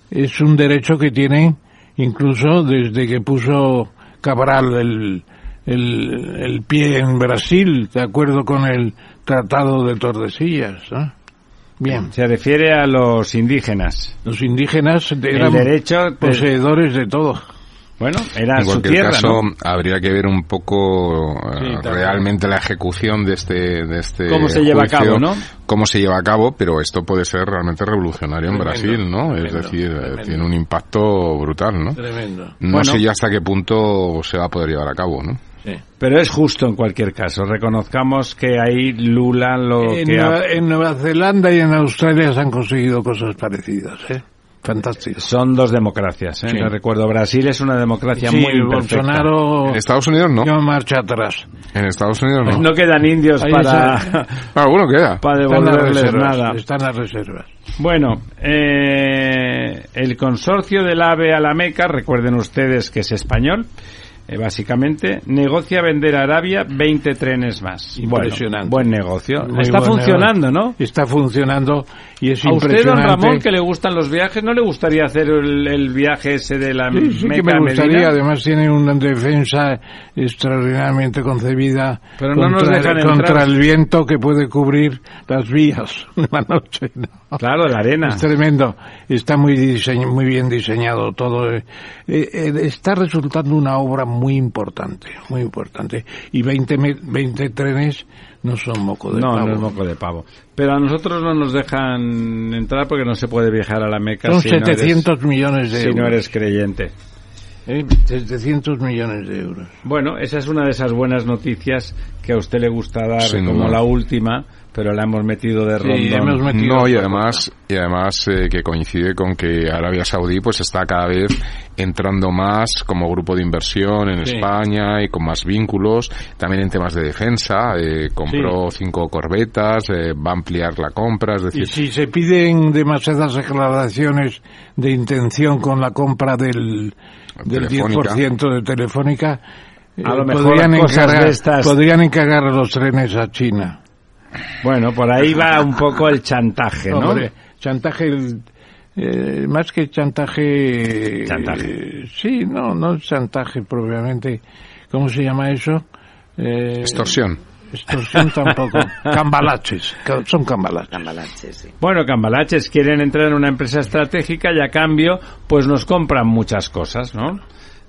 Speaker 4: es un derecho que tienen incluso desde que puso Cabral el el, el pie en Brasil, de acuerdo con el Tratado de Tordesillas. Bien.
Speaker 3: Se refiere a los indígenas.
Speaker 4: Los indígenas eran
Speaker 3: El derecho de-
Speaker 4: poseedores de todo.
Speaker 3: Bueno, era
Speaker 6: en
Speaker 3: su
Speaker 6: cualquier
Speaker 3: tierra,
Speaker 6: caso,
Speaker 3: ¿no?
Speaker 6: habría que ver un poco eh,
Speaker 3: Sí,
Speaker 6: realmente la ejecución de este, de este
Speaker 3: Cómo se lleva a cabo, ¿no?
Speaker 6: Cómo se lleva a cabo, pero esto puede ser realmente revolucionario en Brasil, ¿no? es decir, eh,
Speaker 4: tremendo.
Speaker 6: tiene un impacto brutal, ¿no?
Speaker 4: Tremendo.
Speaker 6: No
Speaker 3: Bueno.
Speaker 6: sé ya hasta qué punto se va a poder llevar a cabo, ¿no?
Speaker 3: Pero es justo en cualquier caso. Reconozcamos que ahí Lula lo
Speaker 4: En,
Speaker 3: que ha-
Speaker 4: Nueva, en Nueva Zelanda y en Australia se han conseguido cosas parecidas, ¿eh? Fantástico.
Speaker 3: son dos democracias. ¿eh?
Speaker 4: Sí.
Speaker 3: Le recuerdo, Brasil es una democracia
Speaker 4: Sí,
Speaker 3: muy imperfecta.
Speaker 4: Bolsonaro
Speaker 6: En Estados Unidos no.
Speaker 4: dio marcha atrás.
Speaker 6: En Estados Unidos no.
Speaker 3: No quedan indios
Speaker 4: Ahí
Speaker 3: para,
Speaker 4: está.
Speaker 6: Alguno queda.
Speaker 3: para devolverles nada.
Speaker 4: Están las reservas.
Speaker 3: Bueno, eh, el consorcio del AVE a la Meca, recuerden ustedes que es español, eh, básicamente, negocia vender a Arabia 20 trenes más.
Speaker 4: Impresionante.
Speaker 3: Bueno, buen negocio.
Speaker 4: Muy
Speaker 3: Está
Speaker 4: buen
Speaker 3: funcionando,
Speaker 4: negocio.
Speaker 3: ¿no?
Speaker 4: Está funcionando y es
Speaker 3: A usted, don
Speaker 4: impresionante.
Speaker 3: Ramón, que le gustan los viajes, ¿no le gustaría hacer el, el viaje ese de la
Speaker 4: Sí, sí
Speaker 3: Meca
Speaker 4: que me
Speaker 3: a
Speaker 4: gustaría.
Speaker 3: Medina?
Speaker 4: Además tiene una defensa extraordinariamente concebida
Speaker 3: Pero no nos
Speaker 4: contra,
Speaker 3: dejan
Speaker 4: contra el viento que puede cubrir las vías una noche. ¿no?
Speaker 3: Claro, la arena.
Speaker 4: Es tremendo. Está muy diseño, muy bien diseñado todo. Eh, eh, está resultando una obra muy importante, muy importante. Y 20, me- 20 trenes no son moco de
Speaker 3: no,
Speaker 4: pavo.
Speaker 3: no es moco de pavo. Pero a nosotros no nos dejan entrar porque no se puede viajar a la Meca
Speaker 4: Son
Speaker 3: si no eres-
Speaker 4: 700 millones de
Speaker 3: si
Speaker 4: euros.
Speaker 3: no eres creyente.
Speaker 4: Eh, 700 millones de euros.
Speaker 3: Bueno, esa es una de esas buenas noticias que a usted le gusta dar
Speaker 6: Sin
Speaker 3: como
Speaker 6: duda.
Speaker 3: la última, pero la hemos metido de
Speaker 4: Sí,
Speaker 3: rondón.
Speaker 4: hemos metido
Speaker 6: No, y además, y además eh, que coincide con que Arabia Saudí pues está cada vez entrando más como grupo de inversión en
Speaker 4: Sí.
Speaker 6: España y con más vínculos, también en temas de defensa, eh, compró cinco corbetas, eh, va a ampliar la compra, es
Speaker 4: Y
Speaker 6: decir,
Speaker 4: si se piden demasiadas declaraciones de intención con la compra del, del
Speaker 6: Telefónica.
Speaker 4: 10% de Telefónica, eh,
Speaker 3: A lo mejor
Speaker 4: podrían, encargar,
Speaker 3: de estas-
Speaker 4: podrían encargar los trenes a China.
Speaker 3: Bueno, por ahí va un poco el chantaje, ¿no?
Speaker 4: Hombre, chantaje, eh, más que chantaje...
Speaker 3: Chantaje.
Speaker 4: eh, sí, no, no es chantaje propiamente. ¿Cómo se llama eso? Eh,
Speaker 6: extorsión.
Speaker 4: Extorsión tampoco. Cambalaches. ca- Son cambalaches.
Speaker 5: Cambalache, sí.
Speaker 3: Bueno, cambalaches quieren entrar en una empresa estratégica y a cambio, pues nos compran muchas cosas, ¿no?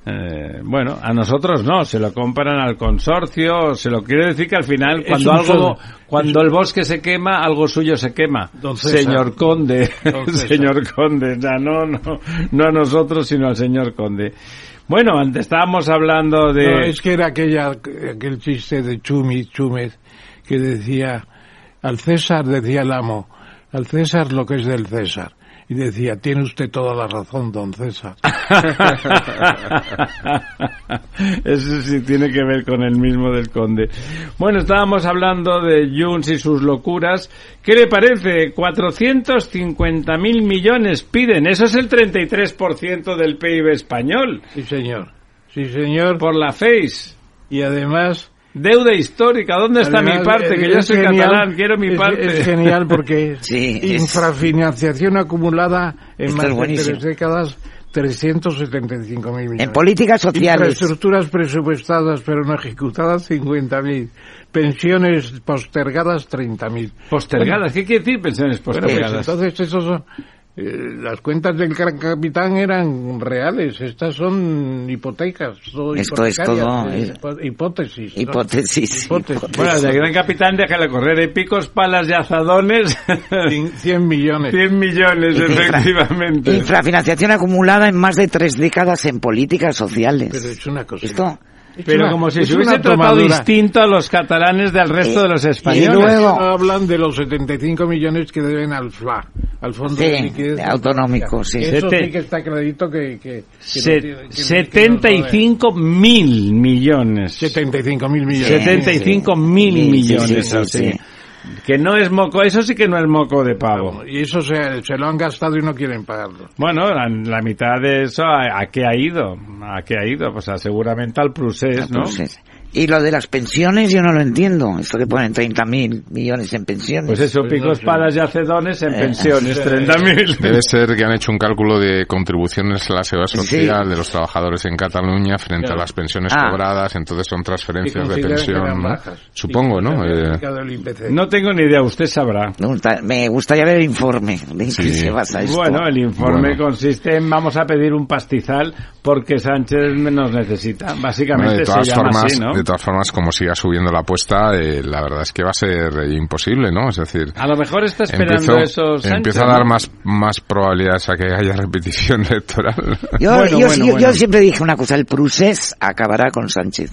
Speaker 3: Eh, bueno, a nosotros no, se lo compran al consorcio, se lo quiere decir que al final cuando algo, cuando el bosque se quema, algo suyo se quema. Señor Conde, señor Conde, ya no, no, no a nosotros, sino al señor Conde. Bueno, antes estábamos hablando de...
Speaker 4: No, es que era aquella, aquel chiste de Chumi, Chúmez, que decía, al César, decía el amo, al César lo que es del César. Y decía, tiene usted toda la razón, don César.
Speaker 3: Eso sí tiene que ver con el mismo del conde. Bueno, estábamos hablando de Junts y sus locuras. ¿Qué le parece? 450 mil millones piden. Eso es el 33% del PIB español.
Speaker 4: Sí, señor. Sí, señor.
Speaker 3: Por la FACE.
Speaker 4: Y además...
Speaker 3: Deuda histórica. ¿Dónde está
Speaker 4: además,
Speaker 3: mi parte?
Speaker 4: eh,
Speaker 3: Que yo
Speaker 4: es
Speaker 3: soy
Speaker 4: genial,
Speaker 3: catalán. Quiero mi
Speaker 4: es-
Speaker 3: parte.
Speaker 4: Es genial porque
Speaker 5: Sí, es-
Speaker 4: infrafinanciación acumulada en más
Speaker 5: es
Speaker 4: de tres décadas, 375 mil millones.
Speaker 5: En políticas sociales.
Speaker 4: Infraestructuras presupuestadas pero no ejecutadas, 50 mil. Pensiones postergadas, 30 mil.
Speaker 3: Postergadas. ¿Qué quiere decir pensiones
Speaker 4: Bueno, pues
Speaker 3: postergadas?
Speaker 4: entonces esos son... eh, las cuentas del gran capitán eran reales, estas son hipotecas. son
Speaker 5: Esto es todo,
Speaker 4: eh,
Speaker 5: es-
Speaker 4: hipo- hipótesis. ¿no?
Speaker 5: Hipótesis,
Speaker 4: Hipótesis.
Speaker 3: Bueno, de gran capitán déjale correr. Hay picos, palas y azadones.
Speaker 4: Cien- 100 millones.
Speaker 3: 100 millones, efectivamente.
Speaker 5: Infrafinanciación acumulada en más de tres décadas en políticas sociales.
Speaker 4: Pero es una cosa.
Speaker 5: Esto,
Speaker 4: es
Speaker 3: Pero
Speaker 4: una-
Speaker 3: como si se hubiese tratado distinto a los catalanes del resto
Speaker 5: Eh,
Speaker 3: de los
Speaker 5: y
Speaker 3: españoles.
Speaker 5: luego-
Speaker 4: No hablan de los 75 millones que deben al FLA, al Fondo
Speaker 5: Sí,
Speaker 4: de Liquidez
Speaker 5: de autonómico, sí.
Speaker 4: Eso
Speaker 3: Sete-
Speaker 4: sí que está clarito que... que, que
Speaker 3: Se-
Speaker 4: no tiene- que- que
Speaker 3: 75 mil millones.
Speaker 4: no- 75 mil millones.
Speaker 3: 75 mil
Speaker 5: Sí, sí,
Speaker 3: millones.
Speaker 5: sí, sí,
Speaker 3: así. Que no es moco, eso sí que no es moco de pavo.
Speaker 4: Y eso se, se lo han gastado y no quieren pagarlo.
Speaker 3: Bueno, la, la mitad de eso, ¿a, a qué ha ido? ¿A qué ha ido? Pues a- seguramente al Prusés, ¿no?
Speaker 5: Entonces, Y lo de las pensiones yo no lo entiendo. Esto que ponen 30.000 millones en pensiones.
Speaker 3: Pues eso, picos, palas y acedones en
Speaker 5: Eh,
Speaker 3: pensiones,
Speaker 5: sí.
Speaker 3: 30.000.
Speaker 6: Debe ser que han hecho un cálculo de contribuciones a la seguridad social de los trabajadores en Cataluña frente
Speaker 4: Claro.
Speaker 6: a las pensiones
Speaker 5: Ah.
Speaker 6: cobradas, entonces son transferencias de pensión. Supongo, ¿no? Eh.
Speaker 3: No tengo ni idea, usted sabrá.
Speaker 5: Me gusta- Me gustaría ver el informe de en qué se basa esto.
Speaker 3: Bueno, el informe
Speaker 6: Bueno.
Speaker 3: consiste en vamos a pedir un pastizal porque Sánchez nos necesita.
Speaker 6: bueno,
Speaker 3: Básicamente
Speaker 6: de todas
Speaker 3: se llama
Speaker 6: formas,
Speaker 3: así, ¿no?
Speaker 6: De todas formas, como siga subiendo la apuesta, eh, la verdad es que va a ser imposible, ¿no? Es decir,
Speaker 3: A lo mejor está esperando
Speaker 6: empiezo-
Speaker 3: eso Sánchez.
Speaker 6: empieza a dar
Speaker 3: ¿no?
Speaker 6: más más probabilidades a que haya repetición electoral.
Speaker 5: Yo,
Speaker 3: Bueno,
Speaker 5: yo-
Speaker 3: bueno,
Speaker 5: yo-
Speaker 3: bueno.
Speaker 5: yo siempre dije una cosa, el Prusés acabará con Sánchez.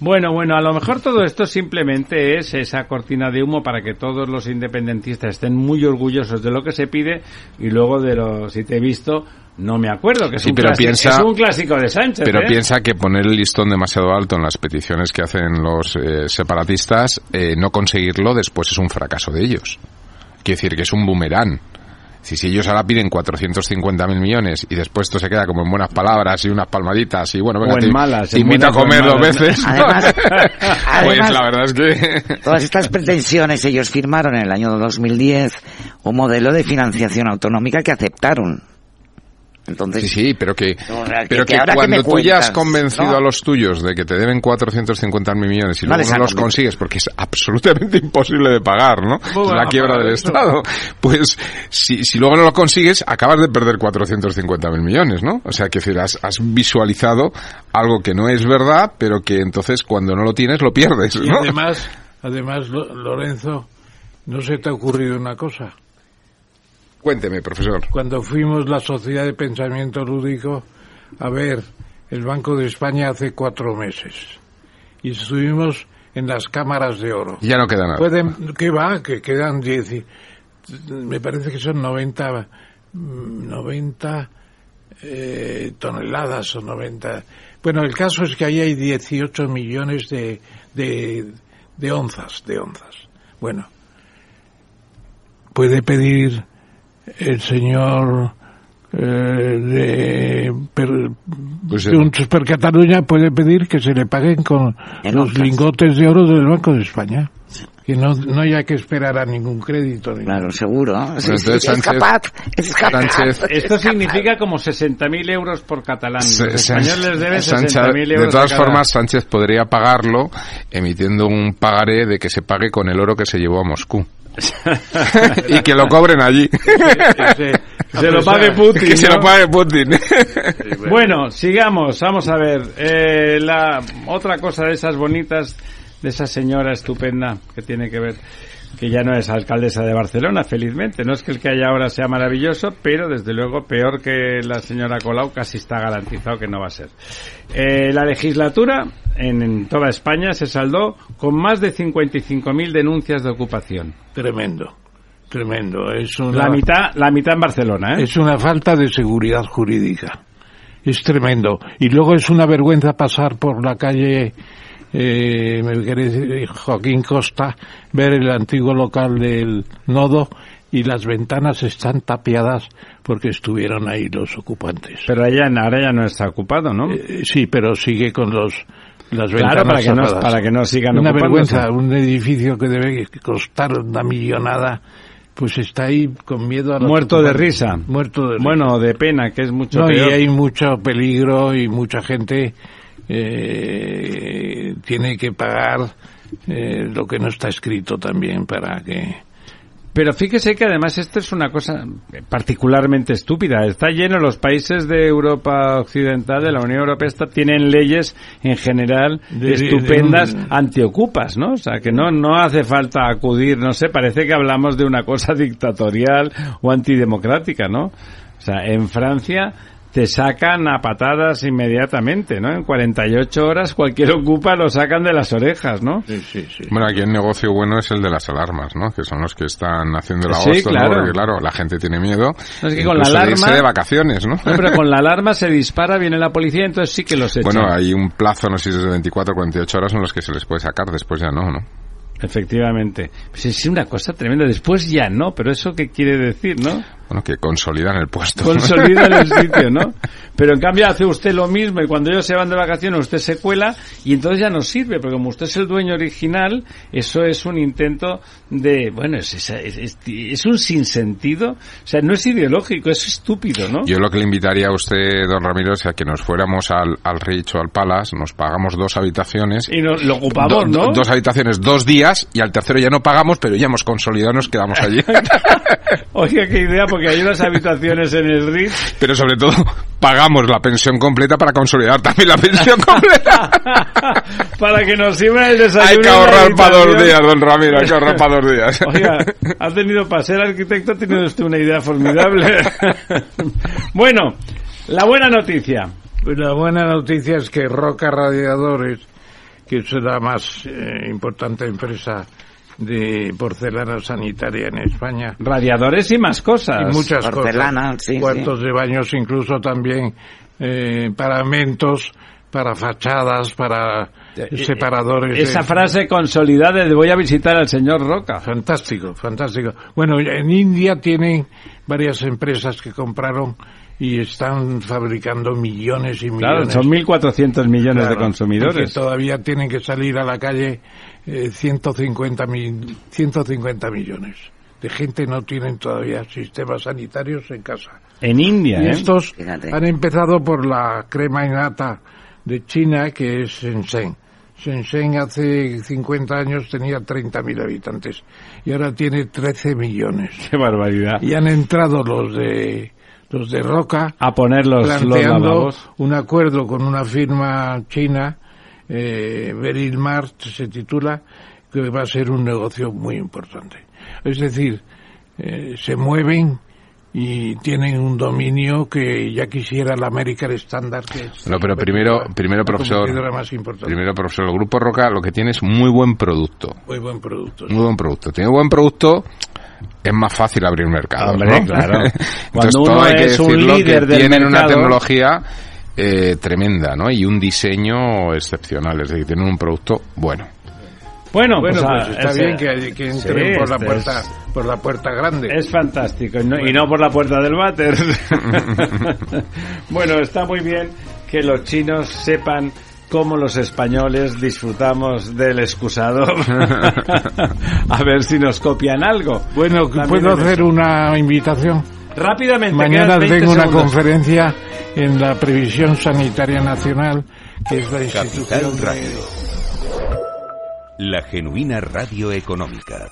Speaker 3: Bueno, bueno, a lo mejor todo esto simplemente es esa cortina de humo para que todos los independentistas estén muy orgullosos de lo que se pide y luego de lo, si te he visto, no me acuerdo, que es,
Speaker 6: Sí,
Speaker 3: un,
Speaker 6: pero
Speaker 3: clásico,
Speaker 6: piensa-
Speaker 3: es un clásico de Sánchez.
Speaker 6: Pero
Speaker 3: ¿eh?
Speaker 6: piensa que poner el listón demasiado alto en las peticiones que hacen los eh, separatistas, eh, no conseguirlo después es un fracaso de ellos. Quiere decir que es un boomerang. Si, si ellos ahora piden 450.000 millones y después esto se queda como en buenas palabras y unas palmaditas y bueno, venga,
Speaker 3: O en
Speaker 6: te,
Speaker 3: malas,
Speaker 6: te invito a comer dos veces.
Speaker 5: Además-
Speaker 6: pues
Speaker 5: además-
Speaker 6: la verdad es que...
Speaker 5: Todas estas pretensiones ellos firmaron en el año 2010 un modelo de financiación autonómica que aceptaron. Entonces,
Speaker 6: Sí, sí, pero que,
Speaker 5: O sea, que-
Speaker 6: pero
Speaker 5: que
Speaker 6: que,
Speaker 5: ahora que
Speaker 6: cuando
Speaker 5: me
Speaker 6: tú ya has
Speaker 5: cuentas,
Speaker 6: convencido
Speaker 5: ¿no?
Speaker 6: a los tuyos de que te deben 450 mil millones y
Speaker 5: No
Speaker 6: luego no los consigues porque es absolutamente imposible de pagar, ¿no?
Speaker 4: ¿Cómo
Speaker 6: Es
Speaker 4: van
Speaker 6: la quiebra del
Speaker 4: eso?
Speaker 6: Estado. Pues si, si luego no lo consigues, acabas de perder 450 mil millones, ¿no? O sea, que decir, has, has visualizado algo que no es verdad, pero que entonces cuando no lo tienes lo pierdes,
Speaker 4: Y
Speaker 6: ¿no?
Speaker 4: además, además, Lo- Lorenzo, ¿no se te ha ocurrido una cosa?
Speaker 6: Cuénteme, profesor.
Speaker 4: Cuando fuimos la Sociedad de Pensamiento Lúdico a ver el Banco de España hace cuatro meses y estuvimos en las cámaras de oro.
Speaker 6: Ya no queda nada.
Speaker 4: Pueden, ¿qué va? Que quedan 10, y- me parece que son 90, mm, 90 eh, toneladas o 90. Bueno, el caso es que ahí hay 18 millones de, de, de onzas, de onzas. Bueno, puede pedir el señor eh, de, per,
Speaker 6: Pues,
Speaker 4: de un per Cataluña puede pedir que se le paguen con
Speaker 5: En
Speaker 4: los lingotes de oro del Banco de España. Que no, no haya que esperar a ningún crédito. ni
Speaker 5: claro, seguro. Sí,
Speaker 6: entonces
Speaker 5: sí, es
Speaker 6: Sánchez-
Speaker 5: capaz, es capaz.
Speaker 6: Sánchez-
Speaker 3: Esto significa como 60.000 euros por catalán. Los
Speaker 6: Se-
Speaker 3: españoles deben
Speaker 6: Sánchez-
Speaker 3: 60.000 euros
Speaker 6: de todas formas, Sánchez podría pagarlo emitiendo un pagaré de que se pague con el oro que se llevó a Moscú. y que lo cobren allí.
Speaker 4: Ese-
Speaker 3: Se lo pague Putin.
Speaker 6: que se lo pague Putin.
Speaker 3: Bueno, sigamos, vamos a ver. Eh, la otra cosa de esas bonitas, de esa señora estupenda que tiene que ver, que ya no es alcaldesa de Barcelona, felizmente. No es que el que hay ahora sea maravilloso, pero desde luego peor que la señora Colau casi está garantizado que no va a ser. Eh, la legislatura en, en toda España se saldó con más de 55.000 denuncias de ocupación.
Speaker 4: Tremendo, tremendo. Es una,
Speaker 3: La mitad, la mitad en Barcelona, ¿eh?
Speaker 4: es una falta de seguridad jurídica. Es tremendo. Y luego es una vergüenza pasar por la calle eh, decir, Joaquín Costa, ver el antiguo local del nodo y las ventanas están tapiadas porque estuvieron ahí los ocupantes.
Speaker 3: Pero ella, ahora ya no está ocupado, ¿no?
Speaker 4: Eh, sí, pero sigue con los las
Speaker 3: Claro,
Speaker 4: ventanas
Speaker 3: para que no- para que no sigan
Speaker 4: Una
Speaker 3: ocupándose.
Speaker 4: vergüenza, un edificio que debe costar una millonada, pues está ahí con miedo a
Speaker 3: Muerto de risa.
Speaker 4: Muerto de risa.
Speaker 3: Bueno, de pena, que es mucho
Speaker 4: No,
Speaker 3: peor.
Speaker 4: y hay mucho peligro y mucha gente eh, tiene que pagar eh, lo que no está escrito también para que
Speaker 3: Pero fíjese que además esto es una cosa particularmente estúpida. Está lleno, los países de Europa Occidental, de la Unión Europea, está- tienen leyes en general
Speaker 4: De-
Speaker 3: estupendas
Speaker 4: de un-
Speaker 3: antiocupas, ¿no? O sea, que no, no hace falta acudir, no sé, parece que hablamos de una cosa dictatorial o antidemocrática, ¿no? O sea, en Francia te sacan a patadas inmediatamente, ¿no? En 48 horas cualquier ocupa lo sacan de las orejas, ¿no?
Speaker 4: sí, sí, sí.
Speaker 6: Bueno, aquí el negocio bueno es el de las alarmas, ¿no? Que son los que están haciendo el
Speaker 3: Sí,
Speaker 6: agosto, ¿no?
Speaker 3: claro.
Speaker 6: Porque claro, la gente tiene miedo.
Speaker 3: No, es que con la
Speaker 6: incluso de irse
Speaker 3: alarma-
Speaker 6: de vacaciones, ¿no?
Speaker 3: No, pero con la alarma se dispara, viene la policía, entonces sí que los echan.
Speaker 6: Bueno, hay un plazo, no sé si es de 24 o 48 horas en los que se les puede sacar, después ya no, ¿no?
Speaker 3: Efectivamente. Pues es una cosa tremenda. Después ya no, pero eso qué quiere decir, ¿no?
Speaker 6: Bueno, que consolidan el puesto.
Speaker 3: Consolidan el sitio, ¿no? Pero en cambio hace usted lo mismo y cuando ellos se van de vacaciones usted se cuela y entonces ya no sirve, porque como usted es el dueño original, eso es un intento de, bueno, es, es, es, un sinsentido, o sea, no es ideológico, es estúpido, ¿no?
Speaker 6: Yo lo que le invitaría a usted, don Ramiro, es a que nos fuéramos al, al Rich o al Palace, nos pagamos dos habitaciones.
Speaker 3: Y nos, lo ocupamos, ¿no?
Speaker 6: Dos habitaciones, dos días, y al tercero ya no pagamos, pero ya hemos consolidado, nos quedamos allí.
Speaker 3: Oiga, qué idea, porque hay unas habitaciones en el Ritz.
Speaker 6: Pero sobre todo, pagamos la pensión completa para consolidar también la pensión completa.
Speaker 3: para que nos sirva el desayuno.
Speaker 6: Hay que ahorrar para dos días, don Ramiro, hay que ahorrar para dos días.
Speaker 3: Oiga, ha tenido para ser arquitecto, ha tenido usted una idea formidable. bueno, la buena noticia.
Speaker 4: Pues la buena noticia es que Roca Radiadores, que es la más eh, importante empresa de porcelana sanitaria en España.
Speaker 3: Radiadores y más cosas.
Speaker 4: Y muchas
Speaker 5: porcelana,
Speaker 4: cosas.
Speaker 5: Sí,
Speaker 4: Cuartos de baños, incluso también eh, paramentos para fachadas, para separadores.
Speaker 3: Esa frase consolidada de voy a visitar al señor Roca.
Speaker 4: Fantástico, fantástico. Bueno, en India tienen varias empresas que compraron y están fabricando millones y millones.
Speaker 3: Claro, son 1.400 millones de consumidores.
Speaker 4: Que todavía tienen que salir a la calle eh, 150, mil, 150 millones de gente no tienen todavía sistemas sanitarios en casa.
Speaker 3: En India,
Speaker 4: y
Speaker 3: ¿eh?
Speaker 4: estos han empezado por la crema innata de China, que es Shenzhen. Shenzhen hace 50 años tenía 30.000 habitantes y ahora tiene 13 millones.
Speaker 3: ¡Qué barbaridad!
Speaker 4: Y han entrado los de los de Roca
Speaker 3: a poner los,
Speaker 4: planteando
Speaker 3: los
Speaker 4: un acuerdo con una firma china, eh, Beryl Mart se titula, que va a ser un negocio muy importante. Es decir, eh, se mueven y tienen un dominio que ya quisiera la American Standard que es
Speaker 6: no pero primero primero profesor
Speaker 4: más importante.
Speaker 6: primero profesor el grupo Roca lo que tiene es muy buen producto
Speaker 4: muy buen producto
Speaker 6: muy buen producto tiene buen producto es más fácil abrir mercados
Speaker 3: Hombre,
Speaker 6: ¿no?
Speaker 3: claro.
Speaker 6: Entonces
Speaker 3: Cuando
Speaker 6: todo
Speaker 3: uno
Speaker 6: hay que
Speaker 3: es un líder
Speaker 6: que tienen una tecnología eh, tremenda no y un diseño excepcional es decir tienen un producto bueno.
Speaker 3: Bueno,
Speaker 4: bueno
Speaker 3: pues,
Speaker 4: pues
Speaker 3: ah,
Speaker 4: está
Speaker 3: ese-
Speaker 4: bien que, que entren
Speaker 3: Sí,
Speaker 4: por la
Speaker 3: este
Speaker 4: puerta
Speaker 3: es-
Speaker 4: por la puerta grande.
Speaker 3: Es fantástico, y no, y no por la puerta del váter. bueno, está muy bien que los chinos sepan cómo los españoles disfrutamos del excusado. A ver si nos copian algo.
Speaker 4: bueno
Speaker 3: También
Speaker 4: puedo hacer
Speaker 3: eso.
Speaker 4: una invitación
Speaker 3: Rápidamente,
Speaker 4: Mañana
Speaker 3: quedan 20
Speaker 4: tengo una
Speaker 3: segundos.
Speaker 4: conferencia en la Previsión Sanitaria Nacional, que es la institución
Speaker 2: Capital Radio. La genuina radio económica.